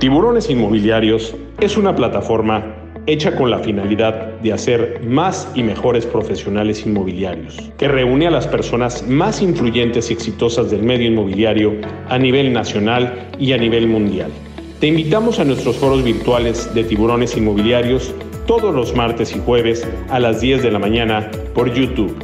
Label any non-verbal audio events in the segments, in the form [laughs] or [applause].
Tiburones Inmobiliarios es una plataforma hecha con la finalidad de hacer más y mejores profesionales inmobiliarios, que reúne a las personas más influyentes y exitosas del medio inmobiliario a nivel nacional y a nivel mundial. Te invitamos a nuestros foros virtuales de tiburones inmobiliarios todos los martes y jueves a las 10 de la mañana por YouTube.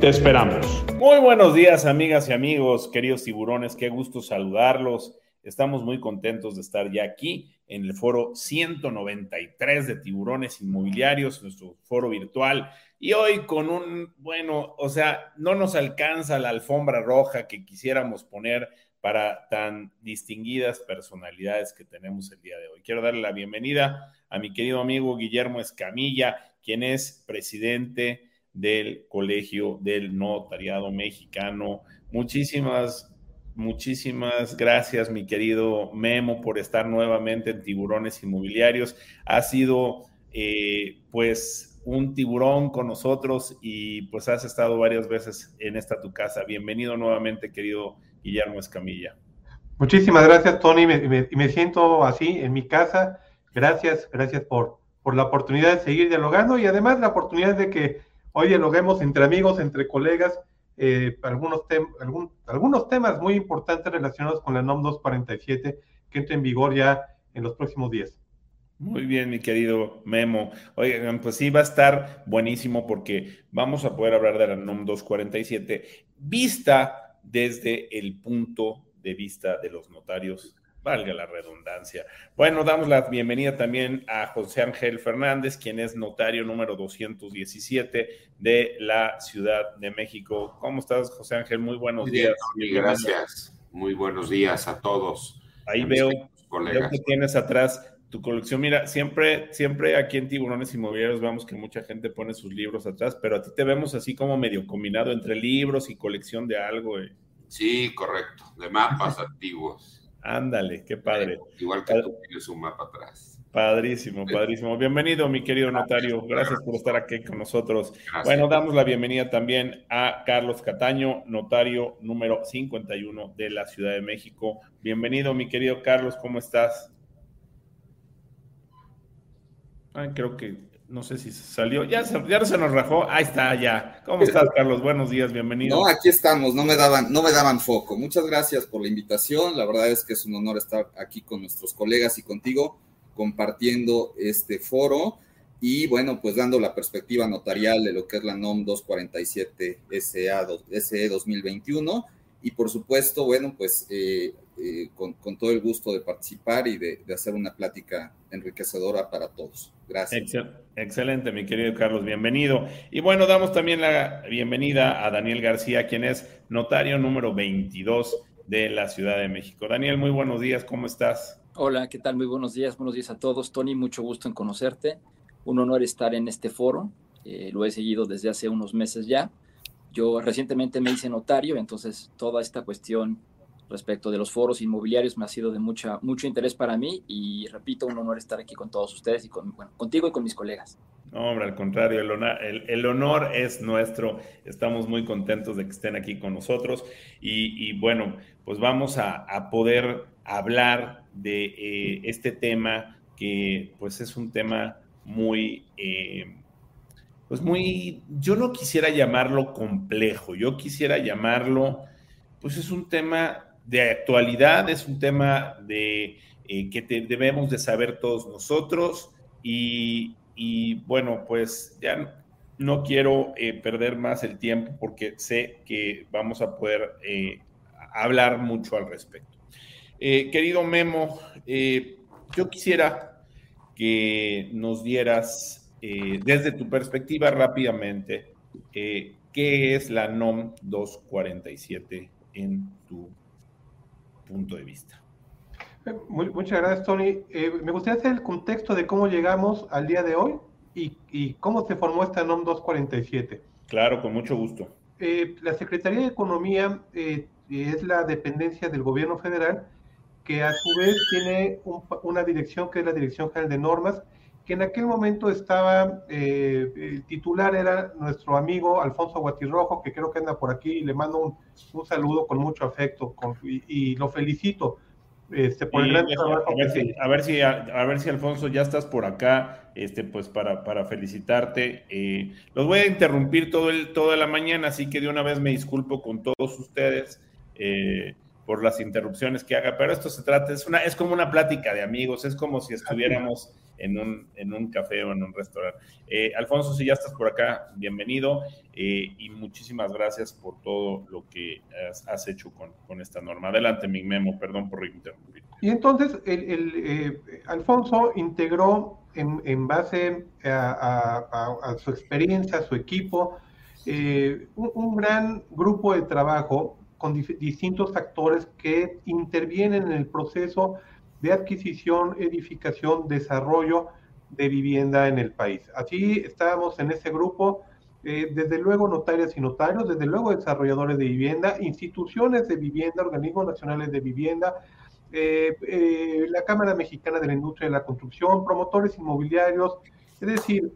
Te esperamos. Muy buenos días amigas y amigos, queridos tiburones, qué gusto saludarlos. Estamos muy contentos de estar ya aquí en el foro 193 de tiburones inmobiliarios, nuestro foro virtual. Y hoy con un, bueno, o sea, no nos alcanza la alfombra roja que quisiéramos poner para tan distinguidas personalidades que tenemos el día de hoy. Quiero darle la bienvenida a mi querido amigo Guillermo Escamilla, quien es presidente del Colegio del Notariado Mexicano. Muchísimas Muchísimas gracias, mi querido Memo, por estar nuevamente en Tiburones Inmobiliarios. Ha sido, eh, pues, un tiburón con nosotros y pues has estado varias veces en esta tu casa. Bienvenido nuevamente, querido Guillermo Escamilla. Muchísimas gracias, Tony. Me, me, siento así en mi casa. Gracias, gracias por, por la oportunidad de seguir dialogando y además la oportunidad de que hoy dialoguemos entre amigos, entre colegas eh, algunos, algunos temas muy importantes relacionados con la NOM 247 que entra en vigor ya en los próximos días. Muy bien, mi querido Memo. Oigan, pues sí, va a estar buenísimo porque vamos a poder hablar de la NOM 247 vista desde el punto de vista de los notarios valga la redundancia. Bueno, damos la bienvenida también a José Ángel Fernández, quien es notario número 217 de la Ciudad de México. ¿Cómo estás, José Ángel? Muy buenos días. gracias. Muy buenos días a todos. Ahí veo, veo, que tienes atrás tu colección. Mira, siempre, siempre aquí en Tiburones Inmobiliarios vemos que mucha gente pone sus libros atrás, pero a ti te vemos así como medio combinado entre libros y colección de algo. Eh. Sí, correcto, de mapas [laughs] antiguos. Ándale, qué padre. Igual que tú tienes un mapa atrás. Padrísimo, padrísimo. Bienvenido, mi querido notario. Gracias por estar aquí con nosotros. Bueno, damos la bienvenida también a Carlos Cataño, notario número 51 de la Ciudad de México. Bienvenido, mi querido Carlos, ¿cómo estás? Ay, creo que no sé si salió, ya se, ya se nos rajó, ahí está, ya. ¿Cómo estás, [laughs] Carlos? Buenos días, bienvenido. No, aquí estamos, no me daban, no me daban foco. Muchas gracias por la invitación, la verdad es que es un honor estar aquí con nuestros colegas y contigo compartiendo este foro y bueno, pues dando la perspectiva notarial de lo que es la NOM 247 SA, SE 2021 y por supuesto, bueno, pues eh, eh, con, todo el gusto de participar y de, hacer una plática enriquecedora para todos. Gracias. Excelente, mi querido Carlos, bienvenido. Y bueno, damos también la bienvenida a Daniel García, quien es notario número 22 de la Ciudad de México. Daniel, muy buenos días, ¿cómo estás? Hola, ¿qué tal? Muy buenos días, buenos días a todos. Tony, mucho gusto en conocerte. Un honor estar en este foro. Eh, lo he seguido desde hace unos meses ya. Yo recientemente me hice notario, entonces toda esta cuestión respecto de los foros inmobiliarios me ha sido de mucha, mucho interés para mí y repito, un honor estar aquí con todos ustedes y con, contigo y con mis colegas. No, hombre, al contrario, el honor, el, honor, es nuestro. Estamos muy contentos de que estén aquí con nosotros y, bueno, pues vamos a, poder hablar de eh, este tema que pues es un tema muy, eh, pues muy, yo no quisiera llamarlo complejo, yo quisiera llamarlo, pues es un tema de actualidad, es un tema de, eh, que debemos de saber todos nosotros y, bueno, pues ya no quiero eh, perder más el tiempo porque sé que vamos a poder eh, hablar mucho al respecto. querido Memo, yo quisiera que nos dieras desde tu perspectiva rápidamente qué es la NOM 247 en tu punto de vista. Eh, muchas gracias, Tony. Eh, me gustaría hacer el contexto de cómo llegamos al día de hoy y, cómo se formó esta NOM 247. Claro, con mucho gusto. Eh, la Secretaría de Economía es la dependencia del gobierno federal que a su vez tiene una dirección que es la Dirección General de Normas, que en aquel momento estaba, el titular era nuestro amigo Alfonso Guatirrojo, que creo que anda por aquí, y le mando un, saludo con mucho afecto y, lo felicito. este, por el gran trabajo. A ver, si, a, ver si, a, ver si, Alfonso, ya estás por acá, este, pues para, para felicitarte. Eh, los voy a interrumpir todo el, toda la mañana, así que de una vez me disculpo con todos ustedes. Eh, por las interrupciones que haga, pero esto se trata, es, una, es como una plática de amigos, es como si estuviéramos en un, en un café o en un restaurante. Eh, Alfonso, si ya estás por acá, bienvenido eh, y muchísimas gracias por todo lo que has, hecho con, con, esta norma. Adelante, mi memo, perdón por interrumpir. Y entonces, el, eh, Alfonso integró en, en base a, su experiencia, a su equipo, un, un gran grupo de trabajo con distintos actores que intervienen en el proceso de adquisición, edificación, desarrollo de vivienda en el país. Así estábamos en ese grupo, eh, desde luego notarias y notarios, desde luego desarrolladores de vivienda, instituciones de vivienda, organismos nacionales de vivienda, eh, eh, la Cámara Mexicana de la Industria de la Construcción, promotores inmobiliarios, es decir,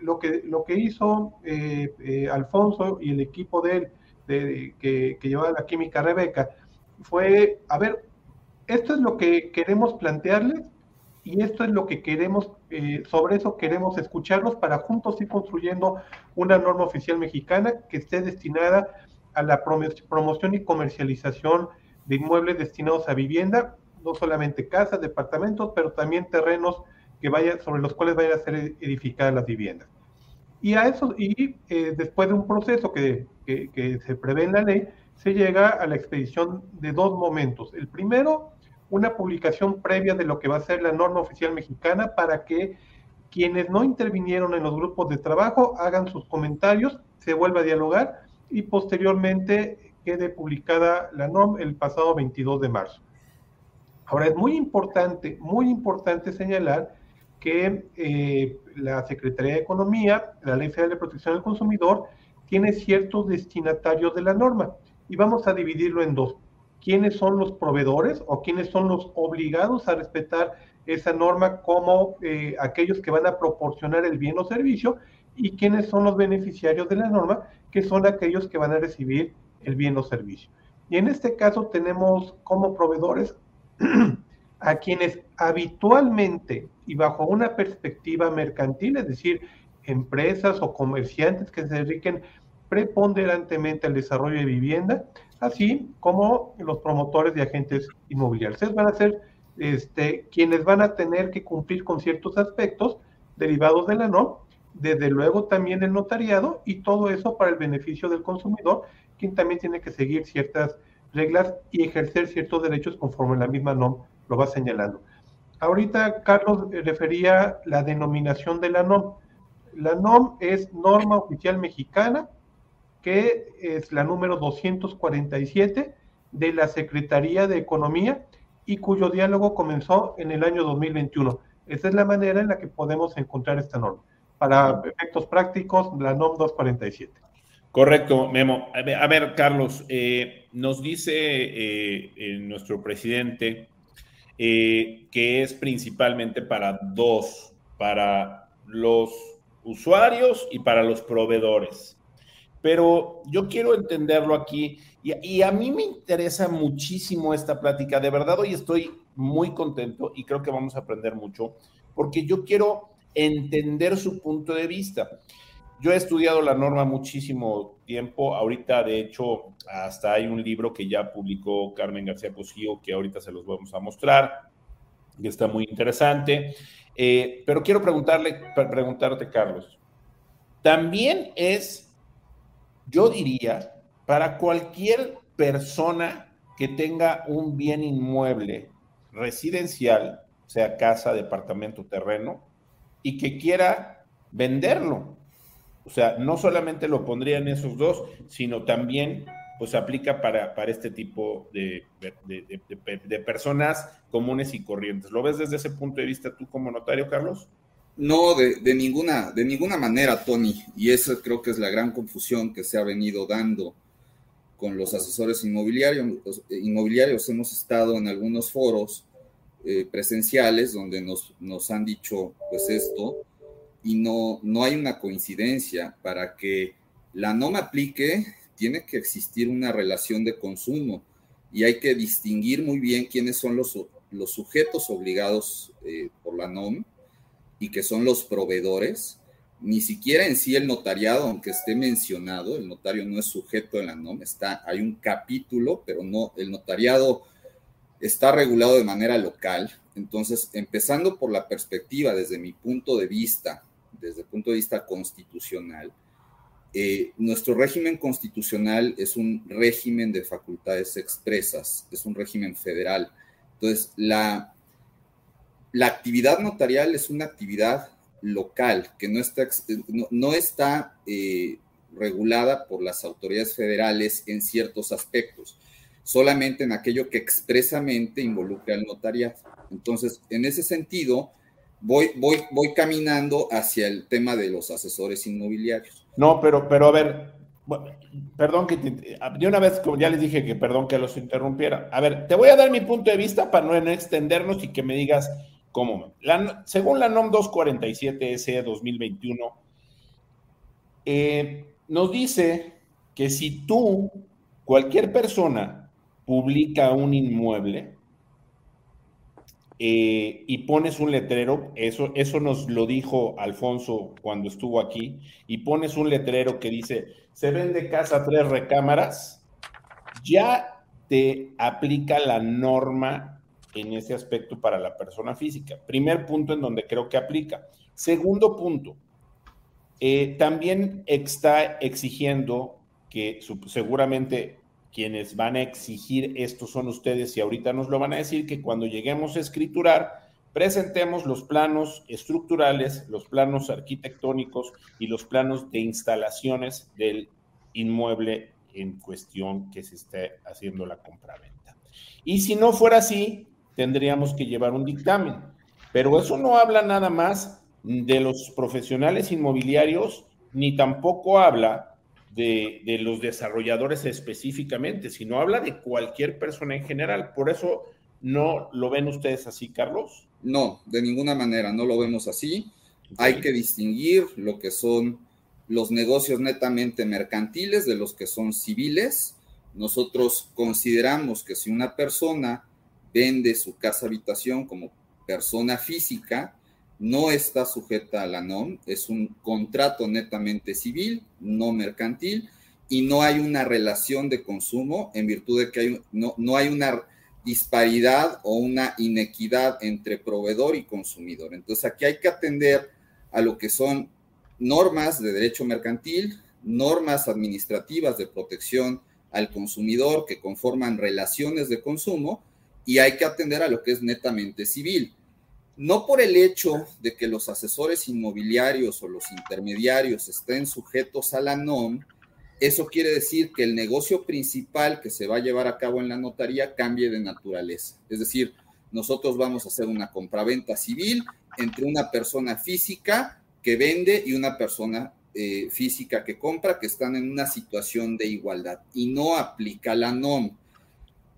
lo, que, lo que hizo Alfonso y el equipo de él, que, llevaba la química Rebeca, fue, a ver, esto es lo que queremos plantearles y esto es lo que queremos, eh, sobre eso queremos escucharlos para juntos ir construyendo una norma oficial mexicana que esté destinada a la promoción y comercialización de inmuebles destinados a vivienda, no solamente casas, departamentos, pero también terrenos que vaya, sobre los cuales vayan a ser edificadas las viviendas. Y a eso, y eh, después de un proceso que que, se prevé en la ley, se llega a la expedición de dos momentos. El primero, una publicación previa de lo que va a ser la norma oficial mexicana para que quienes no intervinieron en los grupos de trabajo hagan sus comentarios, se vuelva a dialogar y posteriormente quede publicada la norma el pasado 22 de marzo. Ahora es muy importante, muy importante señalar que eh, la Secretaría de Economía, la Ley Federal de Protección del Consumidor, tiene ciertos destinatarios de la norma y vamos a dividirlo en dos. ¿Quiénes son los proveedores o quiénes son los obligados a respetar esa norma como eh, aquellos que van a proporcionar el bien o servicio y quiénes son los beneficiarios de la norma, que son aquellos que van a recibir el bien o servicio. Y en este caso tenemos como proveedores [clears throat] a quienes habitualmente y bajo una perspectiva mercantil, es decir, empresas o comerciantes que se dediquen preponderantemente al desarrollo de vivienda, así como los promotores de agentes inmobiliarios. Van a ser este, quienes van a tener que cumplir con ciertos aspectos derivados de la NOM, desde luego también el notariado y todo eso para el beneficio del consumidor, quien también tiene que seguir ciertas reglas y ejercer ciertos derechos conforme la misma NOM lo va señalando. Ahorita Carlos refería la denominación de la NOM. La NOM es norma oficial mexicana, que es la número 247 de la Secretaría de Economía y cuyo diálogo comenzó en el año 2021. Esa es la manera en la que podemos encontrar esta norma. Para efectos prácticos, la NOM 247. Correcto, Memo. A ver, Carlos, eh, nos dice eh, nuestro presidente eh, que es principalmente para dos, para los usuarios y para los proveedores. Pero yo quiero entenderlo aquí y, a mí me interesa muchísimo esta plática. De verdad, hoy estoy muy contento y creo que vamos a aprender mucho porque yo quiero entender su punto de vista. Yo he estudiado la norma muchísimo tiempo. Ahorita, de hecho, hasta hay un libro que ya publicó Carmen García Cosío que ahorita se los vamos a mostrar, que está muy interesante. Eh, pero quiero preguntarle, preguntarte, Carlos, también es, yo diría, para cualquier persona que tenga un bien inmueble residencial, sea casa, departamento, terreno, y que quiera venderlo. O sea, no solamente lo pondría en esos dos, sino también pues aplica para, para este tipo de, de, personas comunes y corrientes. ¿Lo ves desde ese punto de vista tú como notario, Carlos? No, de, ninguna, de ninguna manera, Tony. Y eso creo que es la gran confusión que se ha venido dando con los asesores inmobiliarios. Eh, inmobiliarios hemos estado en algunos foros eh, presenciales donde nos, nos han dicho pues esto y no, no hay una coincidencia para que la no me aplique tiene que existir una relación de consumo y hay que distinguir muy bien quiénes son los, los sujetos obligados eh, por la NOM y que son los proveedores. Ni siquiera en sí el notariado, aunque esté mencionado, el notario no es sujeto de la NOM, está, hay un capítulo, pero no, el notariado está regulado de manera local. Entonces, empezando por la perspectiva desde mi punto de vista, desde el punto de vista constitucional, eh, nuestro régimen constitucional es un régimen de facultades expresas, es un régimen federal. Entonces, la, la actividad notarial es una actividad local que no está, está eh, regulada por las autoridades federales en ciertos aspectos, solamente en aquello que expresamente involucra al notariado. Entonces, en ese sentido, voy, voy, voy caminando hacia el tema de los asesores inmobiliarios. No, pero, pero a ver, perdón que de una vez, como ya les dije que perdón que los interrumpiera. A ver, te voy a dar mi punto de vista para no extendernos y que me digas cómo. según la NOM 247 S 2021, eh, nos dice que si tú, cualquier persona, publica un inmueble, eh, y pones un letrero, eso, eso nos lo dijo Alfonso cuando estuvo aquí, y pones un letrero que dice, se vende casa tres recámaras, ya te aplica la norma en ese aspecto para la persona física. Primer punto en donde creo que aplica. Segundo punto, eh, también está exigiendo que seguramente quienes van a exigir esto son ustedes y ahorita nos lo van a decir que cuando lleguemos a escriturar presentemos los planos estructurales, los planos arquitectónicos y los planos de instalaciones del inmueble en cuestión que se esté haciendo la compraventa. Y si no fuera así, tendríamos que llevar un dictamen. Pero eso no habla nada más de los profesionales inmobiliarios, ni tampoco habla de, los desarrolladores específicamente, sino habla de cualquier persona en general. Por eso, ¿no lo ven ustedes así, Carlos? No, de ninguna manera, no lo vemos así. Hay que distinguir lo que son los negocios netamente mercantiles de los que son civiles. Nosotros consideramos que si una persona vende su casa habitación como persona física, no está sujeta a la NOM, es un contrato netamente civil, no mercantil, y no hay una relación de consumo en virtud de que hay, no, no hay una disparidad o una inequidad entre proveedor y consumidor. Entonces aquí hay que atender a lo que son normas de derecho mercantil, normas administrativas de protección al consumidor que conforman relaciones de consumo y hay que atender a lo que es netamente civil no por el hecho de que los asesores inmobiliarios o los intermediarios estén sujetos a la NOM, eso quiere decir que el negocio principal que se va a llevar a cabo en la notaría cambie de naturaleza. Es decir, nosotros vamos a hacer una compraventa civil entre una persona física que vende y una persona eh, física que compra, que están en una situación de igualdad y no aplica la NOM.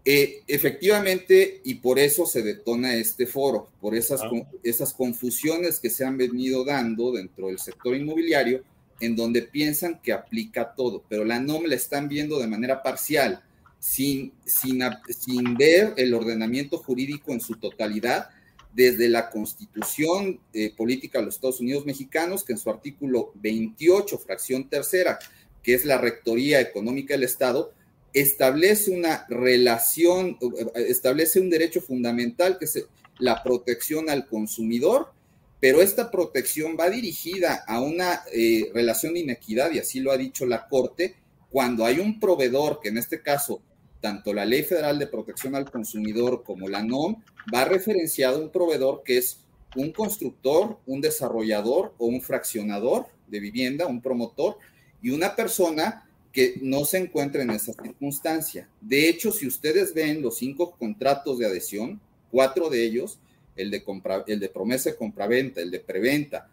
Eh, efectivamente, y por eso se detona este foro, por esas, ah. esas confusiones que se han venido dando dentro del sector inmobiliario, en donde piensan que aplica todo, pero la NOM la están viendo de manera parcial, sin, sin, sin ver el ordenamiento jurídico en su totalidad, desde la Constitución eh, Política de los Estados Unidos Mexicanos, que en su artículo 28, fracción tercera, que es la Rectoría Económica del Estado, establece una relación, establece un derecho fundamental que es la protección al consumidor, pero esta protección va dirigida a una eh, relación de inequidad, y así lo ha dicho la Corte, cuando hay un proveedor, que en este caso, tanto la Ley Federal de Protección al Consumidor como la NOM, va referenciado a un proveedor que es un constructor, un desarrollador o un fraccionador de vivienda, un promotor, y una persona que no se encuentre en esa circunstancia. De hecho, si ustedes ven los cinco contratos de adhesión, cuatro de ellos, el de, compra, el de promesa de compraventa, el de preventa,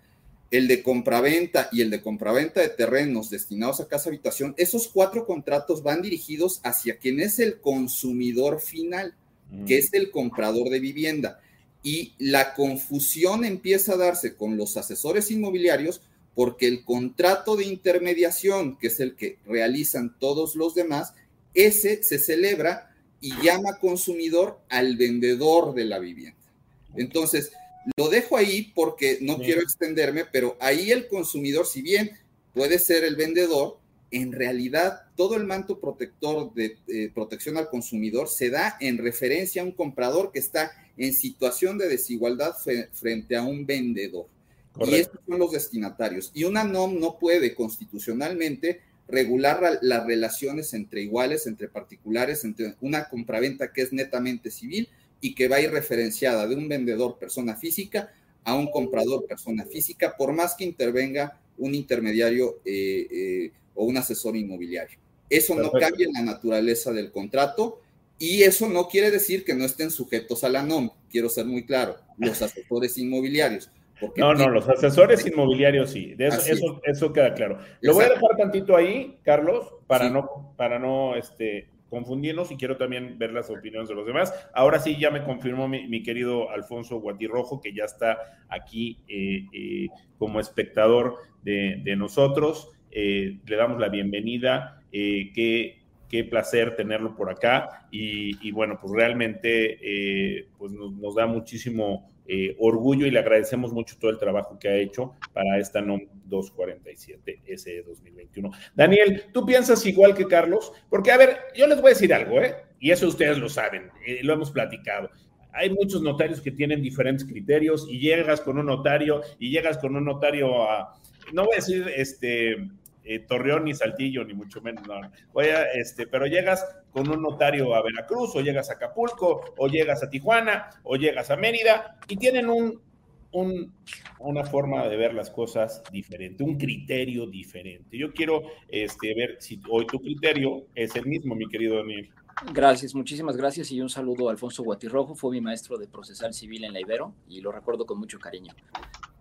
el de compraventa y el de compraventa de terrenos destinados a casa habitación, esos cuatro contratos van dirigidos hacia quien es el consumidor final, que es el comprador de vivienda. Y la confusión empieza a darse con los asesores inmobiliarios porque el contrato de intermediación, que es el que realizan todos los demás, ese se celebra y llama consumidor al vendedor de la vivienda. Entonces, lo dejo ahí porque no quiero extenderme, pero ahí el consumidor, si bien puede ser el vendedor, en realidad todo el manto protector de eh, protección al consumidor se da en referencia a un comprador que está en situación de desigualdad frente a un vendedor. Y estos son los destinatarios. Y una NOM no puede constitucionalmente regular las relaciones entre iguales, entre particulares, entre una compraventa que es netamente civil y que va a ir referenciada de un vendedor persona física a un comprador persona física, por más que intervenga un intermediario eh, eh, o un asesor inmobiliario. Eso no cambia la naturaleza del contrato y eso no quiere decir que no estén sujetos a la NOM, quiero ser muy claro, los asesores inmobiliarios. No, no, los asesores inmobiliarios sí, eso, eso, queda claro. Lo voy a dejar tantito ahí, Carlos, para no, para no este, confundirnos y quiero también ver las opiniones de los demás. Ahora sí, ya me confirmó mi, querido Alfonso Guatirrojo, que ya está aquí eh, eh, como espectador de, de nosotros. Eh, le damos la bienvenida. Qué, placer tenerlo por acá y, bueno, pues realmente eh, pues nos, da muchísimo orgullo y le agradecemos mucho todo el trabajo que ha hecho para esta NOM 247 SE 2021. Daniel, ¿tú piensas igual que Carlos? Porque, a ver, yo les voy a decir algo, ¿eh? Y eso ustedes lo saben, lo hemos platicado hay muchos notarios que tienen diferentes criterios y llegas con un notario y llegas con un notario a, no voy a decir este, eh, Torreón ni Saltillo, ni mucho menos, no. Voy a, este, pero llegas con un notario a Veracruz, o llegas a Acapulco, o llegas a Tijuana, o llegas a Mérida, y tienen un, un, una forma de ver las cosas diferente, un criterio diferente. Yo quiero este, ver si hoy tu criterio es el mismo, mi querido Daniel. Gracias, muchísimas gracias y un saludo a Alfonso Guatirrojo, fue mi maestro de procesal civil en la Ibero y lo recuerdo con mucho cariño.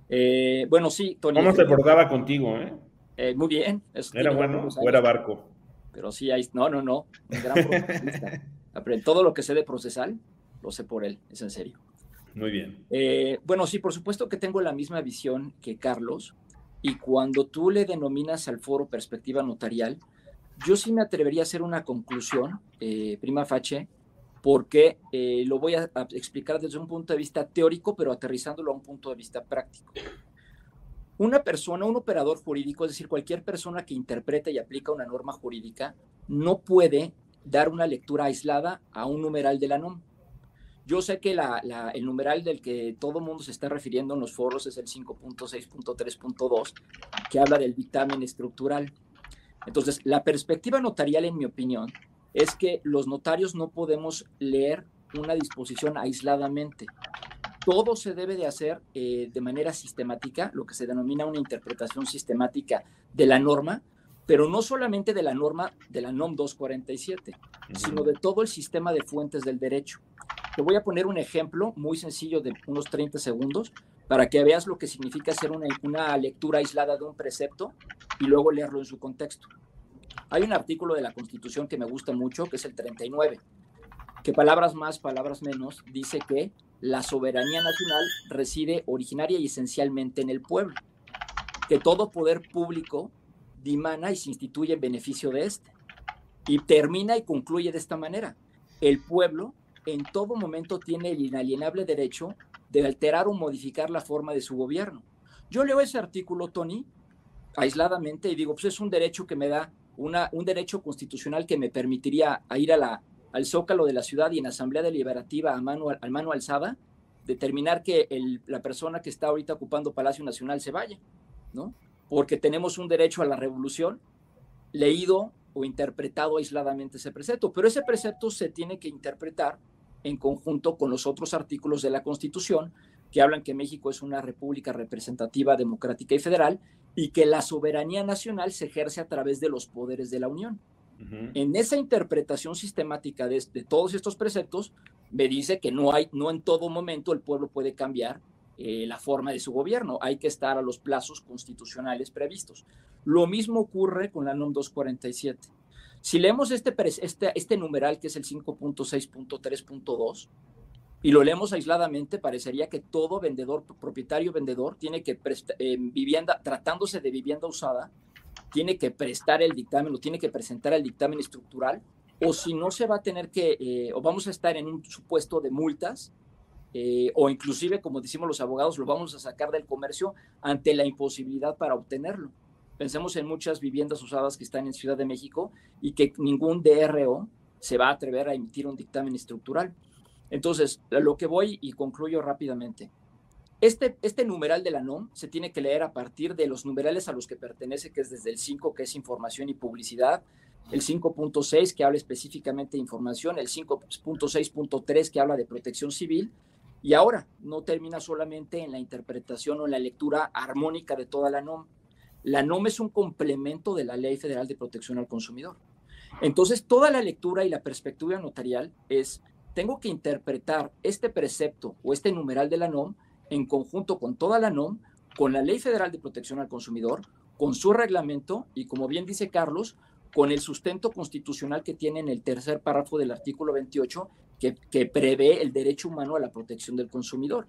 Eh, bueno, sí, Tony. ¿Cómo se acordaba contigo, eh? Eh, muy bien. ¿Era bueno o era barco? Pero sí, hay, no, no, no. Un gran [laughs] Todo lo que sé de procesal, lo sé por él, es en serio. Muy bien. Eh, bueno, sí, por supuesto que tengo la misma visión que Carlos. Y cuando tú le denominas al foro perspectiva notarial, yo sí me atrevería a hacer una conclusión, eh, prima facie, porque lo voy a, explicar desde un punto de vista teórico, pero aterrizándolo a un punto de vista práctico. Una persona, un operador jurídico, es decir, cualquier persona que interpreta y aplica una norma jurídica, no puede dar una lectura aislada a un numeral de la NOM. Yo sé que el numeral del que todo mundo se está refiriendo en los foros es el 5.6.3.2, que habla del dictamen estructural. Entonces, la perspectiva notarial, en mi opinión, es que los notarios no podemos leer una disposición aisladamente todo se debe de hacer eh, de manera sistemática, lo que se denomina una interpretación sistemática de la norma, pero no solamente de la norma de la NOM 247, sino de todo el sistema de fuentes del derecho. Te voy a poner un ejemplo muy sencillo de unos 30 segundos para que veas lo que significa hacer una, una lectura aislada de un precepto y luego leerlo en su contexto. Hay un artículo de la Constitución que me gusta mucho, que es el 39, que palabras más, palabras menos, dice que la soberanía nacional reside originaria y esencialmente en el pueblo, que todo poder público dimana y se instituye en beneficio de este. Y termina y concluye de esta manera. El pueblo en todo momento tiene el inalienable derecho de alterar o modificar la forma de su gobierno. Yo leo ese artículo, Tony, aisladamente y digo, pues es un derecho que me da, una, un derecho constitucional que me permitiría ir a la, al zócalo de la ciudad y en asamblea deliberativa a mano, al mano alzada, determinar que la persona que está ahorita ocupando Palacio Nacional se vaya, ¿no? Porque tenemos un derecho a la revolución, leído o interpretado aisladamente ese precepto, pero ese precepto se tiene que interpretar en conjunto con los otros artículos de la Constitución que hablan que México es una república representativa, democrática y federal y que la soberanía nacional se ejerce a través de los poderes de la Unión. En esa interpretación sistemática de, todos estos preceptos, me dice que no hay, no en todo momento el pueblo puede cambiar eh, la forma de su gobierno, hay que estar a los plazos constitucionales previstos. Lo mismo ocurre con la NOM 247. Si leemos este, este, este numeral, que es el 5.6.3.2, y lo leemos aisladamente, parecería que todo vendedor, propietario vendedor, tiene que, eh, vivienda, tratándose de vivienda usada, tiene que prestar el dictamen, lo tiene que presentar el dictamen estructural o si no se va a tener que, eh, o vamos a estar en un supuesto de multas, eh, o inclusive, como decimos los abogados, lo vamos a sacar del comercio ante la imposibilidad para obtenerlo. Pensemos en muchas viviendas usadas que están en Ciudad de México y que ningún DRO se va a atrever a emitir un dictamen estructural. Entonces, lo que voy y concluyo rápidamente. Este, este numeral de la NOM se tiene que leer a partir de los numerales a los que pertenece, que es desde el 5, que es información y publicidad, el 5.6, que habla específicamente de información, el 5.6.3, que habla de protección civil, y ahora no termina solamente en la interpretación o en la lectura armónica de toda la NOM. La NOM es un complemento de la Ley Federal de Protección al Consumidor. Entonces, toda la lectura y la perspectiva notarial es, tengo que interpretar este precepto o este numeral de la NOM en conjunto con toda la NOM, con la Ley Federal de Protección al Consumidor, con su reglamento y, como bien dice Carlos, con el sustento constitucional que tiene en el tercer párrafo del artículo 28 que, prevé el derecho humano a la protección del consumidor.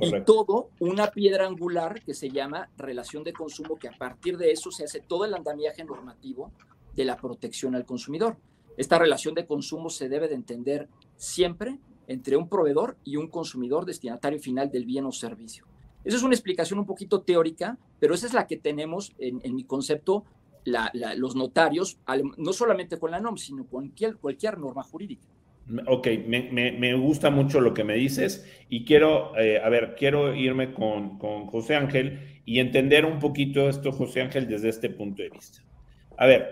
Y todo una piedra angular que se llama relación de consumo, que a partir de eso se hace todo el andamiaje normativo de la protección al consumidor. Esta relación de consumo se debe de entender siempre entre un proveedor y un consumidor destinatario final del bien o servicio. Esa es una explicación un poquito teórica, pero esa es la que tenemos en, mi concepto los notarios, no solamente con la NOM, sino con cualquier norma jurídica. Ok, me, gusta mucho lo que me dices y quiero, eh, a ver, quiero irme con, José Ángel y entender un poquito esto, José Ángel, desde este punto de vista. A ver,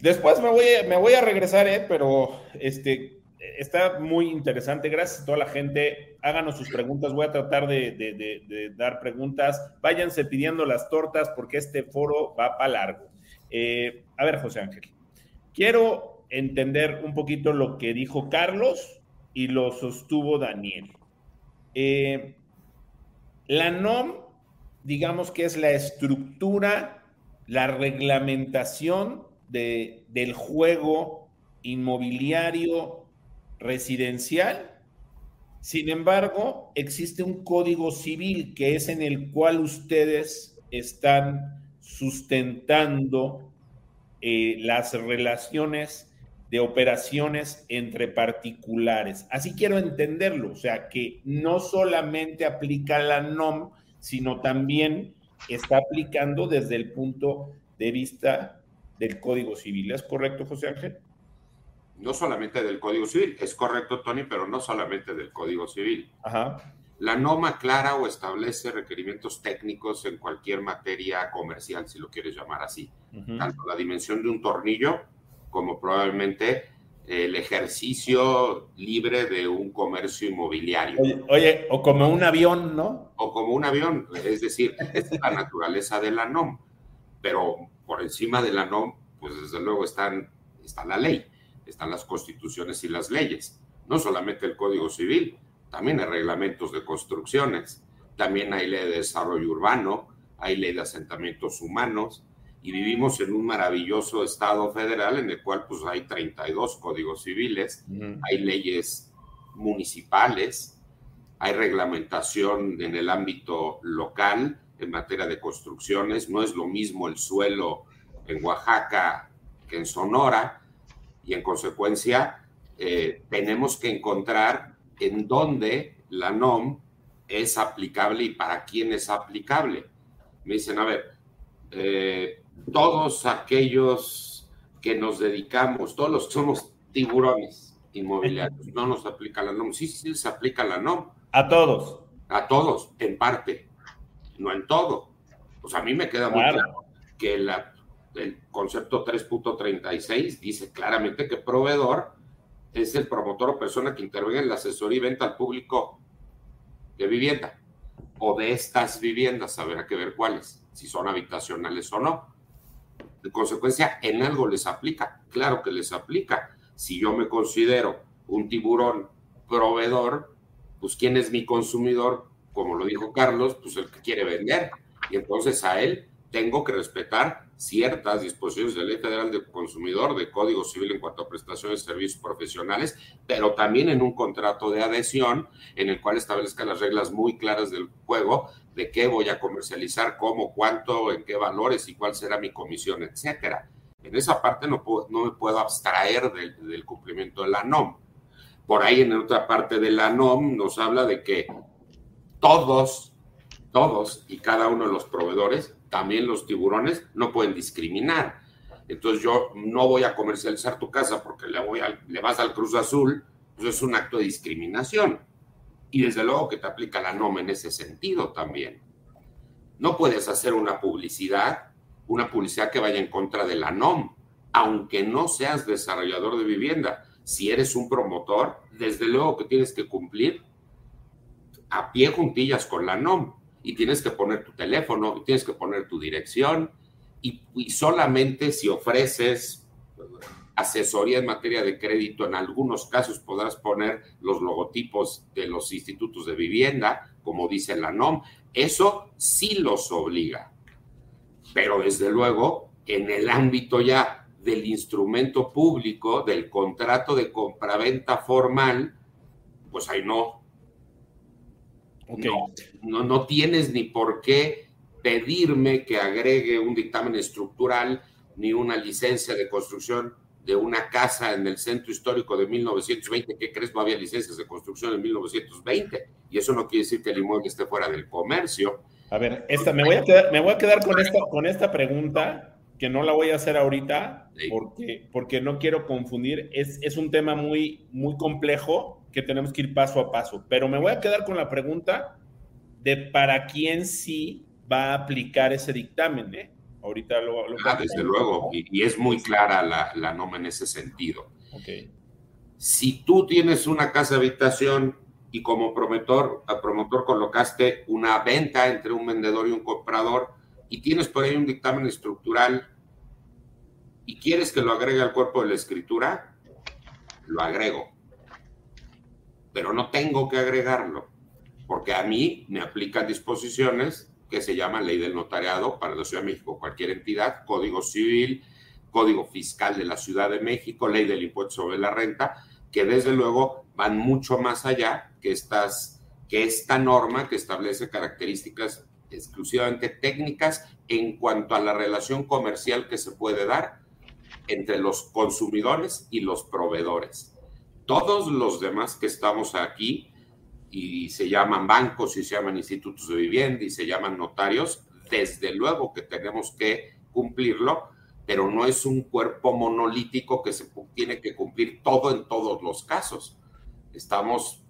después me voy, me voy a regresar, eh, pero este, está muy interesante. Gracias a toda la gente. Háganos sus preguntas. Voy a tratar de, dar preguntas. Váyanse pidiendo las tortas porque este foro va para largo. Eh, a ver, José Ángel, quiero entender un poquito lo que dijo Carlos y lo sostuvo Daniel. Eh, la NOM, digamos que es la estructura, la reglamentación de, del juego inmobiliario residencial. Sin embargo, existe un código civil que es en el cual ustedes están sustentando eh, las relaciones de operaciones entre particulares. Así quiero entenderlo, o sea, que no solamente aplica la NOM, sino también está aplicando desde el punto de vista del Código Civil. ¿Es correcto, José Ángel? No solamente del Código Civil, es correcto, Tony, pero no solamente del Código Civil. Ajá. La NOM aclara o establece requerimientos técnicos en cualquier materia comercial, si lo quieres llamar así. Tanto la dimensión de un tornillo como probablemente el ejercicio libre de un comercio inmobiliario. Oye, o como un avión, ¿no? O como un avión, es decir, [laughs] es la naturaleza de la NOM, pero por encima de la NOM, pues desde luego están, está la ley, están las constituciones y las leyes, no solamente el Código Civil, también hay reglamentos de construcciones, también hay ley de desarrollo urbano, hay ley de asentamientos humanos, y vivimos en un maravilloso estado federal en el cual pues hay 32 códigos civiles, hay leyes municipales, hay reglamentación en el ámbito local en materia de construcciones, no es lo mismo el suelo en Oaxaca que en Sonora y en consecuencia eh, tenemos que encontrar en dónde la NOM es aplicable y para quién es aplicable. Me dicen, a ver, eh, todos aquellos que nos dedicamos, todos los que somos tiburones inmobiliarios, no nos aplica la NOM. Sí, sí, se aplica la NOM. A todos. A todos, en parte, no en todo. Pues a mí me queda muy claro que el concepto 3.36 dice claramente que proveedor es el promotor o persona que intervenga en la asesoría y venta al público de vivienda o de estas viviendas, habrá que ver cuáles, si son habitacionales o no. De consecuencia, en algo les aplica. Claro que les aplica. Si yo me considero un tiburón proveedor, pues ¿quién es mi consumidor? Como lo dijo Carlos, pues el que quiere vender. Y entonces a él tengo que respetar ciertas disposiciones de Ley Federal del Consumidor, de Código Civil en cuanto a prestaciones de servicios profesionales, pero también en un contrato de adhesión en el cual establezca las reglas muy claras del juego de qué voy a comercializar, cómo, cuánto, en qué valores y cuál será mi comisión, etcétera. En esa parte no, no me puedo abstraer del, del cumplimiento de la NOM. Por ahí en otra parte de la NOM nos habla de que todos, todos y cada uno de los proveedores, también los tiburones, no pueden discriminar. Entonces yo no voy a comercializar tu casa porque le, voy le vas al Cruz Azul, pues es un acto de discriminación. Y desde luego que te aplica la NOM en ese sentido también. No puedes hacer una publicidad, una publicidad que vaya en contra de la NOM, aunque no seas desarrollador de vivienda. Si eres un promotor, desde luego que tienes que cumplir a pie juntillas con la NOM y tienes que poner tu teléfono, y tienes que poner tu dirección y, y solamente si ofreces asesoría en materia de crédito, en algunos casos podrás poner los logotipos de los institutos de vivienda, como dice la NOM. Eso sí los obliga. Pero desde luego, en el ámbito ya del instrumento público, del contrato de compraventa formal, pues ahí no. No, no tienes ni por qué pedirme que agregue un dictamen estructural ni una licencia de construcción de una casa en el centro histórico de 1920, ¿qué crees? No había licencias de construcción en 1920. Y eso no quiere decir que el inmueble esté fuera del comercio. A ver, esta, me, voy a quedar, me voy a quedar con, esta, con esta pregunta, que no la voy a hacer ahorita, porque, porque no quiero confundir. Es, es un tema muy, muy complejo que tenemos que ir paso a paso. Pero me voy a quedar con la pregunta de para quién sí va a aplicar ese dictamen, ¿eh? Ahorita lo... ah, desde luego, y, es muy clara la, la norma en ese sentido. Okay. Si tú tienes una casa habitación y como promotor, promotor colocaste una venta entre un vendedor y un comprador y tienes por ahí un dictamen estructural y quieres que lo agregue al cuerpo de la escritura, lo agrego. Pero no tengo que agregarlo, porque a mí me aplican disposiciones que se llama Ley del Notariado para la Ciudad de México, cualquier entidad, Código Civil, Código Fiscal de la Ciudad de México, Ley del Impuesto sobre la Renta, que desde luego van mucho más allá que, estas, que esta norma que establece características exclusivamente técnicas en cuanto a la relación comercial que se puede dar entre los consumidores y los proveedores. Todos los demás que estamos aquí y se llaman bancos y se llaman institutos de vivienda y se llaman notarios, desde luego que tenemos que cumplirlo, pero no es un cuerpo monolítico que se tiene que cumplir todo en todos los casos. Estamos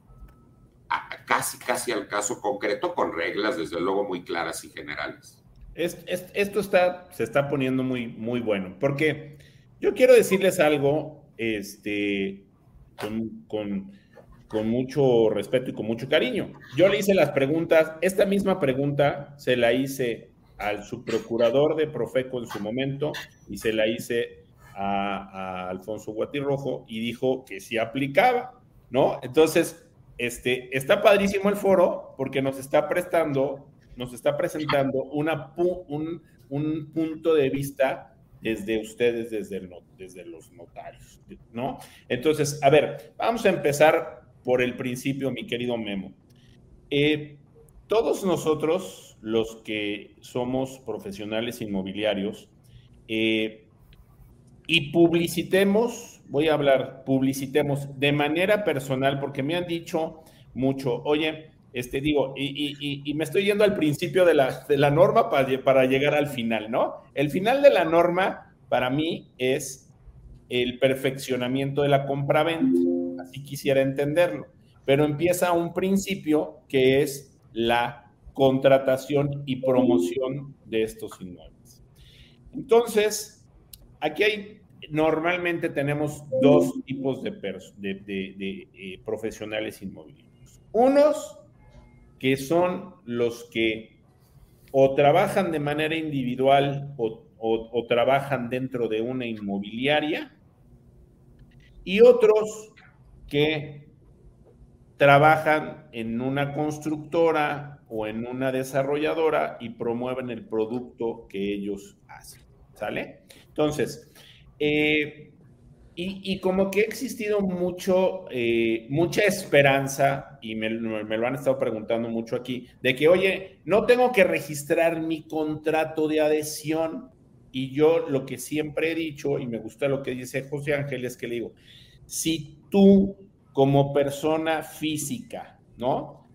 casi, casi al caso concreto con reglas, desde luego, muy claras y generales. esto está, se está poniendo muy, muy bueno, porque yo quiero decirles algo este, con con mucho respeto y con mucho cariño. Yo le hice las preguntas, esta misma pregunta se la hice al subprocurador de Profeco en su momento y se la hice a, Alfonso Guatirrojo y dijo que sí aplicaba, ¿no? Entonces, este, está padrísimo el foro porque nos está prestando, nos está presentando una, un, un punto de vista desde ustedes, desde, desde los notarios, ¿no? Entonces, a ver, vamos a empezar por el principio, mi querido Memo. Eh, todos nosotros, los que somos profesionales inmobiliarios, eh, y publicitemos, voy a hablar, publicitemos de manera personal, porque me han dicho mucho, oye, este digo, y, me estoy yendo al principio de la, de la norma para, para llegar al final, ¿no? El final de la norma para mí es el perfeccionamiento de la compraventa así quisiera entenderlo. Pero empieza un principio que es la contratación y promoción de estos inmuebles. Entonces, aquí hay, normalmente tenemos dos tipos de, de, eh, profesionales inmobiliarios. Unos que son los que o trabajan de manera individual o trabajan dentro de una inmobiliaria y otros que trabajan en una constructora o en una desarrolladora y promueven el producto que ellos hacen. ¿Sale? Entonces, eh, y, como que ha existido mucho, eh, mucha esperanza, y me, me, lo han estado preguntando mucho aquí, de que, oye, no tengo que registrar mi contrato de adhesión, Y yo lo que siempre he dicho, y me gusta lo que dice José Ángel, es que le digo, si tú como persona física, ¿no?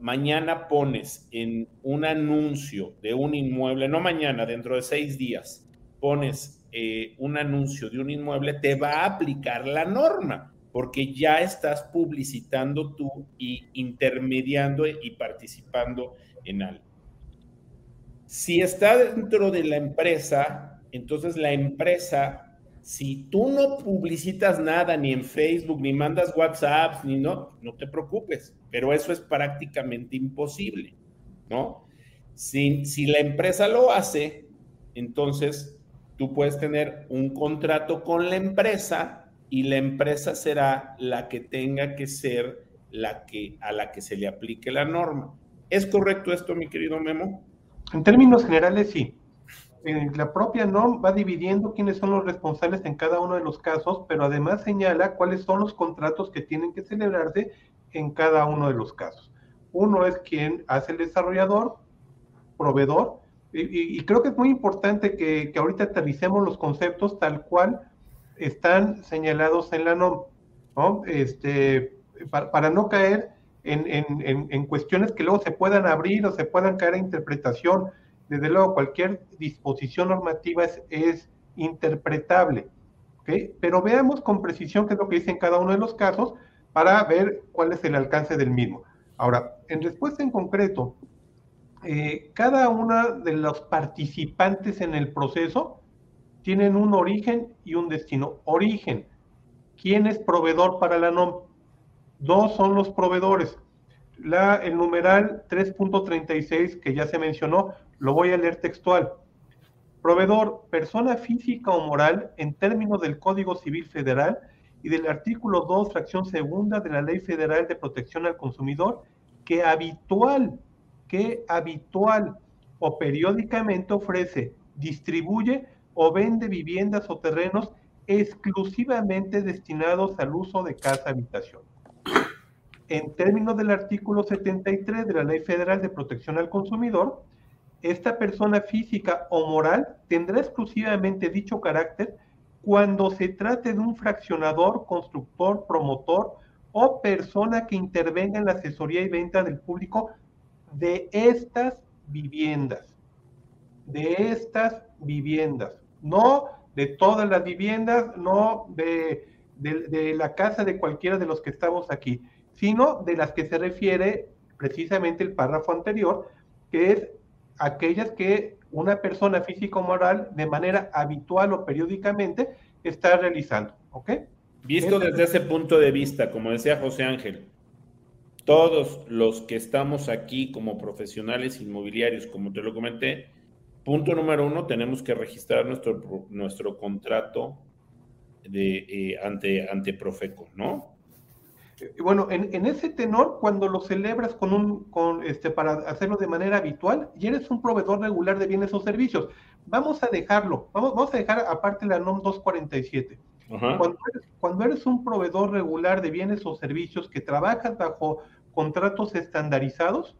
Mañana pones en un anuncio de un inmueble, no mañana, dentro de seis días, pones eh, un anuncio de un inmueble, te va a aplicar la norma, porque ya estás publicitando tú y intermediando y participando en algo. Si está dentro de la empresa, entonces la empresa, si tú no publicitas nada ni en Facebook, ni mandas WhatsApp, ni no, no te preocupes, pero eso es prácticamente imposible, ¿no? Si, si la empresa lo hace, entonces tú puedes tener un contrato con la empresa y la empresa será la que tenga que ser la que a la que se le aplique la norma. ¿Es correcto esto, mi querido Memo? En términos generales, sí. la propia NOM va dividiendo quiénes son los responsables en cada uno de los casos, pero además señala cuáles son los contratos que tienen que celebrarse en cada uno de los casos. Uno es quien hace el desarrollador, proveedor, y, creo que es muy importante que, ahorita aterricemos los conceptos tal cual están señalados en la NOM, ¿no? Este, para no caer en, cuestiones que luego se puedan abrir o se puedan caer a interpretación. Desde luego, cualquier disposición normativa es, interpretable. Pero veamos con precisión qué es lo que dice en cada uno de los casos para ver cuál es el alcance del mismo. Ahora, en respuesta en concreto, eh, cada uno de los participantes en el proceso tienen un origen y un destino. Origen, ¿quién es proveedor para la NOM? Dos son los proveedores. La, el numeral 3.36 que ya se mencionó, lo voy a leer textual. Proveedor, persona física o moral en términos del Código Civil Federal y del artículo 2, fracción segunda de la Ley Federal de Protección al Consumidor, que habitual, que habitual o periódicamente ofrece, distribuye o vende viviendas o terrenos exclusivamente destinados al uso de casa-habitación en términos del artículo 73 de la Ley Federal de Protección al Consumidor, esta persona física o moral tendrá exclusivamente dicho carácter cuando se trate de un fraccionador, constructor, promotor o persona que intervenga en la asesoría y venta del público de estas viviendas. De estas viviendas. No de todas las viviendas, no de, de la casa de cualquiera de los que estamos aquí sino de las que se refiere precisamente el párrafo anterior, que es aquellas que una persona físico moral de manera habitual o periódicamente está realizando. ¿Ok? Visto desde ese punto de vista, como decía José Ángel, todos los que estamos aquí como profesionales inmobiliarios, como te lo comenté, punto número uno, tenemos que registrar nuestro, nuestro contrato de, eh, ante, ante Profeco, ¿no? bueno, en, ese tenor, cuando lo celebras con un, con este, para hacerlo de manera habitual, y eres un proveedor regular de bienes o servicios, vamos a dejarlo, vamos, vamos a dejar aparte la NOM 247. Cuando eres, un proveedor regular de bienes o servicios que trabajas bajo contratos estandarizados,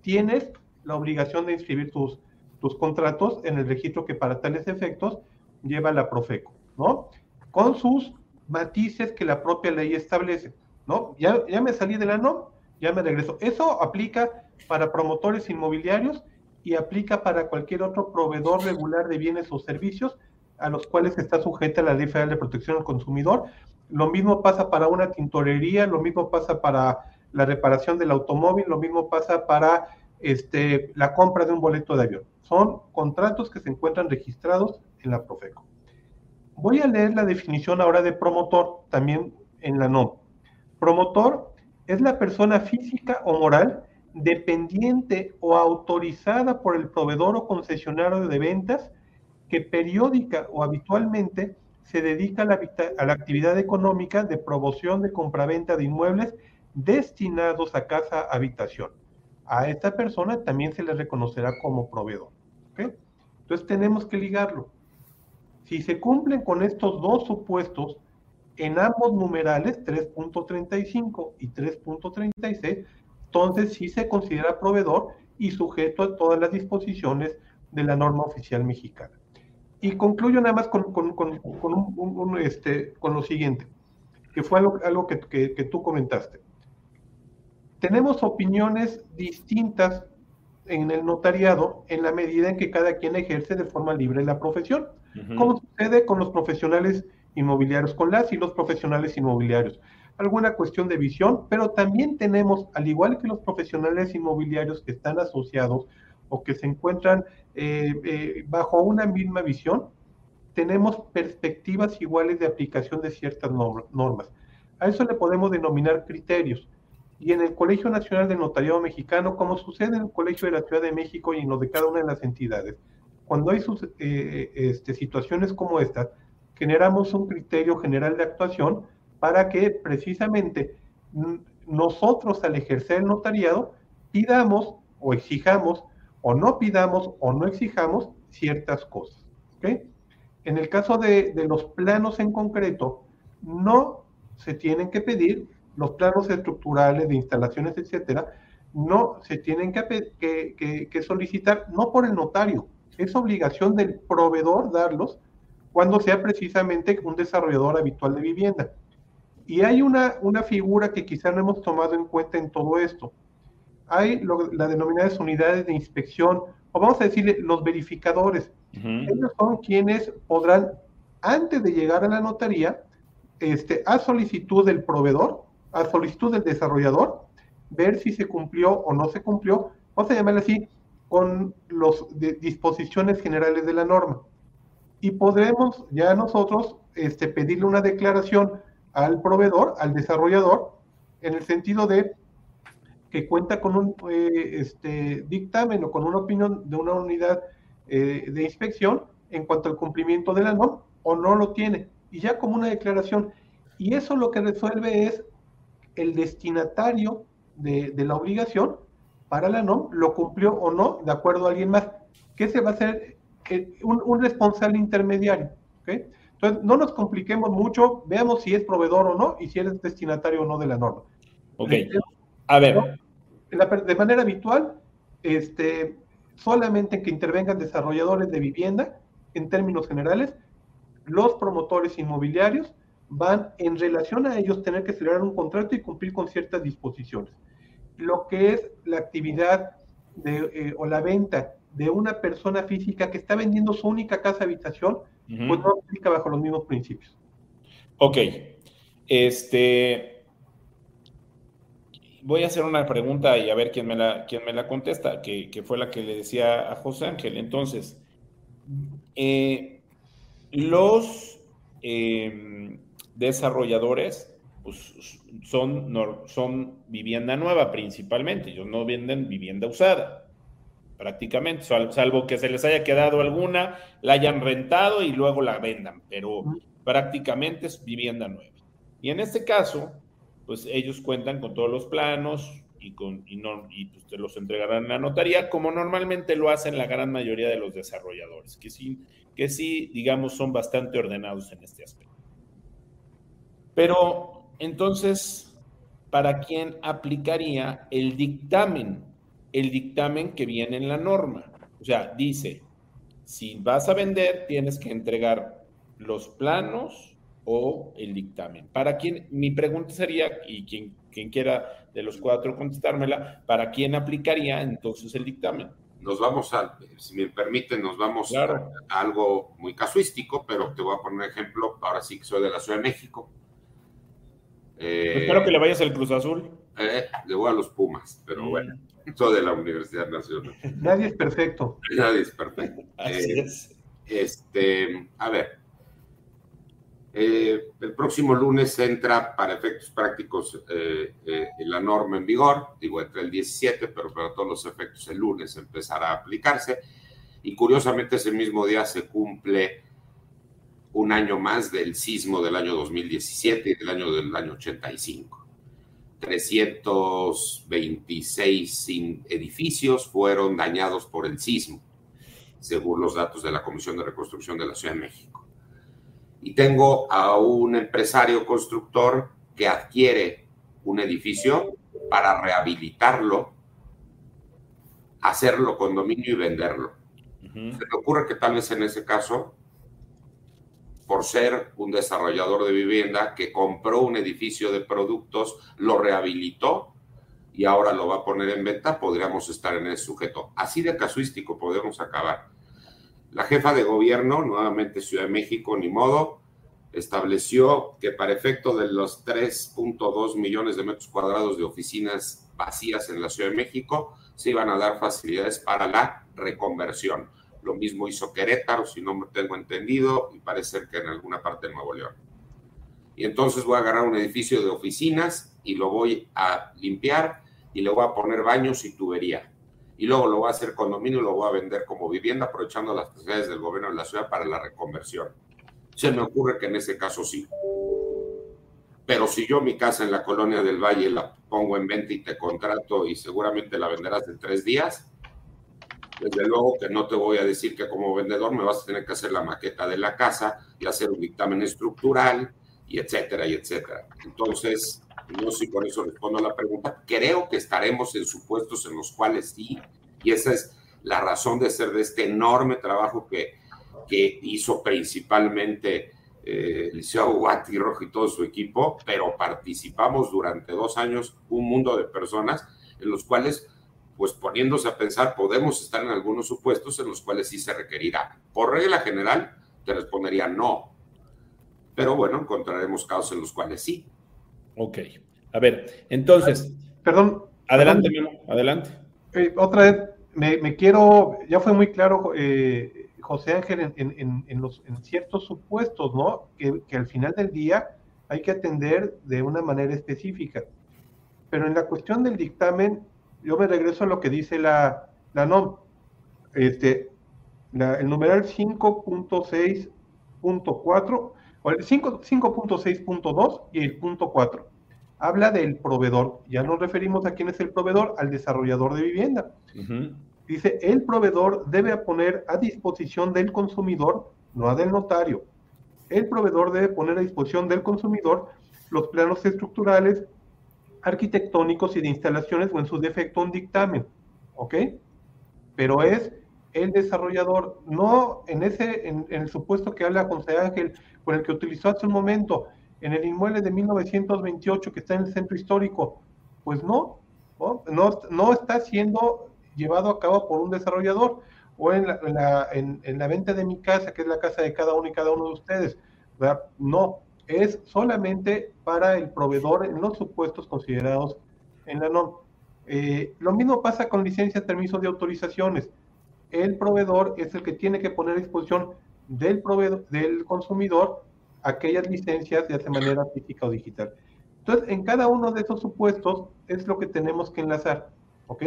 tienes la obligación de inscribir tus, tus contratos en el registro que para tales efectos lleva la Profeco, ¿no? Con sus matices que la propia ley establece, ¿no? Ya, ya me salí de la NOM, ya me regreso. Eso aplica para promotores inmobiliarios y aplica para cualquier otro proveedor regular de bienes o servicios a los cuales está sujeta la Ley Federal de Protección al Consumidor. Lo mismo pasa para una tintorería, lo mismo pasa para la reparación del automóvil, lo mismo pasa para este, la compra de un boleto de avión. Son contratos que se encuentran registrados en la Profeco. Voy a leer la definición ahora de promotor, también en la NOM. Promotor es la persona física o moral dependiente o autorizada por el proveedor o concesionario de ventas que periódica o habitualmente se dedica a la, actividad económica de promoción de compraventa de inmuebles destinados a casa habitación. A esta persona también se le reconocerá como proveedor. Entonces tenemos que ligarlo. Si se cumplen con estos dos supuestos en ambos numerales, 3.35 y 3.36, entonces sí se considera proveedor y sujeto a todas las disposiciones de la norma oficial mexicana. Y concluyo nada más con, con, con, un, este, con lo siguiente, que fue algo, algo que, que, que, tú comentaste. Tenemos opiniones distintas en el notariado en la medida en que cada quien ejerce de forma libre la profesión, como sucede con los profesionales inmobiliarios, con las y los profesionales inmobiliarios. Alguna cuestión de visión, pero también tenemos, al igual que los profesionales inmobiliarios que están asociados o que se encuentran eh, eh, bajo una misma visión, tenemos perspectivas iguales de aplicación de ciertas normas. A eso le podemos denominar criterios. Y en el Colegio Nacional de Notariado Mexicano, como sucede en el Colegio de la Ciudad de México y en lo de cada una de las entidades, cuando hay eh, este, situaciones como estas, generamos un criterio general de actuación para que precisamente nosotros al ejercer el notariado pidamos o exijamos o no pidamos o no exijamos ciertas cosas. En el caso de, los planos en concreto, no se tienen que pedir los planos estructurales de instalaciones, etcétera, no se tienen que, que, solicitar, no por el notario, es obligación del proveedor darlos cuando sea precisamente un desarrollador habitual de vivienda. Y hay una, una figura que quizá no hemos tomado en cuenta en todo esto. Hay las denominadas unidades de inspección, o vamos a decirle los verificadores. Ellos son quienes podrán, antes de llegar a la notaría, este, a solicitud del proveedor, a solicitud del desarrollador, ver si se cumplió o no se cumplió, vamos a llamarle así, con las disposiciones generales de la norma. Y podremos ya nosotros este, pedirle una declaración al proveedor, al desarrollador, en el sentido de que cuenta con un eh, este, dictamen o con una opinión de una unidad eh, de inspección en cuanto al cumplimiento de la norma o no lo tiene. Y ya como una declaración. Y eso lo que resuelve es el destinatario de, la obligación para la NOM lo cumplió o no de acuerdo a alguien más. que se va a hacer? Eh, un, responsable intermediario. Entonces, no nos compliquemos mucho, veamos si es proveedor o no y si eres destinatario o no de la norma. Ok. A ver. De manera habitual, este, solamente que intervengan desarrolladores de vivienda, en términos generales, los promotores inmobiliarios van en relación a ellos tener que celebrar un contrato y cumplir con ciertas disposiciones. Lo que es la actividad de, eh, o la venta de una persona física que está vendiendo su única casa habitación, pues no aplica bajo los mismos principios. Ok. Este. Voy a hacer una pregunta y a ver quién me la, quién me la contesta, que, fue la que le decía a José Ángel. Entonces, eh, los em, desarrolladores pues, son, son vivienda nueva principalmente, ellos no venden vivienda usada, prácticamente, salvo que se les haya quedado alguna, la hayan rentado y luego la vendan, pero prácticamente es vivienda nueva. Y en este caso, pues ellos cuentan con todos los planos y, con, y, no, pues te los entregarán a la notaría, como normalmente lo hacen la gran mayoría de los desarrolladores, que sí, que sí, digamos, son bastante ordenados en este aspecto. Pero entonces, ¿para quién aplicaría el dictamen? El dictamen que viene en la norma. O sea, dice, si vas a vender, tienes que entregar los planos o el dictamen. Para quién, mi pregunta sería, y quien, quien quiera de los cuatro contestármela, ¿para quién aplicaría entonces el dictamen? Nos vamos a, si me permiten, nos vamos a, algo muy casuístico, pero te voy a poner un ejemplo, ahora sí que soy de la Ciudad de México. Eh, Espero que le vayas al Cruz Azul. Eh, le voy a los Pumas, pero mm. bueno, soy de la Universidad Nacional. Nadie es perfecto. Nadie es perfecto. Así eh, es. Este, a ver, eh, el próximo lunes entra para efectos prácticos la norma en vigor, digo, entra el 17, pero para todos los efectos el lunes empezará a aplicarse. Y curiosamente ese mismo día se cumple un año más del sismo del año 2017 y del año del año 85. 326 edificios fueron dañados por el sismo, según los datos de la Comisión de Reconstrucción de la Ciudad de México. Y tengo a un empresario constructor que adquiere un edificio para rehabilitarlo, hacerlo condominio y venderlo. Se me ocurre que tal vez en ese caso por ser un desarrollador de vivienda que compró un edificio de productos, lo rehabilitó y ahora lo va a poner en venta, podríamos estar en ese sujeto. Así de casuístico podemos acabar. La jefa de gobierno, nuevamente Ciudad de México, ni modo, estableció que para efecto de los 3.2 millones de metros cuadrados de oficinas vacías en la Ciudad de México, se iban a dar facilidades para la reconversión. Lo mismo hizo Querétaro, si no me tengo entendido, y parece que en alguna parte de Nuevo León. Y entonces voy a agarrar un edificio de oficinas y lo voy a limpiar y le voy a poner baños y tubería. Y luego lo voy a hacer condominio y lo voy a vender como vivienda, aprovechando las facilidades del gobierno de la ciudad para la reconversión. Se me ocurre que en ese caso sí. Pero si yo mi casa en la colonia del Valle la pongo en venta y te contrato y seguramente la venderás en tres días, desde luego que no te voy a decir que como vendedor me vas a tener que hacer la maqueta de la casa y hacer un dictamen estructural y etcétera y etcétera. Entonces, no sé si con eso respondo a la pregunta. Creo que estaremos en supuestos en los cuales sí, y esa es la razón de ser de este enorme trabajo que, que hizo principalmente eh, Liceo Guati Rojo y todo su equipo, pero participamos durante dos años un mundo de personas en los cuales pues poniéndose a pensar, podemos estar en algunos supuestos en los cuales sí se requerirá. Por regla general, te respondería no. Pero bueno, encontraremos casos en los cuales sí. Ok. A ver, entonces. Perdón. Adelante, Memo, adelante. Eh, otra vez, me, quiero, ya fue muy claro, eh, José Ángel, en, los, en ciertos supuestos, ¿no? Que, que al final del día hay que atender de una manera específica. Pero en la cuestión del dictamen, yo me regreso a lo que dice la, la NOM. Este, el numeral 5.6.4, o el 5.6.2 y el punto 4. Habla del proveedor. Ya nos referimos a quién es el proveedor, al desarrollador de vivienda. Dice, el proveedor debe poner a disposición del consumidor, no a del notario. El proveedor debe poner a disposición del consumidor los planos estructurales, arquitectónicos y de instalaciones o en su defecto un dictamen, ¿ok? Pero es el desarrollador, no en ese, en, el supuesto que habla José Ángel, con el que utilizó hace un momento, en el inmueble de 1928 que está en el centro histórico, pues no, no, no, está siendo llevado a cabo por un desarrollador, o en la, en, en la venta de mi casa, que es la casa de cada uno y cada uno de ustedes. No, es solamente para el proveedor en los supuestos considerados en la NOM. Eh, lo mismo pasa con licencias, permisos de autorizaciones. El proveedor es el que tiene que poner a disposición del, proveedor, del consumidor aquellas licencias, ya de manera física o digital. Entonces, en cada uno de esos supuestos es lo que tenemos que enlazar, ¿ok?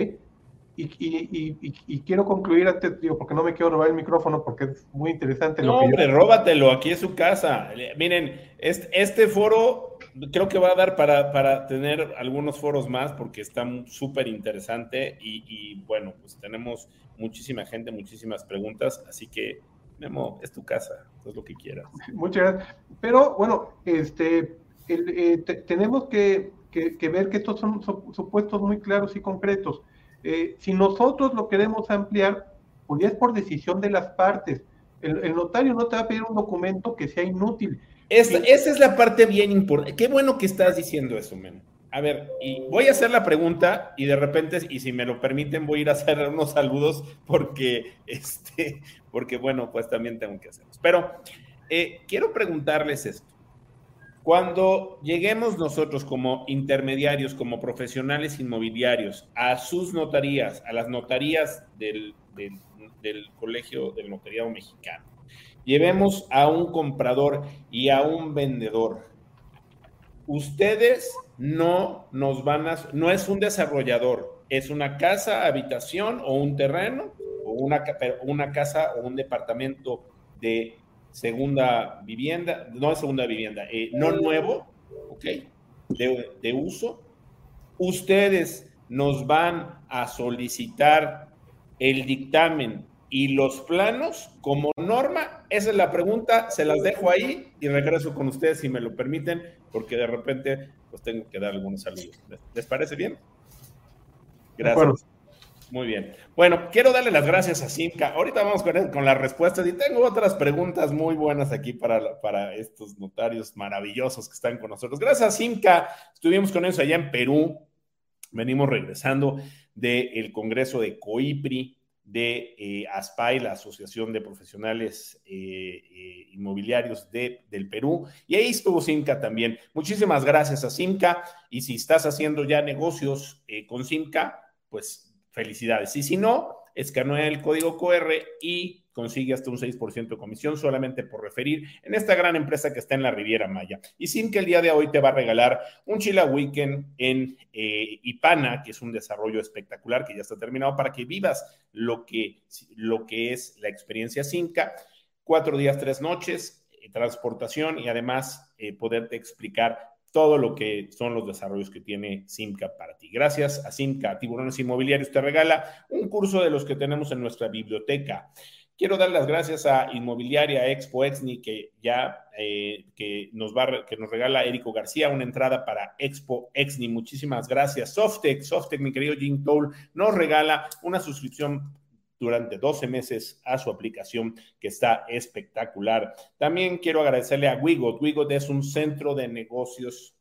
Y, quiero concluir antes, digo, porque no me quiero robar el micrófono, porque es muy interesante. No, hombre, róbatelo, aquí es su casa. Miren, este, este, foro creo que va a dar para, para tener algunos foros más, porque está súper interesante y, bueno, pues tenemos muchísima gente, muchísimas preguntas, así que, Memo, es tu casa, es lo que quieras. Muchas gracias. Pero bueno, este, eh, tenemos que, que ver que estos son supuestos muy claros y concretos. Eh, si nosotros lo queremos ampliar, pues ya es por decisión de las partes. El, notario no te va a pedir un documento que sea inútil. esa es la parte bien importante. Qué bueno que estás diciendo eso, men. A ver, y voy a hacer la pregunta y de repente, y si me lo permiten, voy a ir a hacer unos saludos porque, [laughs] este, porque bueno, pues también tengo que hacerlos. Pero eh, quiero preguntarles esto. Cuando lleguemos nosotros como intermediarios, como profesionales inmobiliarios, a sus notarías, a las notarías del, Colegio del Notariado Mexicano, llevemos a un comprador y a un vendedor. Ustedes no nos van a, no es un desarrollador, es una casa, habitación o un terreno, o una, una casa o un departamento de segunda vivienda, no es segunda vivienda, eh, no nuevo, ¿ok? De, uso. Ustedes nos van a solicitar el dictamen y los planos como norma? Esa es la pregunta, se las dejo ahí y regreso con ustedes si me lo permiten, porque de repente pues tengo que dar algunos saludos. ¿Les, parece bien? Gracias. Muy bien. Bueno, quiero darle las gracias a Simca. Ahorita vamos con, con las respuestas y tengo otras preguntas muy buenas aquí para, para estos notarios maravillosos que están con nosotros. Gracias a Simca. Estuvimos con ellos allá en Perú. Venimos regresando del Congreso de COIPRI de eh, ASPAI, la Asociación de Profesionales eh, eh, Inmobiliarios de, del Perú. Y ahí estuvo Simca también. Muchísimas gracias a Simca. Y si estás haciendo ya negocios con Simca, pues felicidades. Y si no, escanea el código QR y consigue hasta un 6% de comisión solamente por referir en esta gran empresa que está en la Riviera Maya. Y sin que el día de hoy te va a regalar un Chila Weekend en eh, Ipana, que es un desarrollo espectacular que ya está terminado para que vivas lo que, lo que es la experiencia Simca. Cuatro días, tres noches, eh, transportación y además eh, poderte explicar todo lo que son los desarrollos que tiene Simca para ti. Gracias a Simca, Tiburones Inmobiliarios te regala un curso de los que tenemos en nuestra biblioteca. Quiero dar las gracias a Inmobiliaria Expo Exni, que ya eh, que nos va, que nos regala Érico García una entrada para Expo Exni. Muchísimas gracias. Softec, Softec, mi querido Jim Toll, nos regala una suscripción durante 12 meses a su aplicación que está espectacular. También quiero agradecerle a Wigot. Wigot es un centro de negocios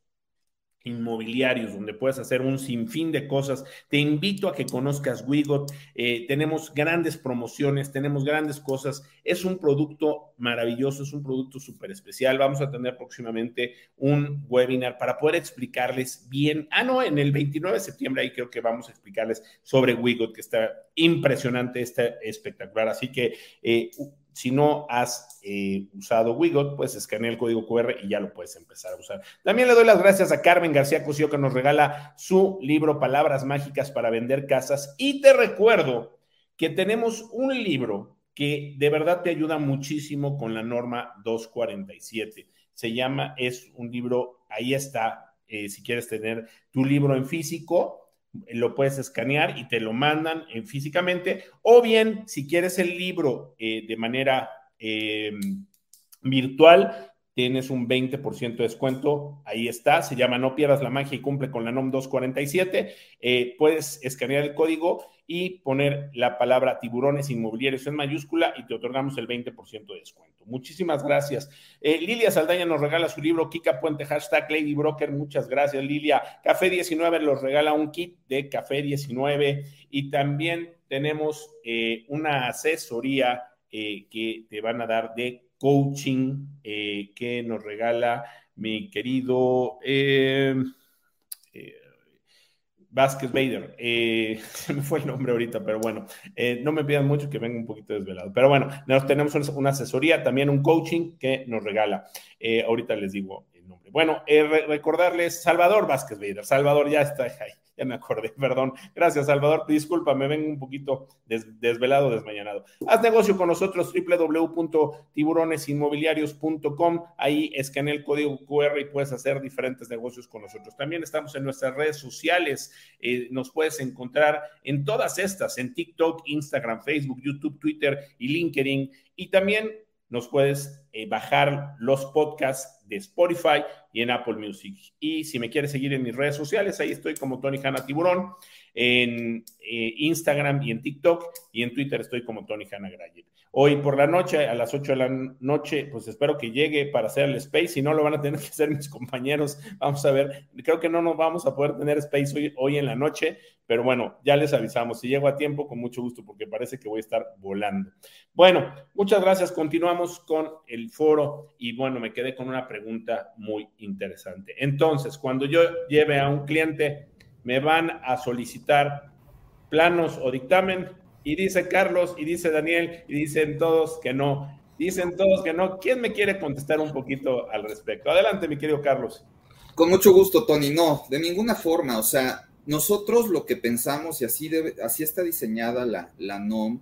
inmobiliarios, donde puedes hacer un sinfín de cosas. Te invito a que conozcas Wigot. Eh, tenemos grandes promociones, tenemos grandes cosas. Es un producto maravilloso, es un producto súper especial. Vamos a tener próximamente un webinar para poder explicarles bien. Ah, no, en el 29 de septiembre ahí creo que vamos a explicarles sobre Wigot, que está impresionante, está espectacular. Así que eh, si no has eh, usado Wigot, pues escanea el código QR y ya lo puedes empezar a usar. También le doy las gracias a Carmen García Cosío que nos regala su libro Palabras Mágicas para Vender Casas. Y te recuerdo que tenemos un libro que de verdad te ayuda muchísimo con la norma 247. Se llama, es un libro, ahí está, eh, si quieres tener tu libro en físico, lo puedes escanear y te lo mandan en, físicamente, o bien si quieres el libro eh, de manera eh, virtual, tienes un 20% de descuento, ahí está, se llama No pierdas la magia y cumple con la NOM 247, eh, puedes escanear el código y poner la palabra tiburones inmobiliarios en mayúscula y te otorgamos el 20% de descuento. Muchísimas gracias. Eh, Lilia Saldaña nos regala su libro Kika Puente, hashtag Lady Broker. Muchas gracias, Lilia. Café 19 nos regala un kit de Café 19 y también tenemos eh, una asesoría eh, que te van a dar de coaching que nos regala mi querido Vázquez Bader, eh, [laughs] se me fue el nombre ahorita, pero bueno, eh, no me pidan mucho que venga un poquito desvelado. Pero bueno, nos tenemos una asesoría, también un coaching que nos regala. Eh, ahorita les digo el nombre. Bueno, recordarles, Salvador Vázquez Bader, Salvador ya está ahí ya me acordé, [laughs] perdón. Gracias, Salvador. Disculpa, me ven un poquito desvelado, desmañanado. Haz negocio con nosotros, www.tiburonesinmobiliarios.com. Ahí escanea el código QR y puedes hacer diferentes negocios con nosotros. También estamos en nuestras redes sociales. Eh, nos puedes encontrar en todas estas, en TikTok, Instagram, Facebook, YouTube, Twitter y LinkedIn. Y también nos puedes eh, bajar los podcasts de Spotify y en Apple Music. Y si me quieres seguir en mis redes sociales, ahí estoy como Tony Hanna Tiburón, en eh, Instagram y en TikTok, y en Twitter estoy como Tony Hanna Grayer. Hoy por la noche, a las 8 de la noche, pues espero que llegue para hacer el space. Si no, lo van a tener que hacer mis compañeros. Vamos a ver. Creo que no nos vamos a poder tener space hoy, hoy en la noche, pero bueno, ya les avisamos. Si llego a tiempo, con mucho gusto, porque parece que voy a estar volando. Bueno, muchas gracias. Continuamos con el foro y bueno, me quedé con una pregunta muy interesante. Entonces, cuando yo lleve a un cliente, me van a solicitar planos o dictamen y dice Carlos, y dice Daniel, y dicen todos que no. Dicen todos que no. ¿Quién me quiere contestar un poquito al respecto? Adelante, mi querido Carlos. Con mucho gusto, Tony. No, de ninguna forma. O sea, nosotros lo que pensamos, y así, debe, así está diseñada la, la NOM,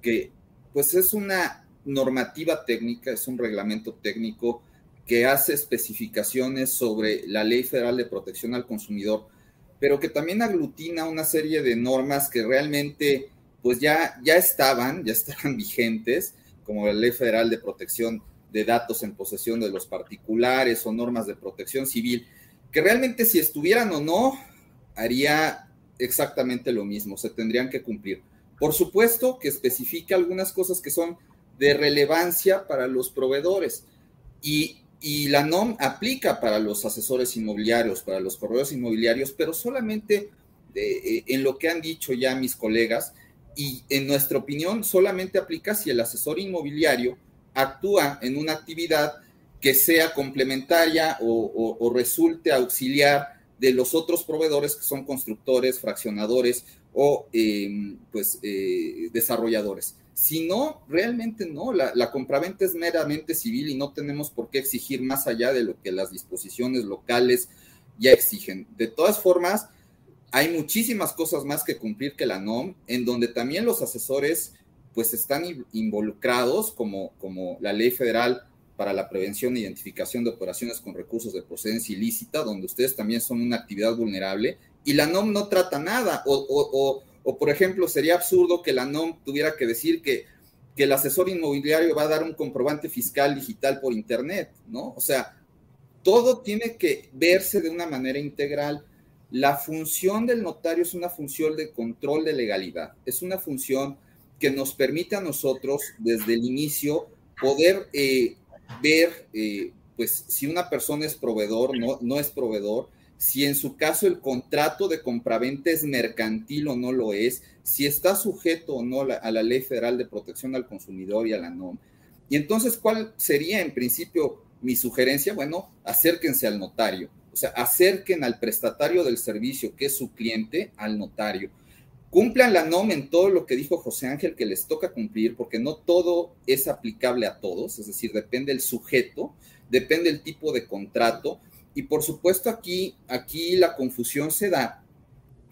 que pues es una normativa técnica, es un reglamento técnico que hace especificaciones sobre la Ley Federal de Protección al Consumidor, pero que también aglutina una serie de normas que realmente pues ya, ya estaban, ya estaban [laughs] vigentes, como la Ley Federal de Protección de Datos en posesión de los particulares o normas de protección civil, que realmente si estuvieran o no, haría exactamente lo mismo, se tendrían que cumplir. Por supuesto que especifica algunas cosas que son de relevancia para los proveedores y, la NOM aplica para los asesores inmobiliarios, para los corredores inmobiliarios, pero solamente eh, en lo que han dicho ya mis colegas y en nuestra opinión solamente aplica si el asesor inmobiliario actúa en una actividad que sea complementaria o resulte auxiliar de los otros proveedores que son constructores, fraccionadores o em, pues eh, desarrolladores. Si no, realmente no, la, la compraventa es meramente civil y no tenemos por qué exigir más allá de lo que las disposiciones locales ya exigen. De todas formas, hay muchísimas cosas más que cumplir que la NOM, en donde también los asesores pues están involucrados como, como la ley federal para la prevención e identificación de operaciones con recursos de procedencia ilícita, donde ustedes también son una actividad vulnerable, y la NOM no trata nada. O, por ejemplo, sería absurdo que la NOM tuviera que decir que, que el asesor inmobiliario va a dar un comprobante fiscal digital por Internet, ¿no? O sea, todo tiene que verse de una manera integral. La función del notario es una función de control de legalidad, es una función que nos permite a nosotros desde el inicio poder eh, ver, eh, pues, si una persona es proveedor, no, no es proveedor, si en su caso el contrato de compraventa es mercantil o no lo es, si está sujeto o no a la Ley Federal de Protección al Consumidor y a la NOM. Y entonces, ¿cuál sería en principio mi sugerencia? Bueno, acérquense al notario, o sea, acerquen al prestatario del servicio, que es su cliente, al notario Cumplan la NOM en todo lo que dijo José Ángel que les toca cumplir, porque no todo es aplicable a todos, es decir, depende el sujeto, depende el tipo de contrato, y por supuesto aquí, aquí la confusión se da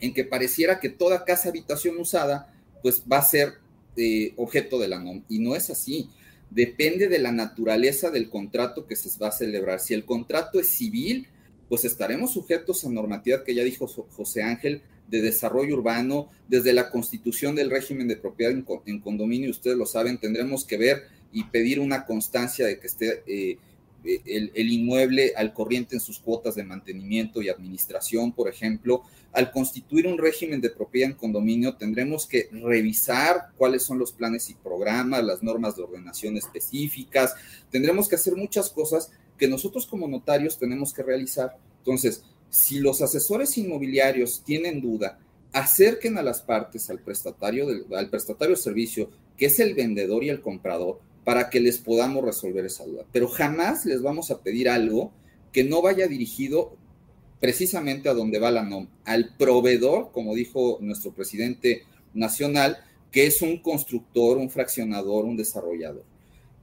en que pareciera que toda casa habitación usada pues va a ser eh, objeto de la NOM, y no es así. Depende de la naturaleza del contrato que se va a celebrar. Si el contrato es civil, pues estaremos sujetos a normatividad que ya dijo José Ángel, de desarrollo urbano, desde la constitución del régimen de propiedad en, condominio, ustedes lo saben, tendremos que ver y pedir una constancia de que esté eh, el, inmueble al corriente en sus cuotas de mantenimiento y administración, por ejemplo. Al constituir un régimen de propiedad en condominio, tendremos que revisar cuáles son los planes y programas, las normas de ordenación específicas, tendremos que hacer muchas cosas que nosotros como notarios tenemos que realizar. Entonces, si los asesores inmobiliarios tienen duda, acerquen a las partes al prestatario, del, al prestatario de servicio, que es el vendedor y el comprador, para que les podamos resolver esa duda. Pero jamás les vamos a pedir algo que no vaya dirigido precisamente a donde va la NOM, al proveedor, como dijo nuestro presidente nacional, que es un constructor, un fraccionador, un desarrollador.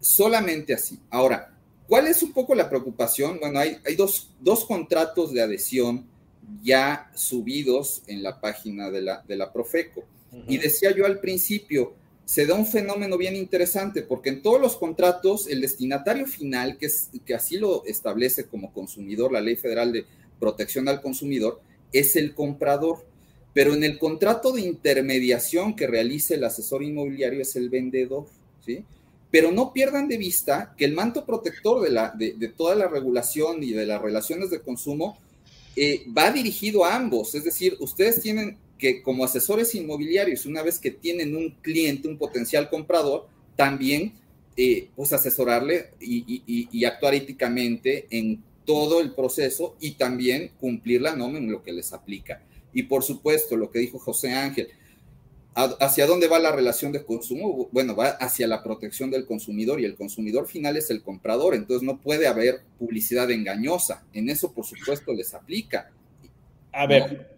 Solamente así. Ahora, ¿Cuál es un poco la preocupación? Bueno, hay, hay dos, dos, contratos de adhesión ya subidos en la página de la, de la Profeco. Y decía yo al principio, se da un fenómeno bien interesante porque en todos los contratos el destinatario final, que, es, que así lo establece como consumidor la Ley Federal de Protección al Consumidor, es el comprador. Pero en el contrato de intermediación que realice el asesor inmobiliario es el vendedor, ¿sí? pero no pierdan de vista que el manto protector de, la, de, toda la regulación y de las relaciones de consumo eh, va dirigido a ambos. Es decir, ustedes tienen que como asesores inmobiliarios, una vez que tienen un cliente, un potencial comprador, también eh, pues asesorarle y, actuar éticamente en todo el proceso y también cumplir la norma en lo que les aplica. Y por supuesto, lo que dijo José Ángel, ¿Hacia dónde va la relación de consumo? Bueno, va hacia la protección del consumidor y el consumidor final es el comprador, entonces no puede haber publicidad engañosa. En eso, por supuesto, les aplica. A ver,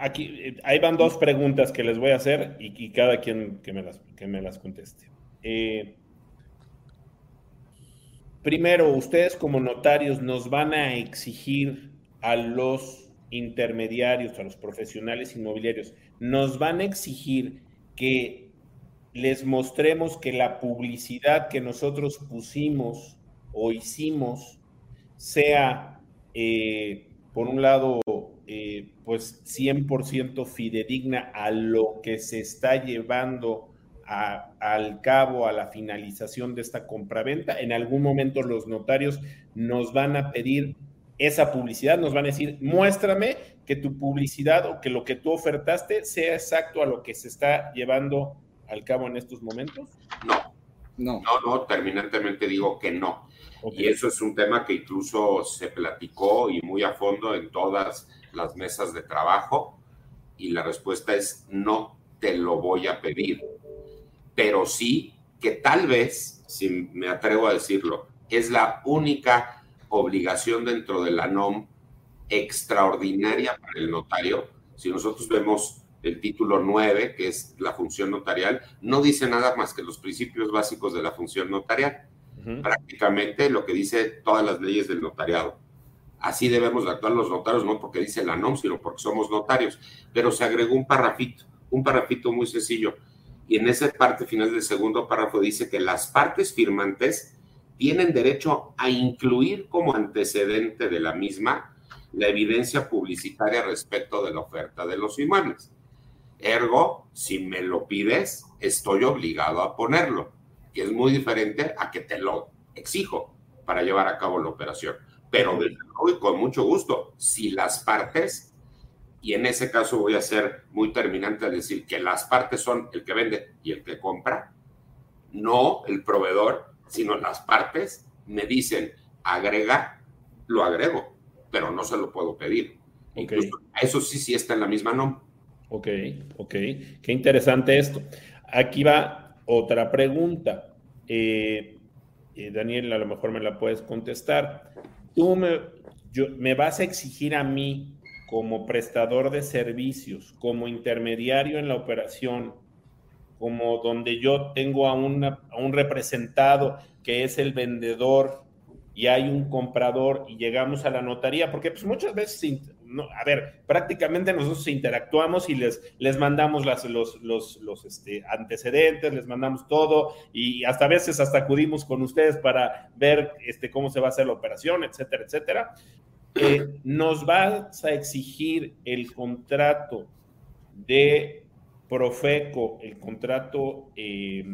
aquí ahí van dos preguntas que les voy a hacer y, cada quien que me las, que me las conteste. Eh, primero, ustedes como notarios nos van a exigir a los intermediarios, a los profesionales inmobiliarios, nos van a exigir que les mostremos que la publicidad que nosotros pusimos o hicimos sea, eh, por un lado, eh, pues 100% fidedigna a lo que se está llevando al cabo, a la finalización de esta compraventa. En algún momento los notarios nos van a pedir esa publicidad, nos van a decir, muéstrame que tu publicidad o que lo que tú ofertaste sea exacto a lo que se está llevando al cabo en estos momentos? No, no, no, no terminantemente digo que no. Y eso es un tema que incluso se platicó y muy a fondo en todas las mesas de trabajo y la respuesta es no te lo voy a pedir, pero sí que tal vez, si me atrevo a decirlo, es la única obligación dentro de la NOM extraordinaria para el notario. Si nosotros vemos el título 9, que es la función notarial, no dice nada más que los principios básicos de la función notarial. Prácticamente lo que dice todas las leyes del notariado. Así debemos de actuar los notarios, no porque dice la NOM, sino porque somos notarios. Pero se agregó un parrafito, un parrafito muy sencillo. Y en esa parte final del segundo párrafo dice que las partes firmantes tienen derecho a incluir como antecedente de la misma la evidencia publicitaria respecto de la oferta de los inmuebles. Ergo, si me lo pides, estoy obligado a ponerlo, que es muy diferente a que te lo exijo para llevar a cabo la operación. Pero desde luego con mucho gusto, si las partes, y en ese caso voy a ser muy terminante al decir que las partes son el que vende y el que compra, no el proveedor, sino las partes me dicen, agrega, lo agrego, pero no se lo puedo pedir. eso sí, sí está en la misma no. Ok, ok. Qué interesante esto. Aquí va otra pregunta. Eh, eh, Daniel, a lo mejor me la puedes contestar. Tú me, yo, me vas a exigir a mí como prestador de servicios, como intermediario en la operación, como donde yo tengo a, a un representado que es el vendedor y hay un comprador y llegamos a la notaría, porque pues muchas veces, no, a ver, prácticamente nosotros interactuamos y les, les mandamos las, los, los, los este, antecedentes, les mandamos todo y hasta a veces hasta acudimos con ustedes para ver este, cómo se va a hacer la operación, etcétera, etcétera. Eh, nos vas a exigir el contrato de Profeco, el contrato eh,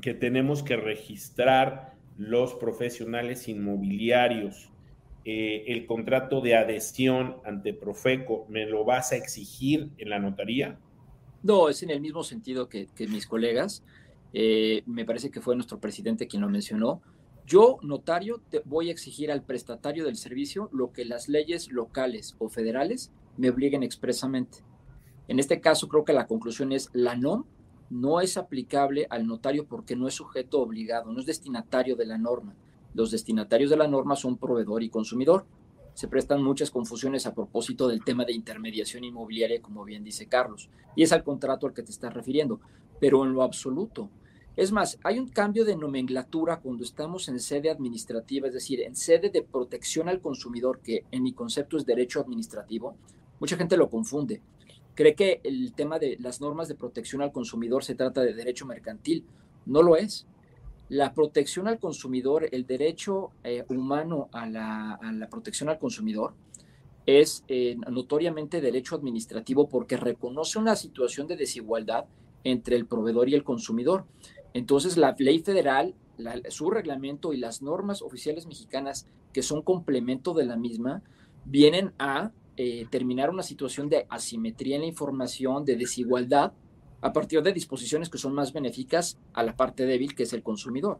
que tenemos que registrar los profesionales inmobiliarios, eh, el contrato de adhesión ante Profeco, ¿me lo vas a exigir en la notaría? No, es en el mismo sentido que, mis colegas. Eh, me parece que fue nuestro presidente quien lo mencionó. Yo, notario, te voy a exigir al prestatario del servicio lo que las leyes locales o federales me obliguen expresamente. En este caso, creo que la conclusión es la NOM no es aplicable al notario porque no es sujeto obligado, no es destinatario de la norma. Los destinatarios de la norma son proveedor y consumidor. Se prestan muchas confusiones a propósito del tema de intermediación inmobiliaria, como bien dice Carlos, y es al contrato al que te estás refiriendo, pero en lo absoluto. Es más, hay un cambio de nomenclatura cuando estamos en sede administrativa, es decir, en sede de protección al consumidor, que en mi concepto es derecho administrativo. Mucha gente lo confunde cree que el tema de las normas de protección al consumidor se trata de derecho mercantil. No lo es. La protección al consumidor, el derecho eh, humano a la, protección al consumidor, es eh, notoriamente derecho administrativo porque reconoce una situación de desigualdad entre el proveedor y el consumidor. Entonces, la ley federal, su reglamento y las normas oficiales mexicanas, que son complemento de la misma, vienen a eh, terminar una situación de asimetría en la información, de desigualdad, a partir de disposiciones que son más benéficas a la parte débil, que es el consumidor.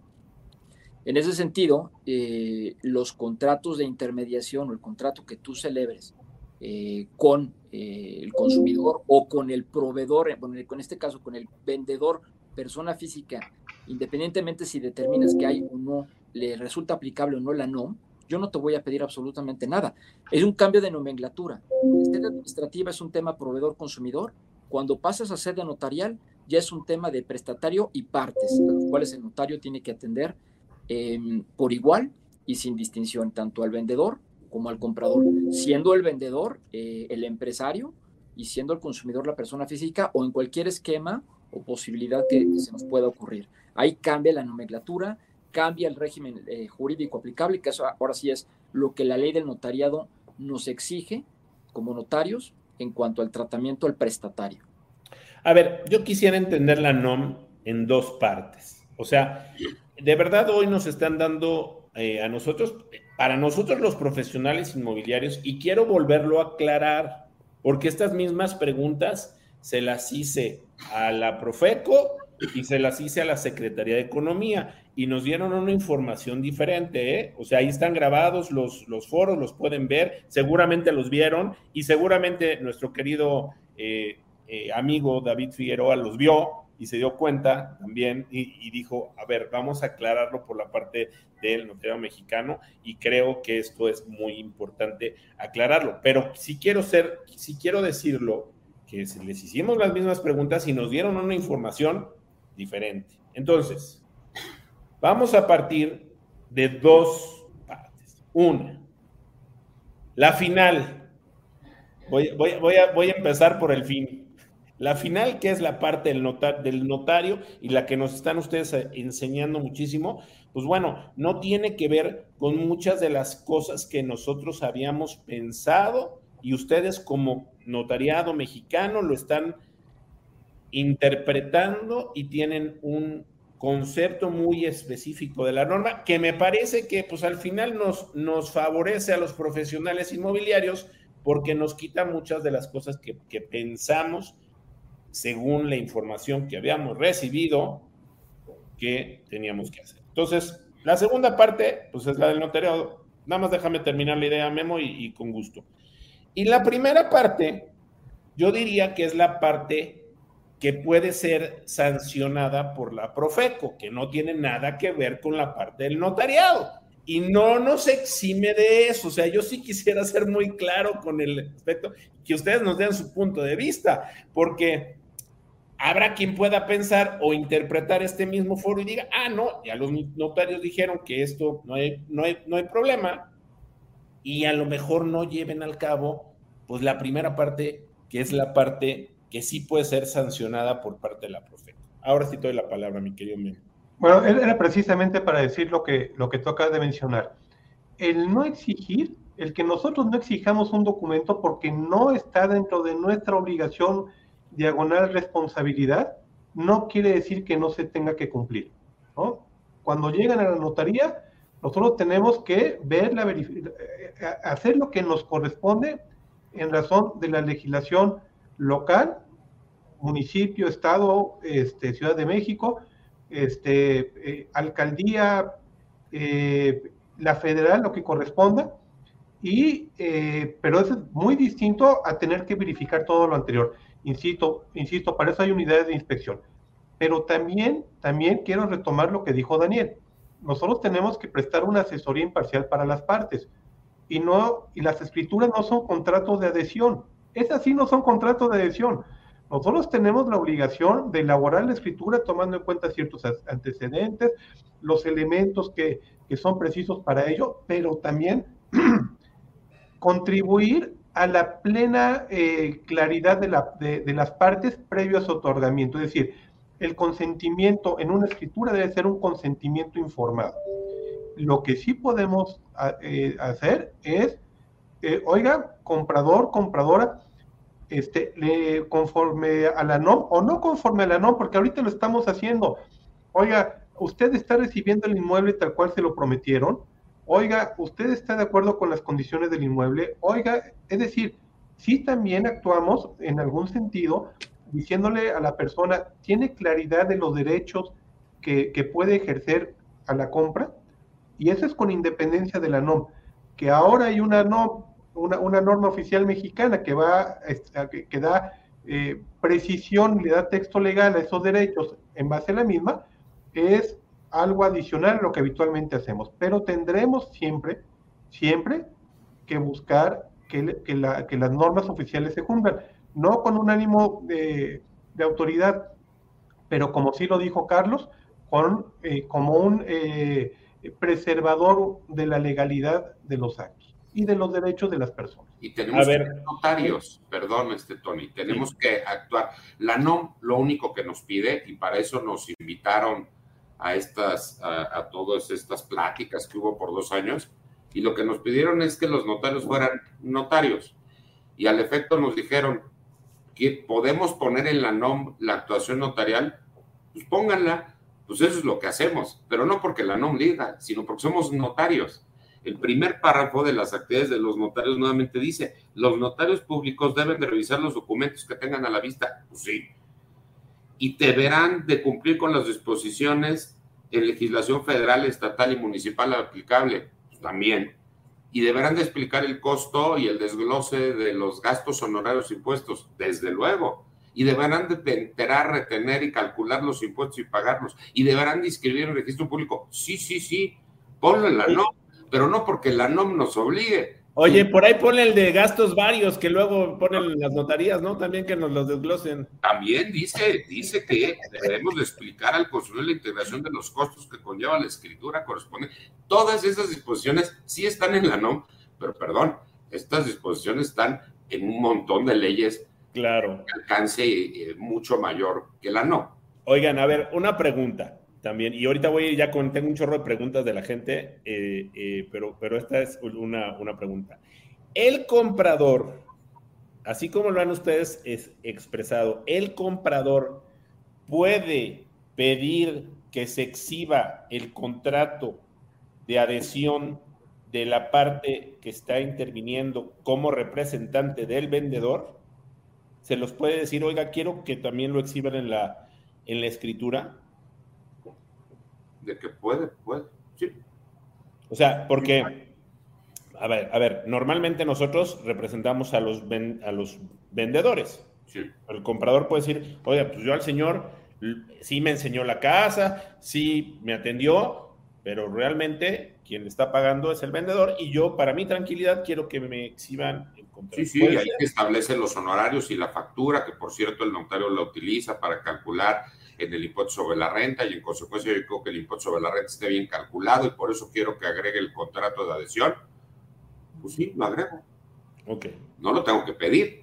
En ese sentido, eh, los contratos de intermediación o el contrato que tú celebres eh, con el consumidor o con el proveedor, con este caso con el vendedor, persona física, independientemente si determinas que hay o no, le resulta aplicable o no la NOM, yo no te voy a pedir absolutamente nada. Es un cambio de nomenclatura. Sede administrativa es un tema proveedor-consumidor. Cuando pasas a sede notarial, ya es un tema de prestatario y partes, a los cuales el notario tiene que atender em, por igual y sin distinción, tanto al vendedor como al comprador, siendo el vendedor eh, el empresario y siendo el consumidor la persona física o en cualquier esquema o posibilidad que se nos pueda ocurrir. Ahí cambia la nomenclatura, cambia el régimen eh, jurídico aplicable, que eso ahora sí es lo que la ley del notariado nos exige como notarios en cuanto al tratamiento al prestatario. A ver, yo quisiera entender la NOM en dos partes. O sea, de verdad hoy nos están dando eh, a nosotros, para nosotros los profesionales inmobiliarios, y quiero volverlo a aclarar, porque estas mismas preguntas se las hice a la Profeco y se las hice a la Secretaría de Economía y nos dieron una información diferente, ¿eh? O sea, ahí están grabados los, los foros, los pueden ver, seguramente los vieron y seguramente nuestro querido eh, eh, amigo David Figueroa los vio y se dio cuenta también y, dijo, a ver, vamos a aclararlo por la parte del notario mexicano y creo que esto es muy importante aclararlo. Pero si quiero ser, si quiero decirlo, que les hicimos las mismas preguntas y nos dieron una información diferente. Entonces, vamos a partir de dos partes. Una, la final. Voy, voy, voy, a, voy a empezar por el fin. La final, que es la parte del, del notario y la que nos están ustedes eh, enseñando muchísimo, pues bueno, no tiene que ver con muchas de las cosas que nosotros habíamos pensado y ustedes como notariado mexicano lo están interpretando y tienen un concepto muy específico de la norma que me parece que pues al final nos, nos favorece a los profesionales inmobiliarios porque nos quita muchas de las cosas que, pensamos según la información que habíamos recibido que teníamos que hacer. Entonces, la segunda parte, pues es la del notariado. Nada más déjame terminar la idea, Memo, y, con gusto. Y la primera parte, yo diría que es la parte que puede ser sancionada por la Profeco, que no tiene nada que ver con la parte del notariado. Y no nos exime de eso. O sea, yo sí quisiera ser muy claro con el aspecto, que ustedes nos den su punto de vista, porque habrá quien pueda pensar o interpretar este mismo foro y diga, ah, no, ya los notarios dijeron que esto no hay, no no hay problema, y a lo mejor no lleven al cabo, pues la primera parte, que es la parte que sí puede ser sancionada por parte de la profeta. Ahora sí te doy la palabra, mi querido Memo. Bueno, era precisamente para decir lo que, lo que toca de mencionar. El no exigir, el que nosotros no exijamos un documento porque no está dentro de nuestra obligación diagonal responsabilidad, no quiere decir que no se tenga que cumplir. ¿no? Cuando llegan a la notaría, nosotros tenemos que ver la eh, hacer lo que nos corresponde en razón de la legislación local, municipio, estado, este, Ciudad de México, este, eh, alcaldía, eh, la federal, lo que corresponda, y, pero es muy distinto a tener que verificar todo lo anterior. Insisto, insisto, para eso hay unidades de inspección. Pero también, también quiero retomar lo que dijo Daniel. Nosotros tenemos que prestar una asesoría imparcial para las partes. Y, no, y las escrituras no son contratos de adhesión. Esas sí no son contratos de adhesión. Nosotros tenemos la obligación de elaborar la escritura tomando en cuenta ciertos antecedentes, los elementos que, que son precisos para ello, pero también [clears throat] contribuir a la plena eh, claridad de, la, de, las partes previo a su otorgamiento. Es decir, el consentimiento en una escritura debe ser un consentimiento informado. Lo que sí podemos eh, hacer es, eh, oiga, comprador, compradora, este, le, conforme a la NOM o no conforme a la NOM, porque ahorita lo estamos haciendo. Oiga, usted está recibiendo el inmueble tal cual se lo prometieron oiga, ¿usted está de acuerdo con las condiciones del inmueble? Oiga, es decir, sí también actuamos en algún sentido diciéndole a la persona, ¿tiene claridad de los derechos que, puede ejercer a la compra? Y eso es con independencia de la NOM. Que ahora hay una, NOM, una, norma oficial mexicana que, va, que, da eh, precisión, le da texto legal a esos derechos en base a la misma, es algo adicional a lo que habitualmente hacemos, pero tendremos siempre, siempre que buscar que, las normas oficiales se cumplan, no con un ánimo de, autoridad, pero como sí lo dijo Carlos, con, eh, como un eh, preservador de la legalidad de los actos y de los derechos de las personas. Y tenemos que ser notarios, perdón, este Tony, tenemos que actuar. La NOM lo único que nos pide, y para eso nos invitaron a, estas, a, todas estas pláticas que hubo por dos años y lo que nos pidieron es que los notarios fueran notarios. Y al efecto nos dijeron que podemos poner en la NOM la actuación notarial, pues pónganla, pues eso es lo que hacemos, pero no porque la NOM diga, sino porque somos notarios. El primer párrafo de las actividades de los notarios nuevamente dice, los notarios públicos deben de revisar los documentos que tengan a la vista. Pues sí. Y deberán de cumplir con las disposiciones en legislación federal, estatal y municipal aplicable. Pues también. Y deberán de explicar el costo y el desglose de los gastos honorarios impuestos. Desde luego y deberán de enterar, retener y calcular los impuestos y pagarlos. Y deberán de inscribir en el registro público. Sí, sí, sí, ponlo en la NOM, pero no porque la NOM nos obligue. Oye, por ahí pone el de gastos varios que luego ponen las notarías, ¿no? También que nos los desglosen. También dice, dice que debemos de explicar al consumidor la integración de los costos que conlleva la escritura corresponde. Todas esas disposiciones sí están en la NOM, pero perdón, estas disposiciones están en un montón de leyes Claro. Alcance eh, mucho mayor que la no. Oigan, a ver, una pregunta también, y ahorita voy ya con, tengo un chorro de preguntas de la gente, eh, eh, pero, pero esta es una, una pregunta. El comprador, así como lo han ustedes expresado, el comprador puede pedir que se exhiba el contrato de adhesión de la parte que está interviniendo como representante del vendedor se los puede decir, oiga, quiero que también lo exhiban en la, en la escritura. De que puede, puede, sí. O sea, porque, a ver, a ver, normalmente nosotros representamos a los, a los vendedores. Sí. El comprador puede decir, oiga, pues yo al señor sí me enseñó la casa, sí me atendió, pero realmente quien está pagando es el vendedor y yo, para mi tranquilidad, quiero que me exhiban Sí, sí, hay que establecer los honorarios y la factura, que por cierto el notario la utiliza para calcular en el impuesto sobre la renta y en consecuencia yo creo que el impuesto sobre la renta esté bien calculado y por eso quiero que agregue el contrato de adhesión. Pues sí, lo agrego. Ok. No lo tengo que pedir.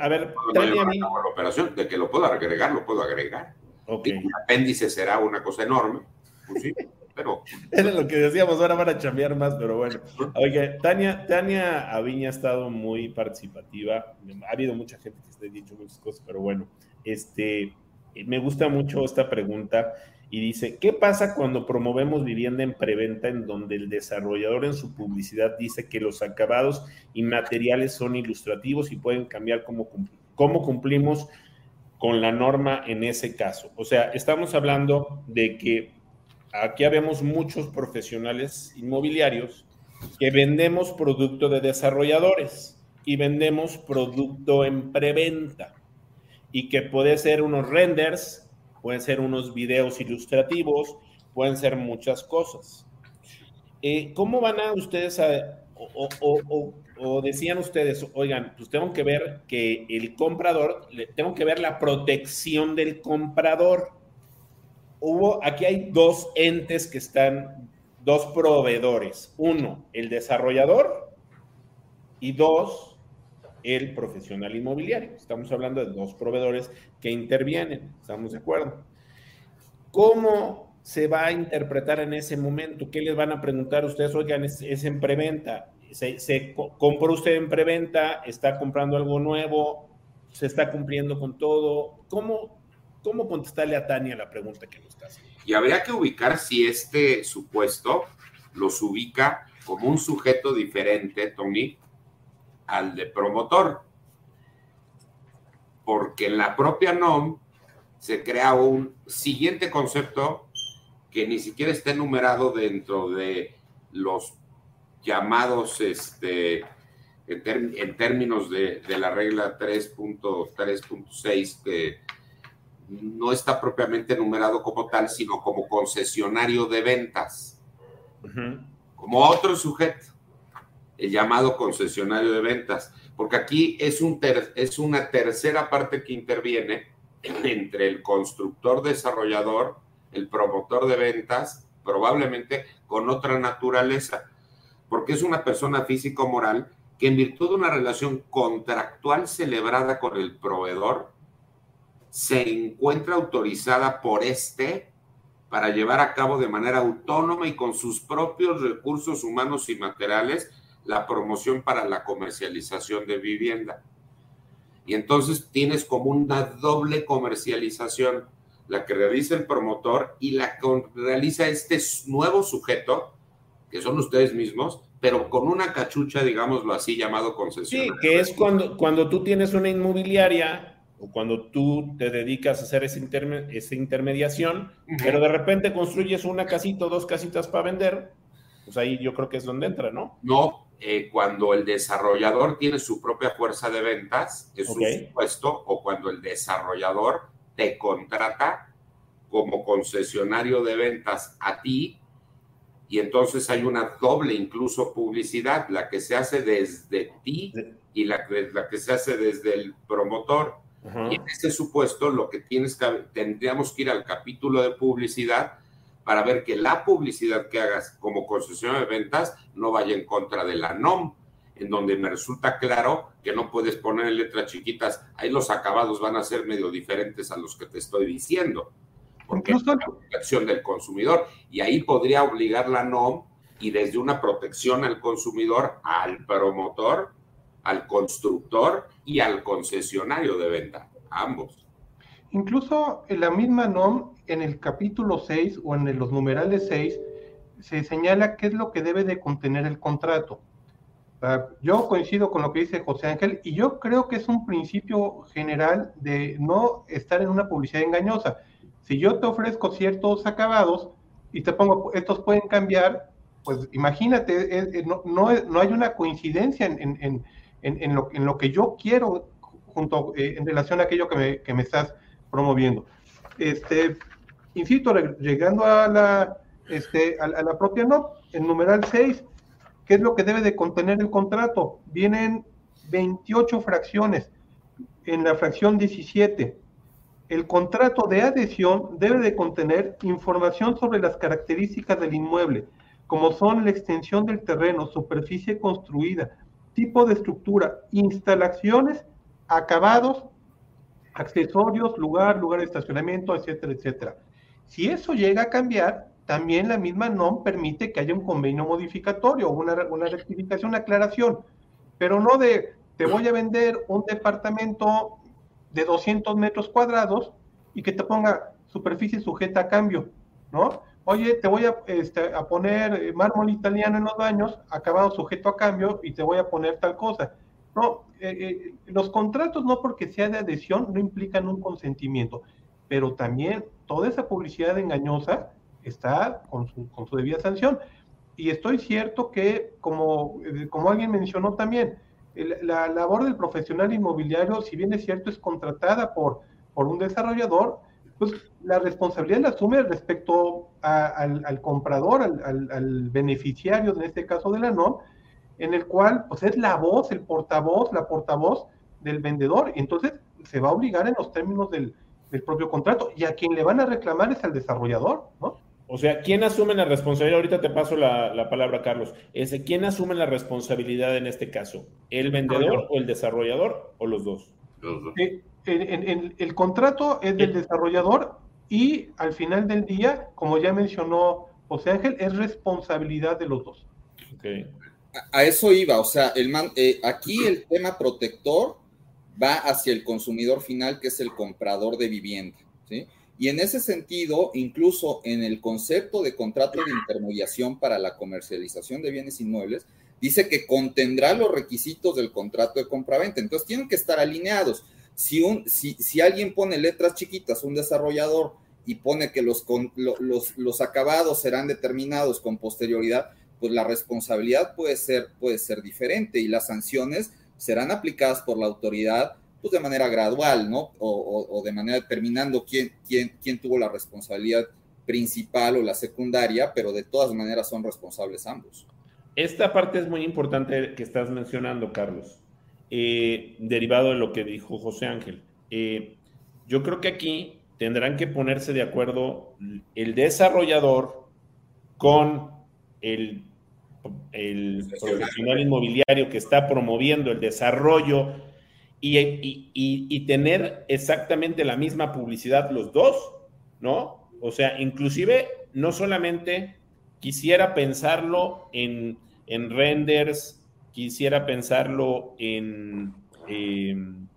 A ver, no la operación, de que lo puedo agregar, lo puedo agregar. Okay. El apéndice será una cosa enorme. Pues sí. pero... [laughs] Era lo que decíamos, ahora van a chambear más, pero bueno. Oye, Tania, Tania Aviña ha estado muy participativa, ha habido mucha gente que se ha dicho muchas cosas, pero bueno, este, me gusta mucho esta pregunta y dice, ¿qué pasa cuando promovemos vivienda en preventa en donde el desarrollador en su publicidad dice que los acabados y materiales son ilustrativos y pueden cambiar cómo, cómo cumplimos con la norma en ese caso? O sea, estamos hablando de que aquí habemos muchos profesionales inmobiliarios que vendemos producto de desarrolladores y vendemos producto en preventa y que puede ser unos renders, pueden ser unos videos ilustrativos, pueden ser muchas cosas. Eh, ¿Cómo van a ustedes a, o, decían ustedes, oigan, pues tengo que ver que el comprador, tengo que ver la protección del comprador hubo, aquí hay dos entes que están, dos proveedores. Uno, el desarrollador y dos, el profesional inmobiliario. Estamos hablando de dos proveedores que intervienen, ¿estamos de acuerdo? ¿Cómo se va a interpretar en ese momento? ¿Qué les van a preguntar ustedes? Oigan, es, en preventa. Se, se, compró usted en preventa, está comprando algo nuevo, se está cumpliendo con todo. ¿Cómo, ¿Cómo contestarle a Tania la pregunta que nos está haciendo? Y habría que ubicar si este supuesto los ubica como un sujeto diferente, Tony, al de promotor. Porque en la propia NOM se crea un siguiente concepto que ni siquiera está enumerado dentro de los llamados, este, en, términos de, de, la regla 3.3.6 que no está propiamente numerado como tal, sino como concesionario de ventas, como otro sujeto, el llamado concesionario de ventas, porque aquí es, un es una tercera parte que interviene [clears throat] entre el constructor desarrollador, el promotor de ventas, probablemente con otra naturaleza, porque es una persona físico moral que en virtud de una relación contractual celebrada con el proveedor, se encuentra autorizada por este para llevar a cabo de manera autónoma y con sus propios recursos humanos y materiales la promoción para la comercialización de vivienda. Y entonces tienes como una doble comercialización, la que realiza el promotor y la que realiza este nuevo sujeto, que son ustedes mismos, pero con una cachucha, digámoslo así, llamado concesión. Sí, que es cuando, cuando tú tienes una inmobiliaria o cuando tú te dedicas a hacer esa, intermediación, pero de repente construyes una casita o dos casitas para vender, pues ahí yo creo que es donde entra, ¿no? No, eh, cuando el desarrollador tiene su propia fuerza de ventas, es un supuesto, o cuando el desarrollador te contrata como concesionario de ventas a ti y entonces hay una doble incluso publicidad, la que se hace desde ti y la, la que se hace desde el promotor. Y en ese supuesto lo que tienes que, tendríamos que ir al capítulo de publicidad para ver que la publicidad que hagas como concesión de ventas no vaya en contra de la NOM, en donde me resulta claro que no puedes poner en letras chiquitas, ahí los acabados van a ser medio diferentes a los que te estoy diciendo porque es la protección del consumidor. Y ahí podría obligar la NOM y desde una protección al consumidor, al promotor, al constructor y al concesionario de venta, ambos. Incluso en la misma NOM, en el capítulo 6 o en los numerales 6, se señala qué es lo que debe de contener el contrato. Yo coincido con lo que dice José Ángel y yo creo que es un principio general de no estar en una publicidad engañosa si yo te ofrezco ciertos acabados y te pongo, estos pueden cambiar, pues imagínate, no, no, hay una coincidencia en, lo, en, lo, que yo quiero junto eh, en relación a aquello que me, que me estás promoviendo. Este, insisto, llegando a la, este, a, la propia NOP, el numeral 6, ¿qué es lo que debe de contener el contrato? Vienen 28 fracciones. En la fracción 17, el contrato de adhesión debe de contener información sobre las características del inmueble, como son la extensión del terreno, superficie construida, tipo de estructura, instalaciones, acabados, accesorios, lugar, lugar de estacionamiento, etcétera, etcétera. Si eso llega a cambiar, también la misma NOM permite que haya un convenio modificatorio, una, una rectificación, una aclaración, pero no de te voy a vender un departamento de 200 metros cuadrados y que te ponga superficie sujeta a cambio, ¿no? Oye, te voy a, este, a poner mármol italiano en los baños, acabado sujeto a cambio, y te voy a poner tal cosa. No, eh, eh, los contratos no porque sea de adhesión no implican un consentimiento, pero también toda esa publicidad engañosa está con su, con su debida sanción. Y estoy cierto que, como, como alguien mencionó también, la labor del profesional inmobiliario, si bien es cierto, es contratada por, por un desarrollador, pues la responsabilidad la asume respecto al, comprador, al, beneficiario, en este caso de la NOM, en el cual pues es la voz, el portavoz, la portavoz del vendedor, y entonces se va a obligar en los términos del, del propio contrato, y a quien le van a reclamar es al desarrollador, ¿no? O sea, ¿quién asume la responsabilidad? Ahorita te paso la, palabra, Carlos. ¿Quién asume la responsabilidad en este caso? ¿El vendedor o el desarrollador o los dos? Eh, el contrato es del desarrollador y al final del día, como ya mencionó José Ángel, es responsabilidad de los dos. A, eso iba, o sea, el eh, aquí el tema protector va hacia el consumidor final, que es el comprador de vivienda. Y en ese sentido, incluso en el concepto de contrato de intermediación para la comercialización de bienes inmuebles, dice que contendrá los requisitos del contrato de compraventa. Entonces tienen que estar alineados. Si, un, si, si alguien pone letras chiquitas, un desarrollador, y pone que los, los, los acabados serán determinados con posterioridad, pues la responsabilidad puede ser, puede ser diferente y las sanciones serán aplicadas por la autoridad pues de manera gradual, ¿no? O, de manera determinando quién, quién, quién tuvo la responsabilidad principal o la secundaria, pero de todas maneras son responsables ambos. Esta parte es muy importante que estás mencionando, Carlos, eh, derivado de lo que dijo José Ángel. Eh, yo creo que aquí tendrán que ponerse de acuerdo el desarrollador con el, el profesional inmobiliario que está promoviendo el desarrollo y, tener exactamente la misma publicidad los dos, ¿no? O sea, inclusive no solamente quisiera pensarlo en, renders, quisiera pensarlo en, en,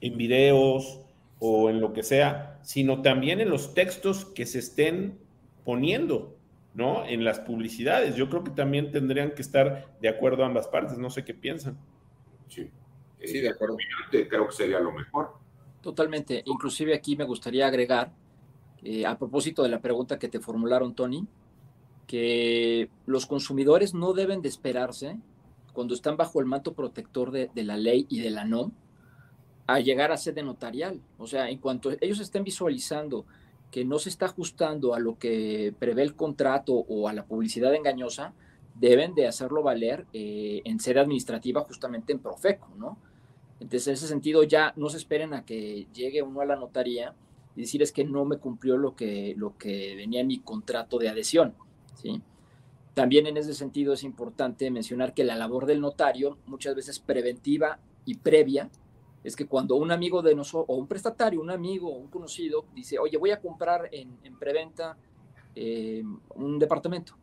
en videos o en lo que sea, sino también en los textos que se estén poniendo. ¿No? En las publicidades. Yo creo que también tendrían que estar de acuerdo ambas partes. No sé qué piensan. Sí, sí de acuerdo. Creo que sería lo mejor. Totalmente. Inclusive aquí me gustaría agregar, eh, a propósito de la pregunta que te formularon, Tony, que los consumidores no deben de esperarse cuando están bajo el manto protector de, de la ley y de la NOM a llegar a sede notarial. O sea, en cuanto ellos estén visualizando que no se está ajustando a lo que prevé el contrato o a la publicidad engañosa, deben de hacerlo valer eh, en sede administrativa justamente en Profeco, ¿no? Entonces, en ese sentido, ya no se esperen a que llegue uno a la notaría y decir es que no me cumplió lo que, lo que venía en mi contrato de adhesión. También en ese sentido es importante mencionar que la labor del notario, muchas veces preventiva y previa, es que cuando un amigo de nosotros, o un prestatario, un amigo, un conocido, dice, oye, voy a comprar en, preventa eh, un departamento.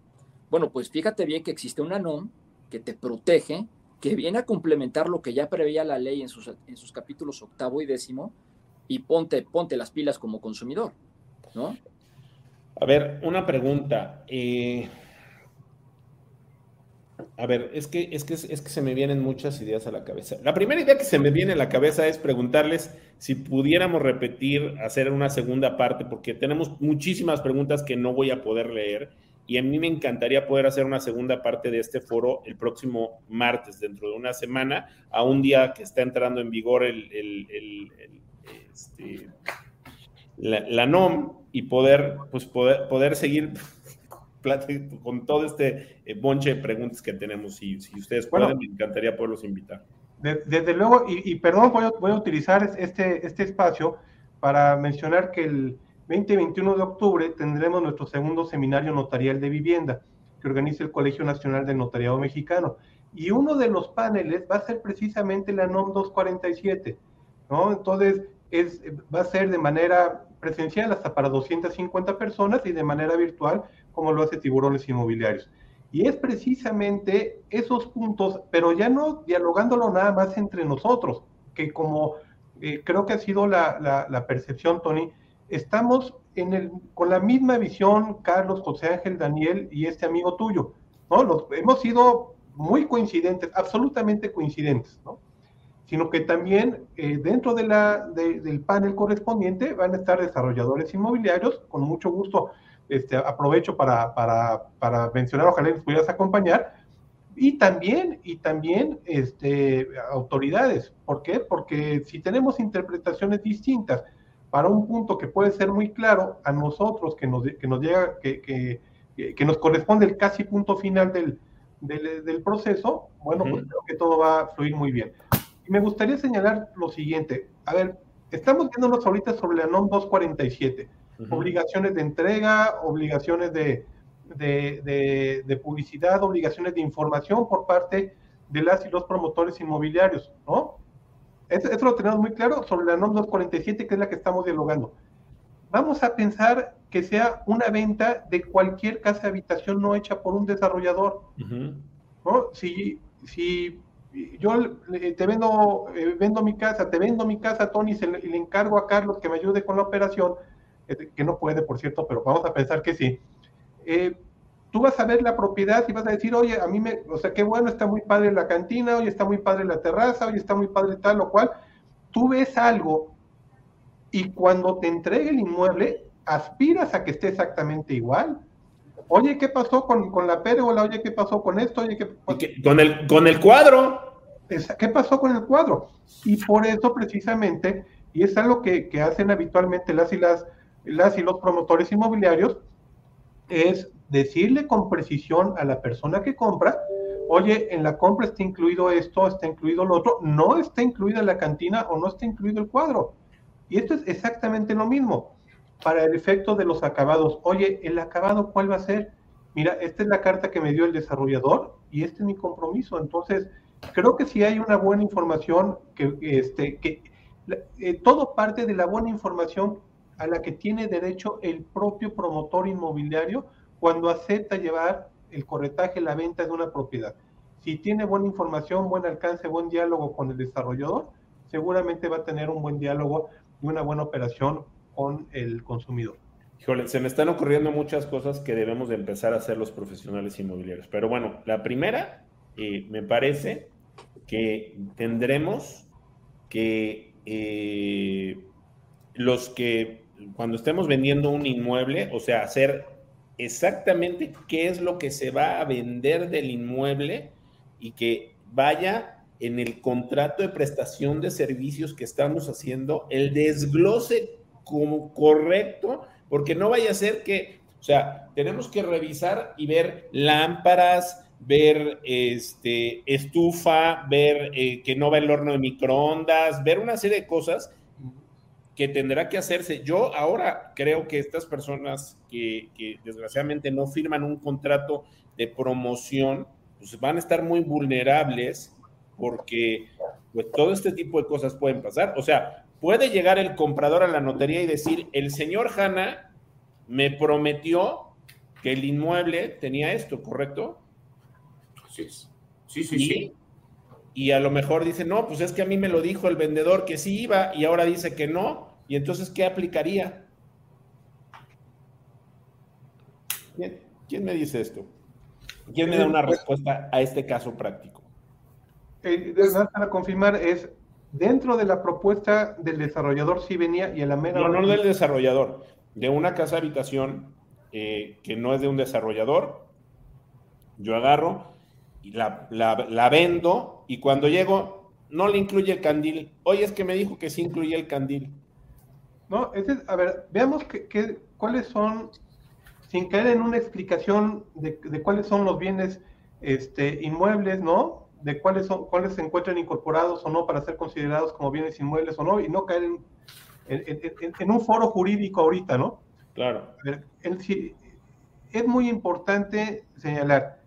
Bueno, pues fíjate bien que existe una NOM que te protege, que viene a complementar lo que ya preveía la ley en sus, capítulos octavo y décimo, y ponte, ponte las pilas como consumidor, ¿no? A ver, una pregunta. Eh, a ver, es que, es, que, es que se me vienen muchas ideas a la cabeza. La primera idea que se me viene a la cabeza es preguntarles si pudiéramos repetir, hacer una segunda parte, porque tenemos muchísimas preguntas que no voy a poder leer y a mí me encantaría poder hacer una segunda parte de este foro el próximo martes, dentro de una semana, a un día que está entrando en vigor el, este, la, NOM y poder, pues poder, poder seguir con todo este eh, bonche de preguntas que tenemos. Y si ustedes pueden, me encantaría poderlos invitar. desde luego, y, perdón, voy a, voy a, utilizar este, este espacio para mencionar que el 20-21 de octubre tendremos nuestro segundo seminario notarial de vivienda que organiza el Colegio Nacional de Notariado Mexicano. Y uno de los paneles va a ser precisamente la NOM 247, ¿no? Entonces, es, va a ser de manera presencial hasta para 250 personas y de manera virtual como lo hace Tiburones Inmobiliarios. Y es precisamente esos puntos, pero ya no dialogándolo nada más entre nosotros, que como eh, creo que ha sido la, percepción, Tony, estamos con la misma visión, Carlos, José Ángel, Daniel y este amigo tuyo, ¿no? Los, hemos sido muy coincidentes, absolutamente coincidentes, ¿no? Sino que también eh, dentro del panel correspondiente van a estar desarrolladores inmobiliarios, con mucho gusto este, aprovecho para, para, para, mencionar, ojalá les pudieras acompañar, y también, y también este, autoridades. ¿Por qué? Porque si tenemos interpretaciones distintas para un punto que puede ser muy claro a nosotros, que nos, que nos llega, que, que, que nos corresponde el casi punto final del, del, del proceso, bueno, pues creo que todo va a fluir muy bien. Y me gustaría señalar lo siguiente. A ver, estamos viéndonos ahorita sobre la NOM 247 obligaciones de entrega, obligaciones de, de, publicidad, obligaciones de información por parte de las y los promotores inmobiliarios, ¿no? Eso, lo tenemos muy claro sobre la NOM 247, que es la que estamos dialogando. Vamos a pensar que sea una venta de cualquier casa de habitación no hecha por un desarrollador, ¿no? Si, si yo te vendo, eh, vendo mi casa, te vendo mi casa, Tony, y le encargo a Carlos que me ayude con la operación, que no puede, por cierto, pero vamos a pensar que sí. Eh, tú vas a ver la propiedad y vas a decir, oye, a mí me, o sea, qué bueno, está muy padre la cantina, oye, está muy padre la terraza, oye, está muy padre tal o cual. Tú ves algo y cuando te entregue el inmueble, aspiras a que esté exactamente igual. Oye, ¿qué pasó con, con la pérgola? Oye, ¿qué pasó con esto? Oye, ¿qué, con el, con el cuadro. ¿Qué pasó con el cuadro? Y por eso precisamente, y es algo que, que hacen habitualmente las y las las y los promotores inmobiliarios es decirle con precisión a la persona que compra, oye, en la compra está incluido esto, está incluido lo otro, no está incluida la cantina o no está incluido el cuadro. Y esto es exactamente lo mismo para el efecto de los acabados. Oye, ¿el acabado cuál va a ser? Mira, esta es la carta que me dio el desarrollador y este es mi compromiso. Entonces, creo que si hay una buena información, que, este, que eh, todo parte de la buena información a la que tiene derecho el propio promotor inmobiliario cuando acepta llevar el corretaje, la venta de una propiedad. Si tiene buena información, buen alcance, buen diálogo con el desarrollador, seguramente va a tener un buen diálogo y una buena operación con el consumidor. Híjole, se me están ocurriendo muchas cosas que debemos de empezar a hacer los profesionales inmobiliarios. Pero bueno, la primera, eh, me parece que tendremos que eh, los que cuando estemos vendiendo un inmueble, o sea, hacer exactamente qué es lo que se va a vender del inmueble y que vaya en el contrato de prestación de servicios que estamos haciendo, el desglose como correcto porque no vaya a ser que, o sea, tenemos que revisar y ver lámparas, ver este, estufa, ver eh, que no va el horno de microondas, ver una serie de cosas que tendrá que hacerse. Yo ahora creo que estas personas que, que desgraciadamente no firman un contrato de promoción, pues van a estar muy vulnerables porque pues todo este tipo de cosas pueden pasar. O sea, puede llegar el comprador a la notaría y decir, el señor Hanna me prometió que el inmueble tenía esto, ¿correcto? Sí, sí, sí, sí. Y a lo mejor dice, no, pues es que a mí me lo dijo el vendedor que sí iba y ahora dice que no. Y entonces, ¿qué aplicaría? ¿Quién, me dice esto? ¿Quién me da una respuesta a este caso práctico? Eh, para confirmar, es dentro de la propuesta del desarrollador sí venía y en la mera... No, no del desarrollador, de una casa habitación eh, que no es de un desarrollador, yo agarro y la, la, vendo y cuando llego no le incluye el candil. Oye, es que me dijo que sí incluye el candil. No, ese a ver, veamos que, cuáles son, sin caer en una explicación de, de cuáles son los bienes este, inmuebles, ¿no? de cuáles son, cuáles se encuentran incorporados o no para ser considerados como bienes inmuebles o no, y no caer en, en, un foro jurídico ahorita, ¿no? Claro. es muy importante señalar,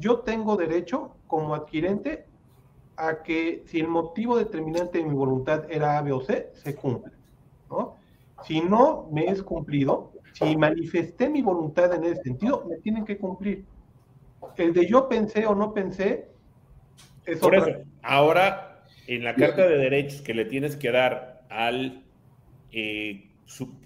yo tengo derecho como adquirente a que si el motivo determinante de mi voluntad era A, B o C, se cumple, ¿no? Si no me es cumplido, si manifesté mi voluntad en ese sentido, me tienen que cumplir. El de yo pensé o no pensé, por eso, ahora en la carta de derechos que le tienes que dar al eh,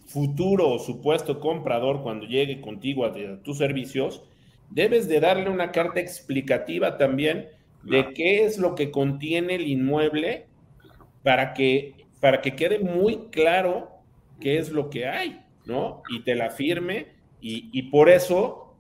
futuro o supuesto comprador cuando llegue contigo a, tus servicios, debes de darle una carta explicativa también de qué es lo que contiene el inmueble para que, para que quede muy claro qué es lo que hay, ¿no? Y te la firme y, y por eso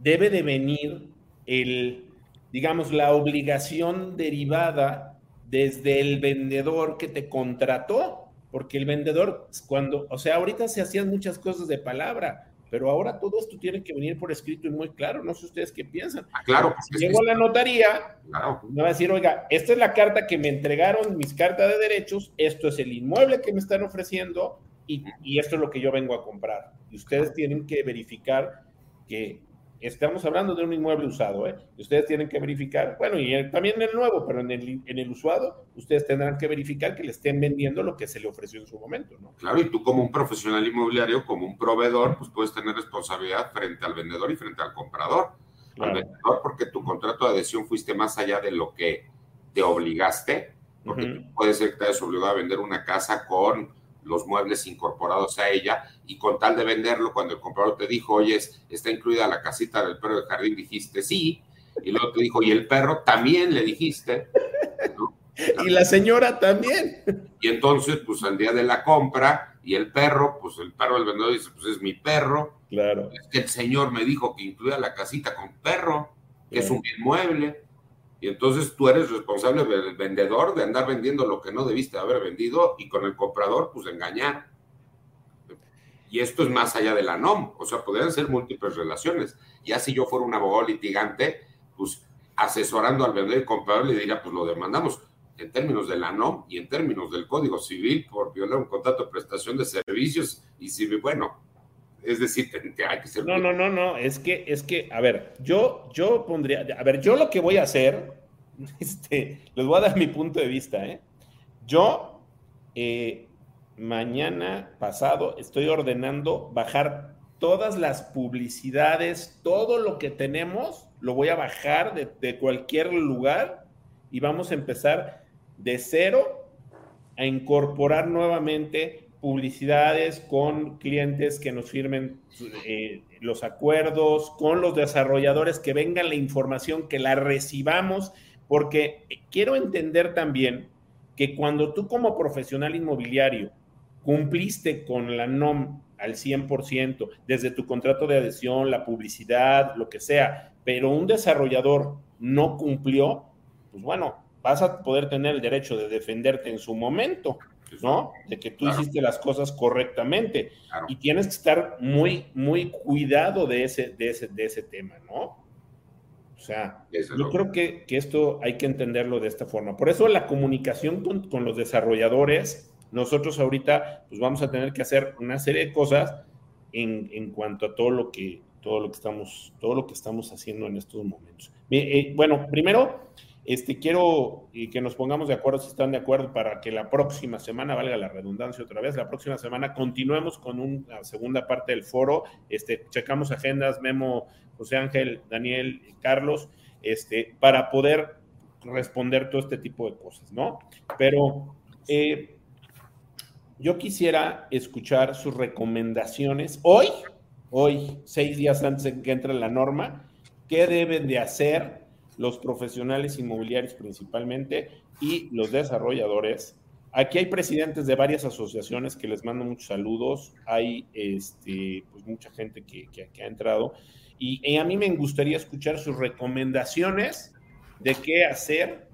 debe de venir el, digamos, la obligación derivada desde el vendedor que te contrató, porque el vendedor, cuando, o sea, ahorita se hacían muchas cosas de palabra, pero ahora todo esto tiene que venir por escrito y muy claro. No sé ustedes qué piensan. Ah, claro. Si llego a la notaría, me va a decir, oiga, esta es la carta que me entregaron, mis cartas de derechos, esto es el inmueble que me están ofreciendo y, y esto es lo que yo vengo a comprar. Y ustedes tienen que verificar que estamos hablando de un inmueble usado, ¿eh? Ustedes tienen que verificar, bueno, y también en el nuevo, pero en el, en el usado, ustedes tendrán que verificar que le estén vendiendo lo que se le ofreció en su momento, ¿no? Claro, y tú como un profesional inmobiliario, como un proveedor, pues puedes tener responsabilidad frente al vendedor y frente al comprador. Al vendedor, porque tu contrato de adhesión fuiste más allá de lo que te obligaste, porque puede ser que te hayas obligado a vender una casa con los muebles incorporados a ella y con tal de venderlo, cuando el comprador te dijo, oye, está incluida la casita del perro de jardín, dijiste sí, y luego te dijo, y el perro también le dijiste. Y la señora también. Y entonces, pues al día de la compra, y el perro, pues el perro del vendedor dice, pues es mi perro. Claro. Es que el señor me dijo que incluía la casita con perro, que es un inmueble. Y entonces tú eres responsable del vendedor de andar vendiendo lo que no debiste haber vendido y con el comprador, pues engañar. Y esto es más allá de la NOM, o sea, podrían ser múltiples relaciones. Ya si yo fuera un abogado litigante, pues asesorando al vendedor y comprador le diría, pues lo demandamos en términos de la NOM y en términos del Código Civil por violar un contrato de prestación de servicios y si, bueno, es decir, que hay que ser... No, no, no, no, es que, es que, a ver, yo, yo pondría, a ver, yo lo que voy a hacer, [laughs] este, les voy a dar mi punto de vista, ¿eh? Yo, eh, mañana pasado, estoy ordenando bajar todas las publicidades, todo lo que tenemos, lo voy a bajar de, de cualquier lugar y vamos a empezar de cero a incorporar nuevamente publicidades, con clientes que nos firmen eh, los acuerdos, con los desarrolladores, que venga la información, que la recibamos, porque quiero entender también que cuando tú como profesional inmobiliario cumpliste con la NOM al 100%, desde tu contrato de adhesión, la publicidad, lo que sea, pero un desarrollador no cumplió, pues bueno, vas a poder tener el derecho de defenderte en su momento, ¿no? De que tú hiciste las cosas correctamente. Y tienes que estar muy, muy cuidado de ese, de ese, de ese tema, ¿no? O sea, yo creo que, esto hay que entenderlo de esta forma. Por eso la comunicación con, con, los desarrolladores, nosotros ahorita pues vamos a tener que hacer una serie de cosas en, en cuanto a todo lo que todo lo que estamos todo lo que estamos haciendo en estos momentos. Eh, bueno, primero este, quiero que nos pongamos de acuerdo si están de acuerdo para que la próxima semana, valga la redundancia otra vez, la próxima semana continuemos con una segunda parte del foro. Este, checamos agendas, Memo, José Ángel, Daniel, Carlos, este, para poder responder todo este tipo de cosas, ¿no? Pero eh, yo quisiera escuchar sus recomendaciones hoy, hoy, seis días antes de que entre la norma, qué deben de hacer los profesionales inmobiliarios principalmente y los desarrolladores. Aquí hay presidentes de varias asociaciones que les mando muchos saludos, hay este, pues mucha gente que, que, ha entrado y, a mí me gustaría escuchar sus recomendaciones de qué hacer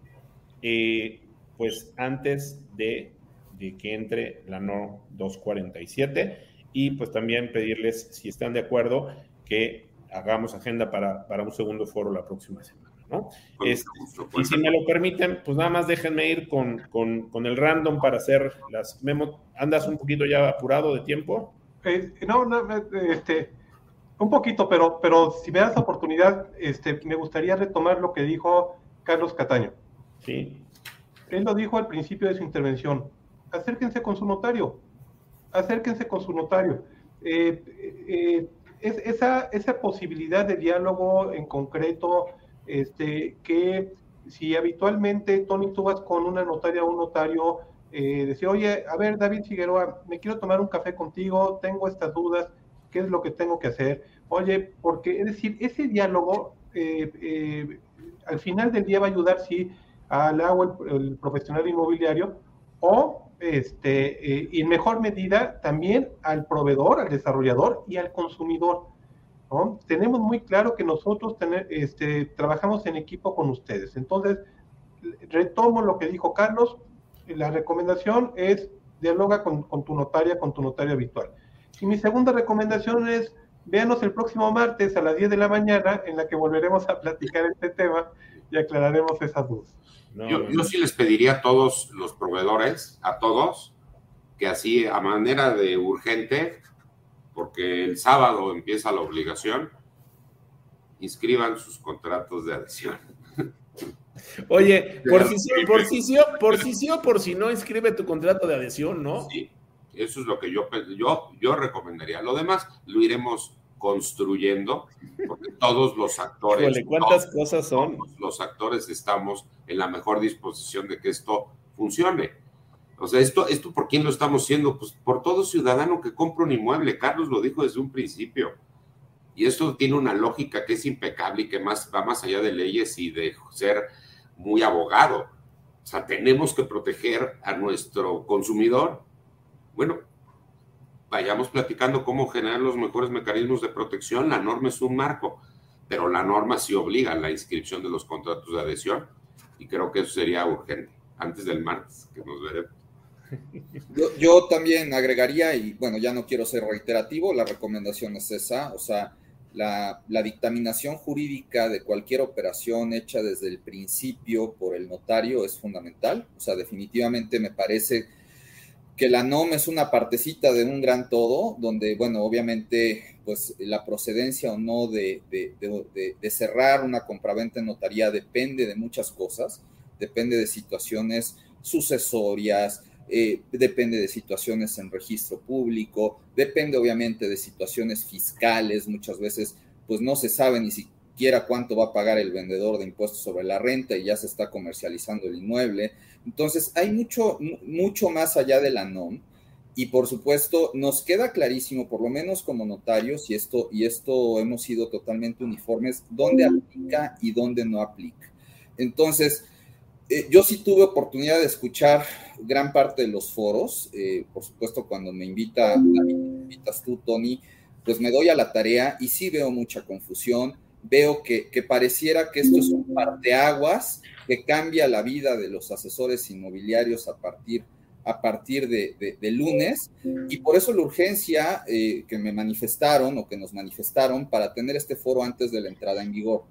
eh, pues antes de, de, que entre la NO 247 y pues también pedirles si están de acuerdo que hagamos agenda para, para un segundo foro la próxima semana. Este, y si me lo permiten, pues nada más déjenme ir con, con, el random para hacer las memo. ¿Andas un poquito ya apurado de tiempo? Eh, no, no, este, un poquito, pero, pero si me das la oportunidad, este, me gustaría retomar lo que dijo Carlos Cataño. Sí. Él lo dijo al principio de su intervención. Acérquense con su notario. Acérquense con su notario. Eh, eh, es, esa, esa posibilidad de diálogo en concreto, este, que si habitualmente, Tony, tú vas con una notaria o un notario, eh, decía, oye, a ver, David Figueroa, me quiero tomar un café contigo, tengo estas dudas, ¿qué es lo que tengo que hacer? Oye, porque, es decir, ese diálogo eh, eh, al final del día va a ayudar, sí, al agua, el, profesional inmobiliario, o este, y en mejor medida también al proveedor, al desarrollador y al consumidor. Tenemos muy claro que nosotros tener, este, trabajamos en equipo con ustedes. Entonces, retomo lo que dijo Carlos, la recomendación es dialoga con, tu notaria, con tu notario habitual. Y mi segunda recomendación es, véanos el próximo martes a las 10 de la mañana, en la que volveremos a platicar este tema y aclararemos esas dudas. yo, yo sí les pediría a todos los proveedores, a todos, que así a manera de urgente porque el sábado empieza la obligación, inscriban sus contratos de adhesión. Oye, por si, sí, por, si sí, por si sí o por si no, inscribe tu contrato de adhesión, ¿no? Sí, eso es lo que yo, yo, yo recomendaría. Lo demás lo iremos construyendo, porque [laughs] todos los actores. ¿cuántas cosas son? Los actores estamos en la mejor disposición de que esto funcione. O sea, esto, esto ¿por quién lo estamos haciendo? Pues por todo ciudadano que compra un inmueble. Carlos lo dijo desde un principio. Y esto tiene una lógica que es impecable y que más, va más allá de leyes y de ser muy abogado. O sea, tenemos que proteger a nuestro consumidor. Bueno, vayamos platicando cómo generar los mejores mecanismos de protección. La norma es un marco, pero la norma sí obliga a la inscripción de los contratos de adhesión y creo que eso sería urgente antes del martes que nos veremos. Yo, también agregaría, y bueno, ya no quiero ser reiterativo, la recomendación es esa, o sea, la, dictaminación jurídica de cualquier operación hecha desde el principio por el notario es fundamental, o sea, definitivamente me parece que la NOM es una partecita de un gran todo, donde, bueno, obviamente, pues la procedencia o no de, de cerrar una compraventa en notaría depende de muchas cosas, depende de situaciones sucesorias, eh, depende de situaciones en registro público, depende obviamente de situaciones fiscales, muchas veces pues no se sabe ni siquiera cuánto va a pagar el vendedor de impuestos sobre la renta y ya se está comercializando el inmueble. Entonces hay mucho, mucho más allá de la NOM y por supuesto nos queda clarísimo, por lo menos como notarios, y esto, y esto hemos sido totalmente uniformes, dónde aplica y dónde no aplica. Entonces, eh, yo sí tuve oportunidad de escuchar gran parte de los foros, eh, por supuesto cuando me invita, me invitas tú, Tony, pues me doy a la tarea y sí veo mucha confusión, veo que, pareciera que esto es un parteaguas que cambia la vida de los asesores inmobiliarios a partir a partir de, lunes. Y por eso la urgencia eh, que me manifestaron o que nos manifestaron para tener este foro antes de la entrada en vigor.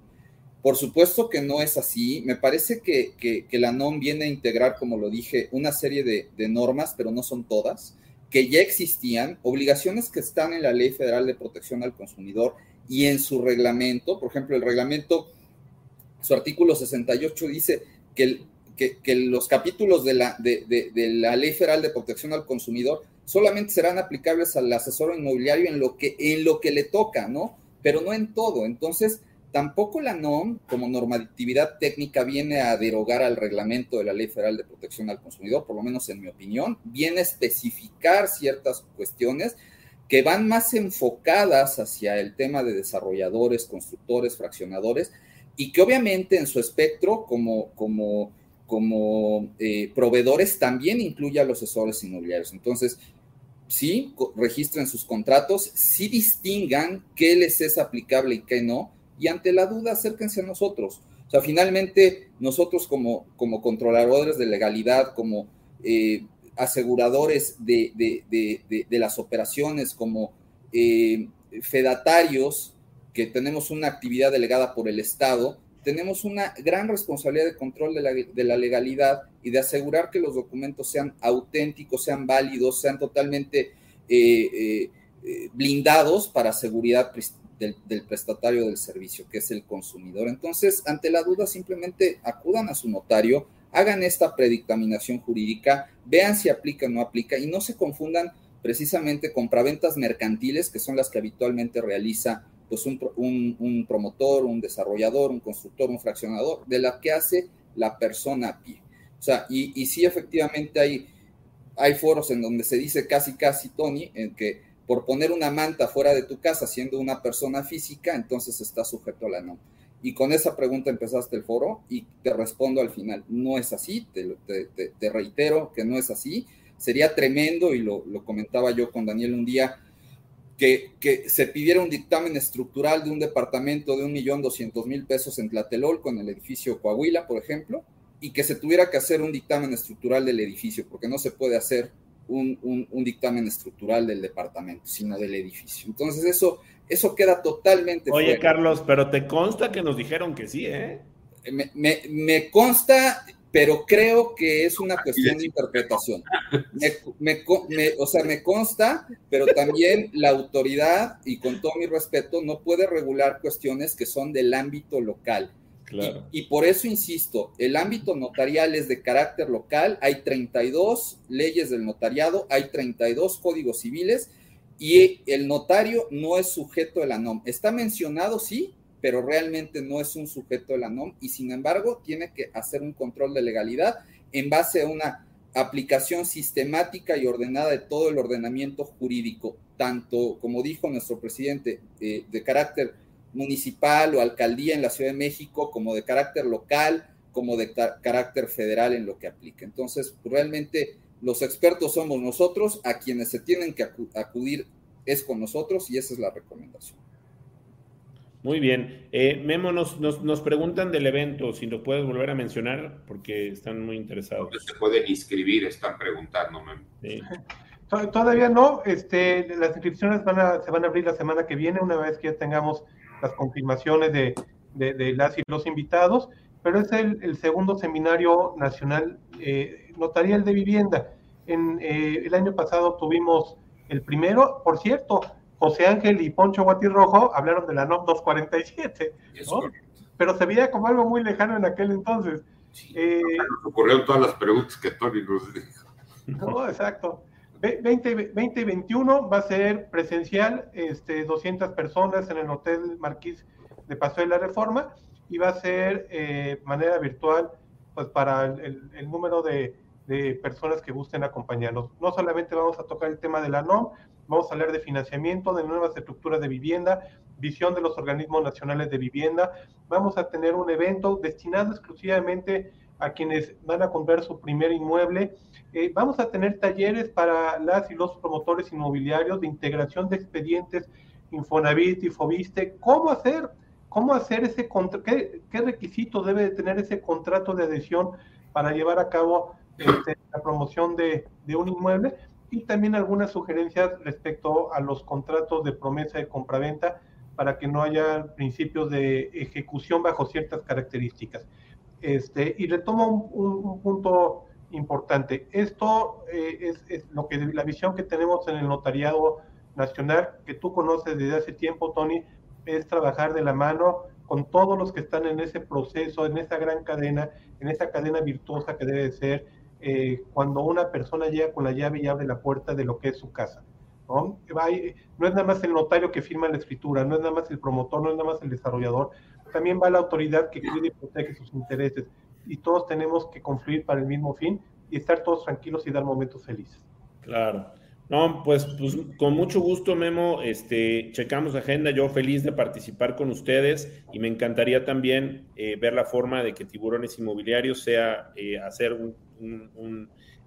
Por supuesto que no es así. Me parece que, que, la NOM viene a integrar, como lo dije, una serie de, de, normas, pero no son todas, que ya existían, obligaciones que están en la Ley Federal de Protección al Consumidor y en su reglamento. Por ejemplo, el reglamento, su artículo 68 dice que, que, los capítulos de la, de, de, la Ley Federal de Protección al Consumidor solamente serán aplicables al asesor inmobiliario en lo que, en lo que le toca, ¿no? Pero no en todo. Entonces, Tampoco la NOM, como normatividad técnica, viene a derogar al reglamento de la Ley Federal de Protección al Consumidor, por lo menos en mi opinión, viene a especificar ciertas cuestiones que van más enfocadas hacia el tema de desarrolladores, constructores, fraccionadores, y que obviamente en su espectro como, como, como eh, proveedores también incluye a los asesores inmobiliarios. Entonces, sí, registren sus contratos, sí distingan qué les es aplicable y qué no, y ante la duda acérquense a nosotros. O sea, finalmente nosotros como, como controladores de legalidad, como eh, aseguradores de, las operaciones, como eh, fedatarios que tenemos una actividad delegada por el Estado, tenemos una gran responsabilidad de control de la, legalidad y de asegurar que los documentos sean auténticos, sean válidos, sean totalmente eh, blindados para seguridad del, prestatario del servicio, que es el consumidor. Entonces, ante la duda, simplemente acudan a su notario, hagan esta predictaminación jurídica, vean si aplica o no aplica y no se confundan precisamente compraventas mercantiles, que son las que habitualmente realiza pues un, promotor, un desarrollador, un constructor, un fraccionador, de la que hace la persona a pie. O sea, y, y sí efectivamente hay, hay foros en donde se dice casi, casi, Tony, en que por poner una manta fuera de tu casa siendo una persona física, entonces está sujeto a la NOM. Y con esa pregunta empezaste el foro y te respondo al final, no es así, te, reitero que no es así. Sería tremendo, y lo, comentaba yo con Daniel un día, que, se pidiera un dictamen estructural de un departamento de un millón doscientos mil pesos en Tlatelolco, en el edificio Coahuila, por ejemplo, y que se tuviera que hacer un dictamen estructural del edificio, porque no se puede hacer un, dictamen estructural del departamento, sino del edificio. Entonces eso, eso queda totalmente... Oye, Carlos, pero te consta que nos dijeron que sí, ¿eh? Me, consta, pero creo que es una cuestión de interpretación. o sea, me consta, pero también la autoridad, y con todo mi respeto, no puede regular cuestiones que son del ámbito local. Y, por eso insisto, el ámbito notarial es de carácter local, hay 32 leyes del notariado, hay 32 códigos civiles y el notario no es sujeto de la NOM. Está mencionado, sí, pero realmente no es un sujeto de la NOM y sin embargo tiene que hacer un control de legalidad en base a una aplicación sistemática y ordenada de todo el ordenamiento jurídico, tanto como dijo nuestro presidente, eh, de carácter municipal o alcaldía en la Ciudad de México, como de carácter local, como de carácter federal en lo que aplica. Entonces, realmente los expertos somos nosotros, a quienes se tienen que acudir es con nosotros y esa es la recomendación. Muy bien. Eh, Memo, nos, nos, preguntan del evento, si lo puedes volver a mencionar, porque están muy interesados. se pueden inscribir? Están preguntando, Memo. [laughs] Todavía no, este, las inscripciones van a, se van a abrir la semana que viene, una vez que ya tengamos las confirmaciones de, de, las y los invitados, pero es el, segundo seminario nacional eh, notarial de vivienda. En, eh, el año pasado tuvimos el primero, por cierto, José Ángel y Poncho Guatirrojo hablaron de la NOM 247, pero se veía como algo muy lejano en aquel entonces. eh, nos ocurrieron todas las preguntas que Tony nos dijo. No, exacto. 2021 va a ser presencial, este, 200 personas en el Hotel Marquís de Paso de la Reforma y va a ser eh, manera virtual pues para el, número de, de personas que gusten acompañarnos. No solamente vamos a tocar el tema de la NOM, vamos a hablar de financiamiento, de nuevas estructuras de vivienda, visión de los organismos nacionales de vivienda. Vamos a tener un evento destinado exclusivamente a quienes van a comprar su primer inmueble. Eh, vamos a tener talleres para las y los promotores inmobiliarios de integración de expedientes Infonavit y Fobiste. ¿Cómo hacer? ¿Cómo hacer ese qué, qué requisito debe de tener ese contrato de adhesión para llevar a cabo este, la promoción de, de un inmueble? Y también algunas sugerencias respecto a los contratos de promesa de compraventa para que no haya principios de ejecución bajo ciertas características. Este, y retomo un, punto importante. Esto eh, es, lo que la visión que tenemos en el notariado nacional, que tú conoces desde hace tiempo, Tony, es trabajar de la mano con todos los que están en ese proceso, en esa gran cadena, en esa cadena virtuosa que debe ser eh, cuando una persona llega con la llave y abre la puerta de lo que es su casa. ¿no? no es nada más el notario que firma la escritura, no es nada más el promotor, no es nada más el desarrollador, también va la autoridad que cuide y protege sus intereses. Y todos tenemos que confluir para el mismo fin y estar todos tranquilos y dar momentos felices. Claro. No, pues, pues con mucho gusto, Memo, este, checamos agenda, yo feliz de participar con ustedes y me encantaría también eh, ver la forma de que Tiburones Inmobiliarios sea eh, hacer un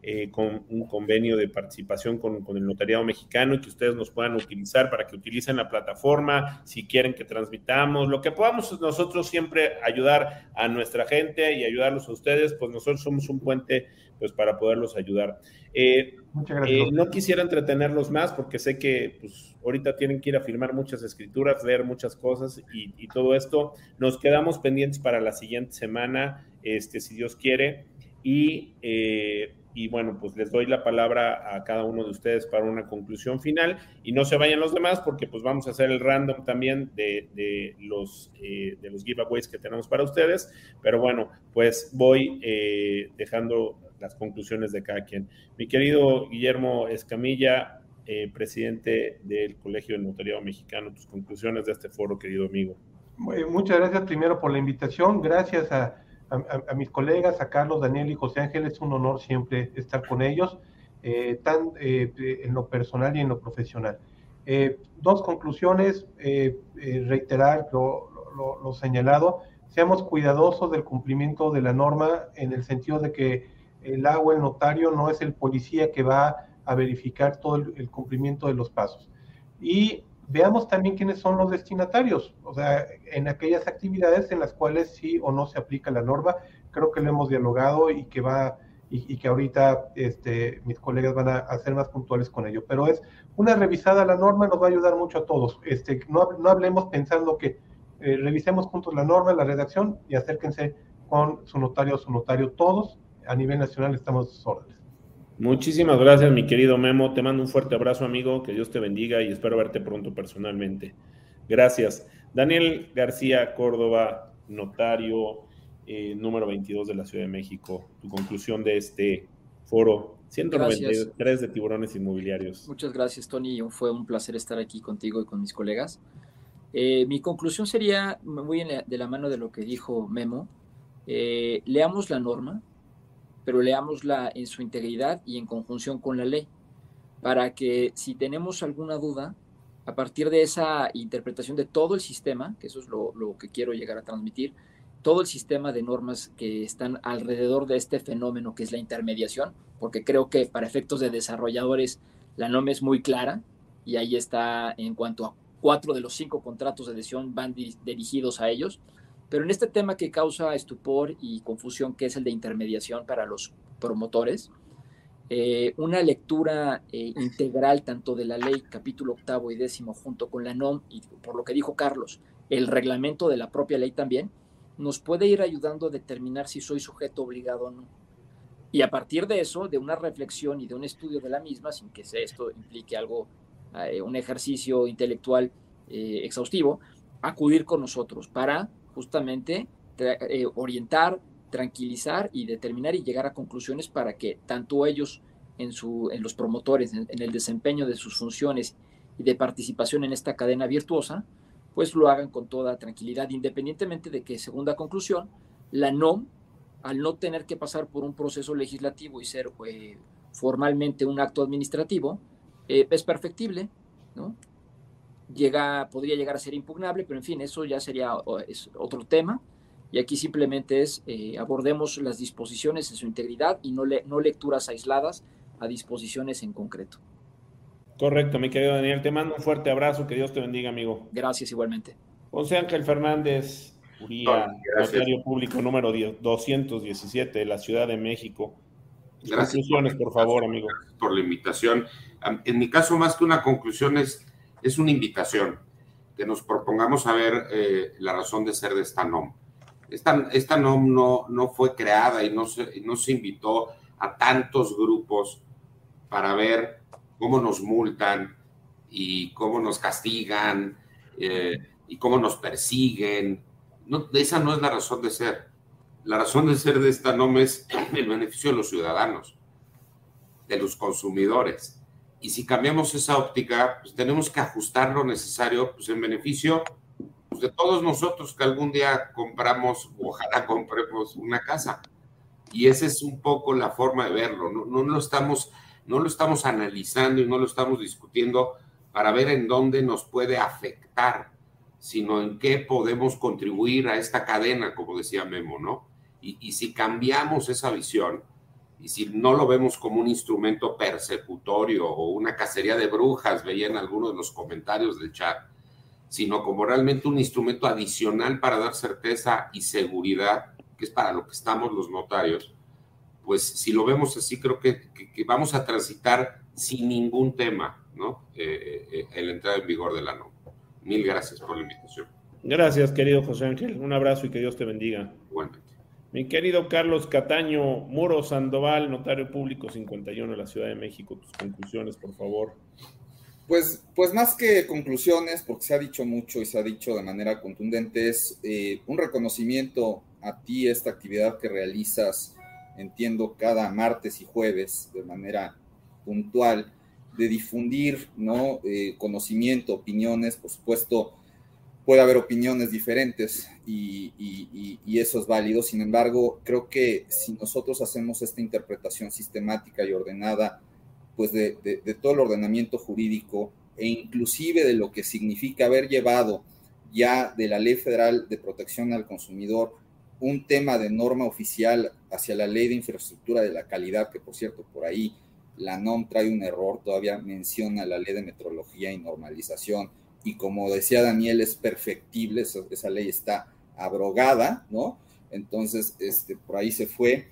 eh, con un convenio de participación con, con, el notariado mexicano y que ustedes nos puedan utilizar para que utilicen la plataforma, si quieren que transmitamos, lo que podamos nosotros siempre ayudar a nuestra gente y ayudarlos a ustedes, pues nosotros somos un puente pues para poderlos ayudar. Eh, Muchas gracias. Eh, no quisiera entretenerlos más porque sé que pues, ahorita tienen que ir a firmar muchas escrituras, leer muchas cosas y, y todo esto. Nos quedamos pendientes para la siguiente semana, este, si Dios quiere. Y eh, y bueno, pues les doy la palabra a cada uno de ustedes para una conclusión final y no se vayan los demás porque pues vamos a hacer el random también de, los, eh, de los giveaways que tenemos para ustedes, pero bueno, pues voy eh, dejando las conclusiones de cada quien. Mi querido Guillermo Escamilla, eh, presidente del Colegio de Notariado Mexicano, tus conclusiones de este foro, querido amigo. Muchas gracias primero por la invitación, gracias a a, mis colegas, a Carlos, Daniel y José Ángel, es un honor siempre estar con ellos, eh, tan eh, en lo personal y en lo profesional. Eh, dos conclusiones, reiterar lo, lo, señalado, seamos cuidadosos del cumplimiento de la norma en el sentido de que el agua, el notario, no es el policía que va a verificar todo el, el cumplimiento de los pasos. Y veamos también quiénes son los destinatarios, o sea, en aquellas actividades en las cuales sí o no se aplica la norma, creo que lo hemos dialogado y que va y, que ahorita este, mis colegas van a, ser más puntuales con ello, pero es una revisada a la norma nos va a ayudar mucho a todos, este, no, no hablemos pensando que eh, revisemos juntos la norma, la redacción y acérquense con su notario o su notario, todos a nivel nacional estamos a sus órdenes. Muchísimas gracias, mi querido Memo. Te mando un fuerte abrazo, amigo. Que Dios te bendiga y espero verte pronto personalmente. Gracias. Daniel García Córdoba, notario eh, número 22 de la Ciudad de México. Tu conclusión de este foro 193 de tiburones inmobiliarios. Muchas gracias, Tony. Fue un placer estar aquí contigo y con mis colegas. Eh, mi conclusión sería muy de la mano de lo que dijo Memo. Eh, leamos la norma, pero leámosla en su integridad y en conjunción con la ley, para que si tenemos alguna duda, a partir de esa interpretación de todo el sistema, que eso es lo, que quiero llegar a transmitir, todo el sistema de normas que están alrededor de este fenómeno que es la intermediación, porque creo que para efectos de desarrolladores la norma es muy clara y ahí está en cuanto a cuatro de los cinco contratos de adhesión van dirigidos a ellos pero en este tema que causa estupor y confusión, que es el de intermediación para los promotores, eh, una lectura eh, integral tanto de la ley capítulo octavo y décimo junto con la NOM y por lo que dijo Carlos, el reglamento de la propia ley también, nos puede ir ayudando a determinar si soy sujeto obligado o no. Y a partir de eso, de una reflexión y de un estudio de la misma, sin que esto implique algo, eh, un ejercicio intelectual exhaustivo, acudir con nosotros para justamente eh, orientar, tranquilizar y determinar y llegar a conclusiones para que tanto ellos en, su, en los promotores, en, el desempeño de sus funciones y de participación en esta cadena virtuosa, pues lo hagan con toda tranquilidad, independientemente de que, segunda conclusión, la NOM al no tener que pasar por un proceso legislativo y ser eh, formalmente un acto administrativo, eh, es perfectible, ¿no? Llega, podría llegar a ser impugnable, pero en fin, eso ya sería es otro tema. Y aquí simplemente es eh, abordemos las disposiciones en su integridad y no, le, no lecturas aisladas a disposiciones en concreto. Correcto, mi querido Daniel. Te mando un fuerte abrazo. Que Dios te bendiga, amigo. Gracias, igualmente. José Ángel Fernández Uría, notario público número 217 de la Ciudad de México. Gracias. Conclusiones, por favor, amigo. Por la invitación. En mi caso, más que una conclusión, es, es una invitación que nos propongamos a ver eh, la razón de ser de esta NOM. Esta, esta NOM no, no fue creada y no se, no se invitó a tantos grupos para ver cómo nos multan y cómo nos castigan eh, y cómo nos persiguen. Esa no es la razón de ser. La razón de ser de esta NOM es [clears throat] el beneficio de los ciudadanos, de los consumidores. Y si cambiamos esa óptica, pues tenemos que ajustar lo necesario pues, en beneficio pues, de todos nosotros que algún día compramos, ojalá compremos una casa. Y esa es un poco la forma de verlo. No, no, lo estamos, no lo estamos analizando y no lo estamos discutiendo para ver en dónde nos puede afectar, sino en qué podemos contribuir a esta cadena, como decía Memo, ¿no? Y, y si cambiamos esa visión, y si no lo vemos como un instrumento persecutorio o una cacería de brujas, veía en algunos de los comentarios del chat, sino como realmente un instrumento adicional para dar certeza y seguridad, que es para lo que estamos los notarios, pues si lo vemos así, creo que, vamos a transitar sin ningún tema, ¿no? Eh, eh, en la entrada en vigor de la NOM. Mil gracias por la invitación. Gracias, querido José Ángel. Un abrazo y que Dios te bendiga. Igualmente. Mi querido Carlos Cataño, Muro Sandoval, notario público 51 de la Ciudad de México, tus conclusiones, por favor. Pues, pues más que conclusiones, porque se ha dicho mucho y se ha dicho de manera contundente, es eh, un reconocimiento a ti, esta actividad que realizas, entiendo, cada martes y jueves de manera puntual, de difundir ¿no? Eh, conocimiento, opiniones, por supuesto, puede haber opiniones diferentes y, eso es válido. Sin embargo, creo que si nosotros hacemos esta interpretación sistemática y ordenada, pues de, todo el ordenamiento jurídico e inclusive de lo que significa haber llevado ya de la Ley Federal de Protección al Consumidor un tema de norma oficial hacia la Ley de Infraestructura de la Calidad, que por cierto por ahí la NOM trae un error, todavía menciona la Ley de Metrología y Normalización, y como decía Daniel, es perfectible, esa, esa ley está abrogada, ¿no? Entonces, este, por ahí se fue.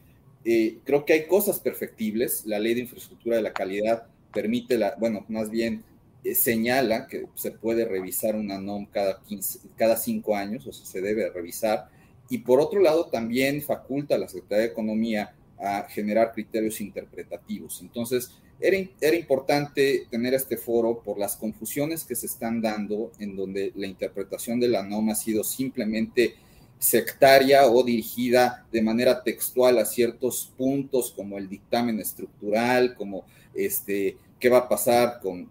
Eh, creo que hay cosas perfectibles. La ley de infraestructura de la calidad permite, la, bueno, más bien eh, señala que se puede revisar una NOM cada, 15, cada cinco años, o sea, se debe revisar. Y por otro lado, también faculta a la Secretaría de Economía a generar criterios interpretativos. Entonces, era, importante tener este foro por las confusiones que se están dando en donde la interpretación de la NOM ha sido simplemente sectaria o dirigida de manera textual a ciertos puntos como el dictamen estructural, como este, qué va a pasar con,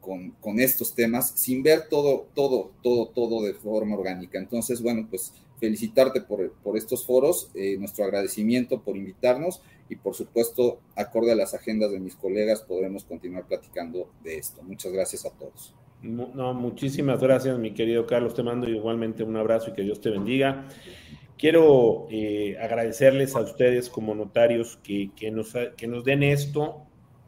con, con, estos temas, sin ver todo, todo, todo, todo de forma orgánica. Entonces, bueno, pues felicitarte por, por estos foros, eh, nuestro agradecimiento por invitarnos y por supuesto, acorde a las agendas de mis colegas, podremos continuar platicando de esto. Muchas gracias a todos. No, muchísimas gracias, mi querido Carlos. Te mando igualmente un abrazo y que Dios te bendiga. Quiero eh, agradecerles a ustedes como notarios que, que, nos, que nos, den esto.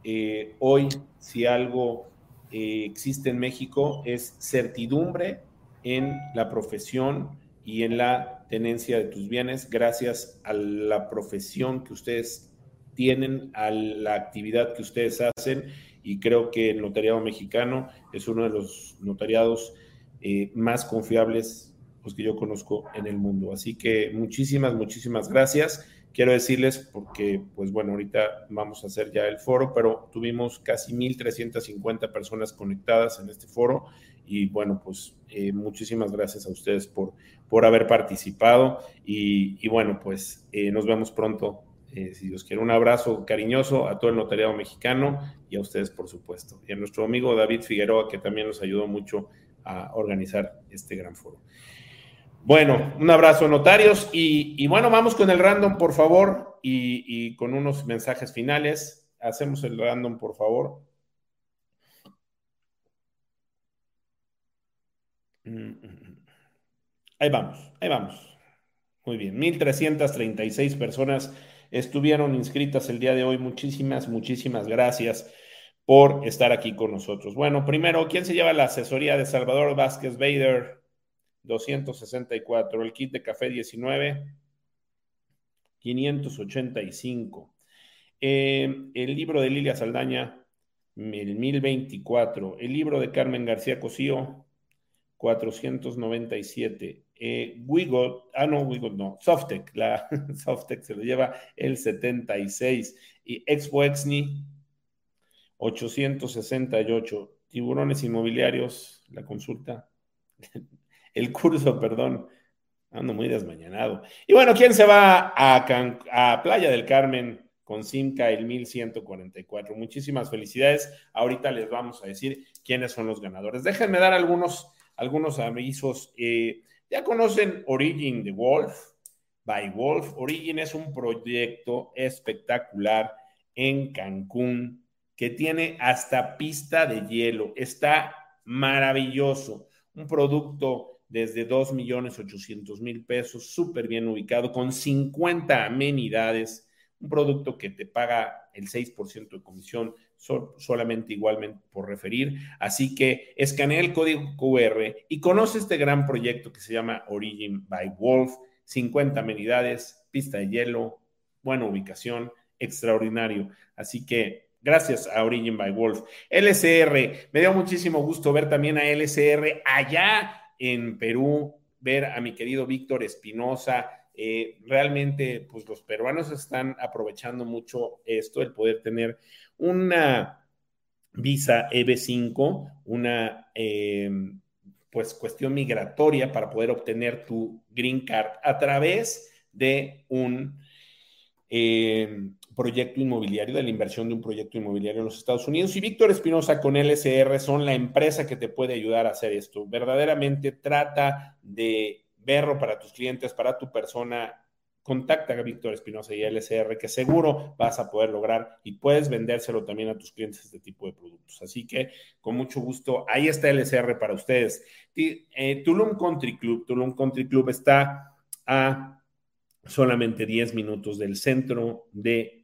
Eh, hoy, si algo existe en México, es certidumbre en la profesión y en la tenencia de tus bienes, gracias a la profesión que ustedes tienen, a la actividad que ustedes hacen y creo que el notariado mexicano es uno de los notariados eh, más confiables pues, que yo conozco en el mundo. Así que muchísimas, muchísimas gracias. Quiero decirles, porque, pues bueno, ahorita vamos a hacer ya el foro, pero tuvimos casi 1.350 personas conectadas en este foro y bueno, pues eh, muchísimas gracias a ustedes por, por haber participado y, y bueno, pues eh, nos vemos pronto eh, si Dios quiere, un abrazo cariñoso a todo el notariado mexicano y a ustedes, por supuesto. Y a nuestro amigo David Figueroa, que también nos ayudó mucho a organizar este gran foro. Bueno, un abrazo, notarios. Y, bueno, vamos con el random, por favor, y, con unos mensajes finales. Hacemos el random, por favor. Mm, mm, mm. Ahí vamos, ahí vamos. Muy bien, 1.336 personas estuvieron inscritas el día de hoy. Muchísimas, muchísimas gracias por estar aquí con nosotros. Bueno, primero, ¿quién se lleva la asesoría de Salvador Vázquez Bader? 264. El kit de café 19, 585. Eh, el libro de Lilia Saldaña, el 1024. El libro de Carmen García Cosío, 497. Eh, Wigot, ah, no, Wigot no, Softec, la [laughs] Softec se lo lleva el 76. Y Expo Exni, 868. Tiburones inmobiliarios, la consulta. [laughs] El curso, perdón. Ando muy desmañanado. Y bueno, ¿quién se va a, a Playa del Carmen con Simca el 1144? Muchísimas felicidades. Ahorita les vamos a decir quiénes son los ganadores. Déjenme dar algunos, algunos avisos. Eh, ya conocen Origin the Wolf, by Wolf. Origin es un proyecto espectacular en Cancún que tiene hasta pista de hielo. Está maravilloso. Un producto desde 2.800.000 pesos, súper bien ubicado, con 50 amenidades, un producto que te paga el 6% de comisión solamente igualmente por referir. Así que escanea el código QR y conoce este gran proyecto que se llama Origin by Wolf, 50 amenidades, pista de hielo, buena ubicación, extraordinario. Así que Gracias a Origin by Wolf. LCR, me dio muchísimo gusto ver también a LCR allá en Perú, ver a mi querido Víctor Espinosa. Eh, realmente, pues los peruanos están aprovechando mucho esto, el poder tener una visa EB5, una eh, pues cuestión migratoria para poder obtener tu green card a través de un eh, proyecto inmobiliario, de la inversión de un proyecto inmobiliario en los Estados Unidos. Y Víctor Espinosa con LSR son la empresa que te puede ayudar a hacer esto. Verdaderamente trata de verlo para tus clientes, para tu persona. Contacta a Víctor Espinosa y LSR, que seguro vas a poder lograr y puedes vendérselo también a tus clientes este tipo de productos. Así que con mucho gusto, ahí está LSR para ustedes. Eh, Tulum Country Club, Tulum Country Club está a solamente 10 minutos del centro de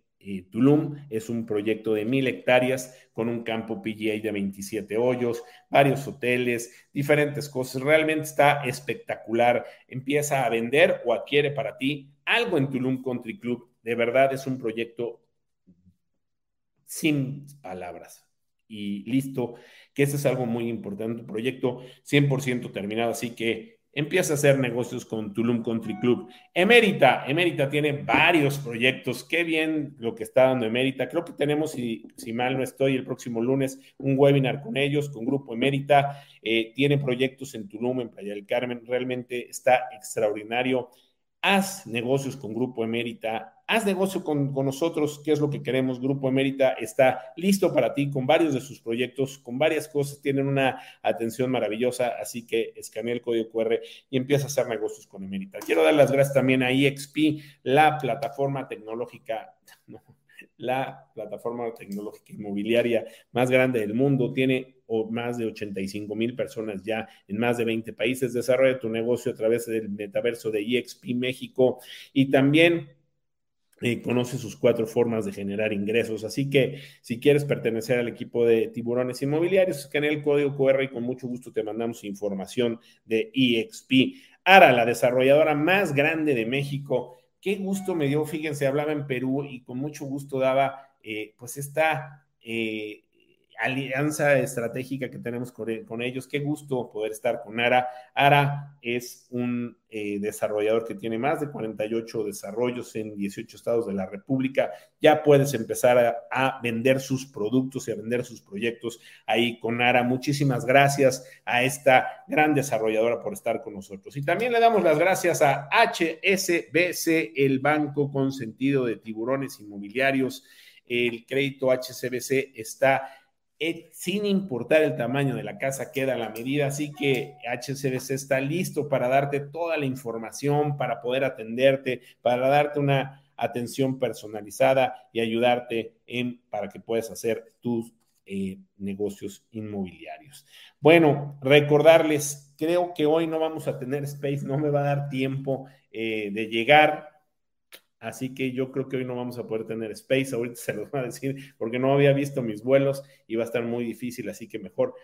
Tulum es un proyecto de mil hectáreas con un campo PGA de 27 hoyos, varios hoteles, diferentes cosas. Realmente está espectacular. Empieza a vender o adquiere para ti algo en Tulum Country Club. De verdad es un proyecto sin palabras. Y listo, que eso es algo muy importante, un proyecto 100% terminado, así que empieza a hacer negocios con Tulum Country Club. Emérita, Emérita tiene varios proyectos. Qué bien lo que está dando Emérita. Creo que tenemos, si, mal no estoy, el próximo lunes un webinar con ellos, con Grupo Emérita. Eh, tiene proyectos en Tulum, en Playa del Carmen. Realmente está extraordinario. Haz negocios con Grupo Emérita haz negocio con, nosotros, qué es lo que queremos. Grupo Emérita está listo para ti con varios de sus proyectos, con varias cosas, tienen una atención maravillosa, así que escanea el código QR y empieza a hacer negocios con Emérita. Quiero dar las gracias también a EXP, la plataforma tecnológica. [laughs] la plataforma tecnológica inmobiliaria más grande del mundo, tiene más de 85 mil personas ya en más de 20 países. Desarrolla tu negocio a través del metaverso de EXP México y también conoce sus cuatro formas de generar ingresos. Así que si quieres pertenecer al equipo de tiburones inmobiliarios, escanea el código QR y con mucho gusto te mandamos información de EXP. Ara, la desarrolladora más grande de México. Qué gusto me dio, fíjense, hablaba en Perú y con mucho gusto daba eh, pues esta eh, alianza estratégica que tenemos con, ellos. Qué gusto poder estar con Ara. Ara es un eh, desarrollador que tiene más de 48 desarrollos en 18 estados de la República. Ya puedes empezar a, vender sus productos y a vender sus proyectos ahí con Ara. Muchísimas gracias a esta gran desarrolladora por estar con nosotros. Y también le damos las gracias a HSBC, el banco con sentido de tiburones inmobiliarios. El crédito HSBC está sin importar el tamaño de la casa, queda la medida. Así que HCBC está listo para darte toda la información, para poder atenderte, para darte una atención personalizada y ayudarte en para que puedas hacer tus eh, negocios inmobiliarios. Bueno, recordarles, creo que hoy no vamos a tener space, no me va a dar tiempo eh, de llegar Así que yo creo que hoy no vamos a poder tener space. Ahorita [laughs] se los voy a decir porque no había visto mis vuelos y va a estar muy difícil. Así que mejor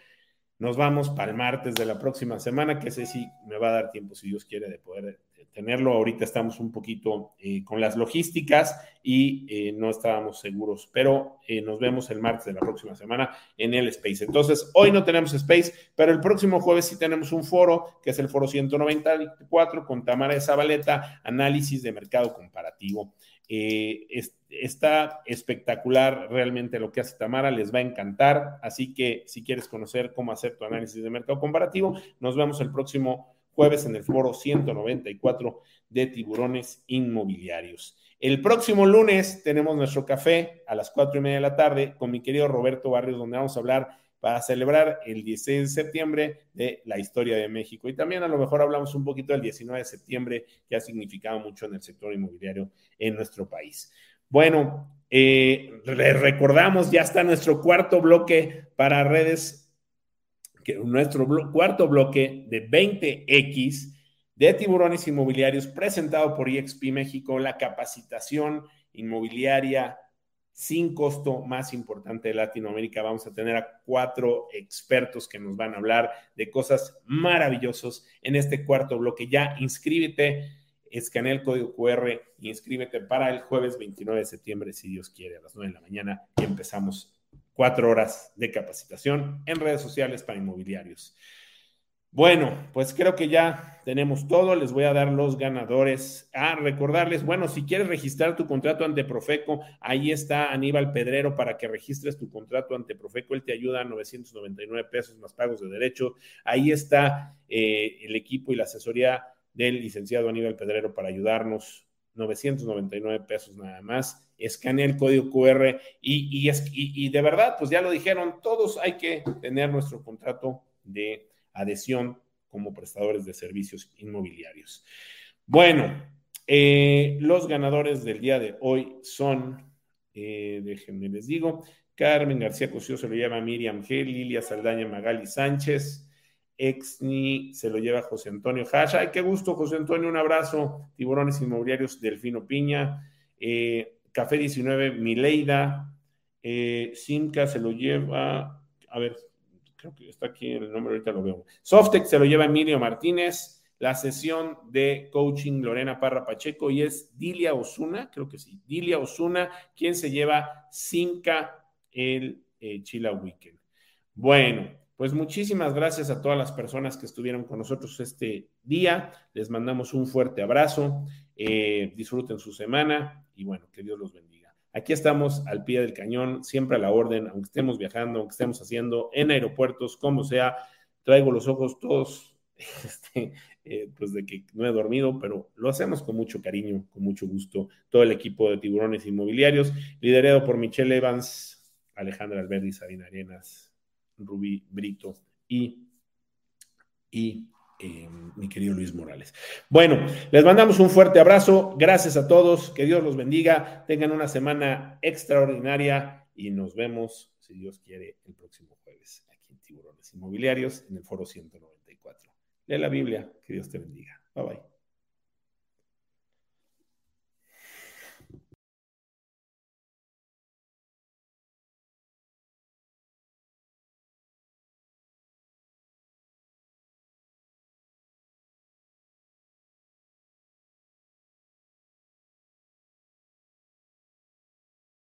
nos vamos para el martes de la próxima semana, que sé si me va a dar tiempo, si Dios quiere, de poder tenerlo. Ahorita estamos un poquito eh, con las logísticas y eh, no estábamos seguros, pero eh, nos vemos el martes de la próxima semana en el Space. Entonces, hoy no tenemos Space, pero el próximo jueves sí tenemos un foro, que es el foro 194 con Tamara Zabaleta, análisis de mercado comparativo. está espectacular realmente lo que hace Tamara, les va a encantar, así que si quieres conocer cómo hacer tu análisis de mercado comparativo, nos vemos el próximo jueves en el foro 194 de tiburones inmobiliarios. El próximo lunes tenemos nuestro café a las cuatro y media de la tarde con mi querido Roberto Barrios, donde vamos a hablar para celebrar el 16 de septiembre de la historia de México. Y también a lo mejor hablamos un poquito del 19 de septiembre, que ha significado mucho en el sector inmobiliario en nuestro país. Bueno, eh, recordamos, ya está nuestro cuarto bloque para redes nuestro cuarto bloque de 20X de tiburones inmobiliarios presentado por EXP México, la capacitación inmobiliaria sin costo más importante de Latinoamérica. Vamos a tener a cuatro expertos que nos van a hablar de cosas maravillosas en este cuarto bloque. Ya inscríbete, escanea el código QR inscríbete para el jueves 29 de septiembre, si Dios quiere, a las 9 de la mañana y empezamos cuatro horas de capacitación en redes sociales para inmobiliarios. Bueno, pues creo que ya tenemos todo. Les voy a dar los ganadores. A recordarles, bueno, si quieres registrar tu contrato ante Profeco, ahí está Aníbal Pedrero para que registres tu contrato ante Profeco. Él te ayuda a 999 pesos más pagos de derecho. Ahí está eh, el equipo y la asesoría del licenciado Aníbal Pedrero para ayudarnos 999 pesos nada más. Escanea el código QR y, y, de verdad, pues ya lo dijeron, todos hay que tener nuestro contrato de adhesión como prestadores de servicios inmobiliarios. Bueno, eh, los ganadores del día de hoy son, eh, déjenme les digo, Carmen García Cosío se lo lleva Miriam G, Lilia Saldaña Magali Sánchez, Exni se lo lleva José Antonio Hash. Ay, qué gusto, José Antonio. Un abrazo. Tiburones Inmobiliarios Delfino Piña. Eh, Café 19, Mileida. Eh, Simca se lo lleva. A ver, creo que está aquí el nombre, ahorita lo veo. Softec se lo lleva Emilio Martínez. La sesión de coaching Lorena Parra Pacheco y es Dilia Osuna, creo que sí, Dilia Osuna, quien se lleva Simca el eh, Chila Weekend. Bueno, pues muchísimas gracias a todas las personas que estuvieron con nosotros este día. Les mandamos un fuerte abrazo. Eh, disfruten su semana y bueno, que Dios los bendiga. Aquí estamos al pie del cañón, siempre a la orden, aunque estemos viajando, aunque estemos haciendo en aeropuertos, como sea. Traigo los ojos todos, [laughs] este, eh, pues de que no he dormido, pero lo hacemos con mucho cariño, con mucho gusto. Todo el equipo de tiburones inmobiliarios, liderado por Michelle Evans, Alejandra Alberdi, Sabina Arenas, Rubí Brito y, y eh, mi querido Luis Morales. Bueno, les mandamos un fuerte abrazo. Gracias a todos. Que Dios los bendiga. Tengan una semana extraordinaria y nos vemos, si Dios quiere, el próximo jueves aquí en Tiburones Inmobiliarios en el Foro 194. Lee la Biblia. Que Dios te bendiga. Bye bye.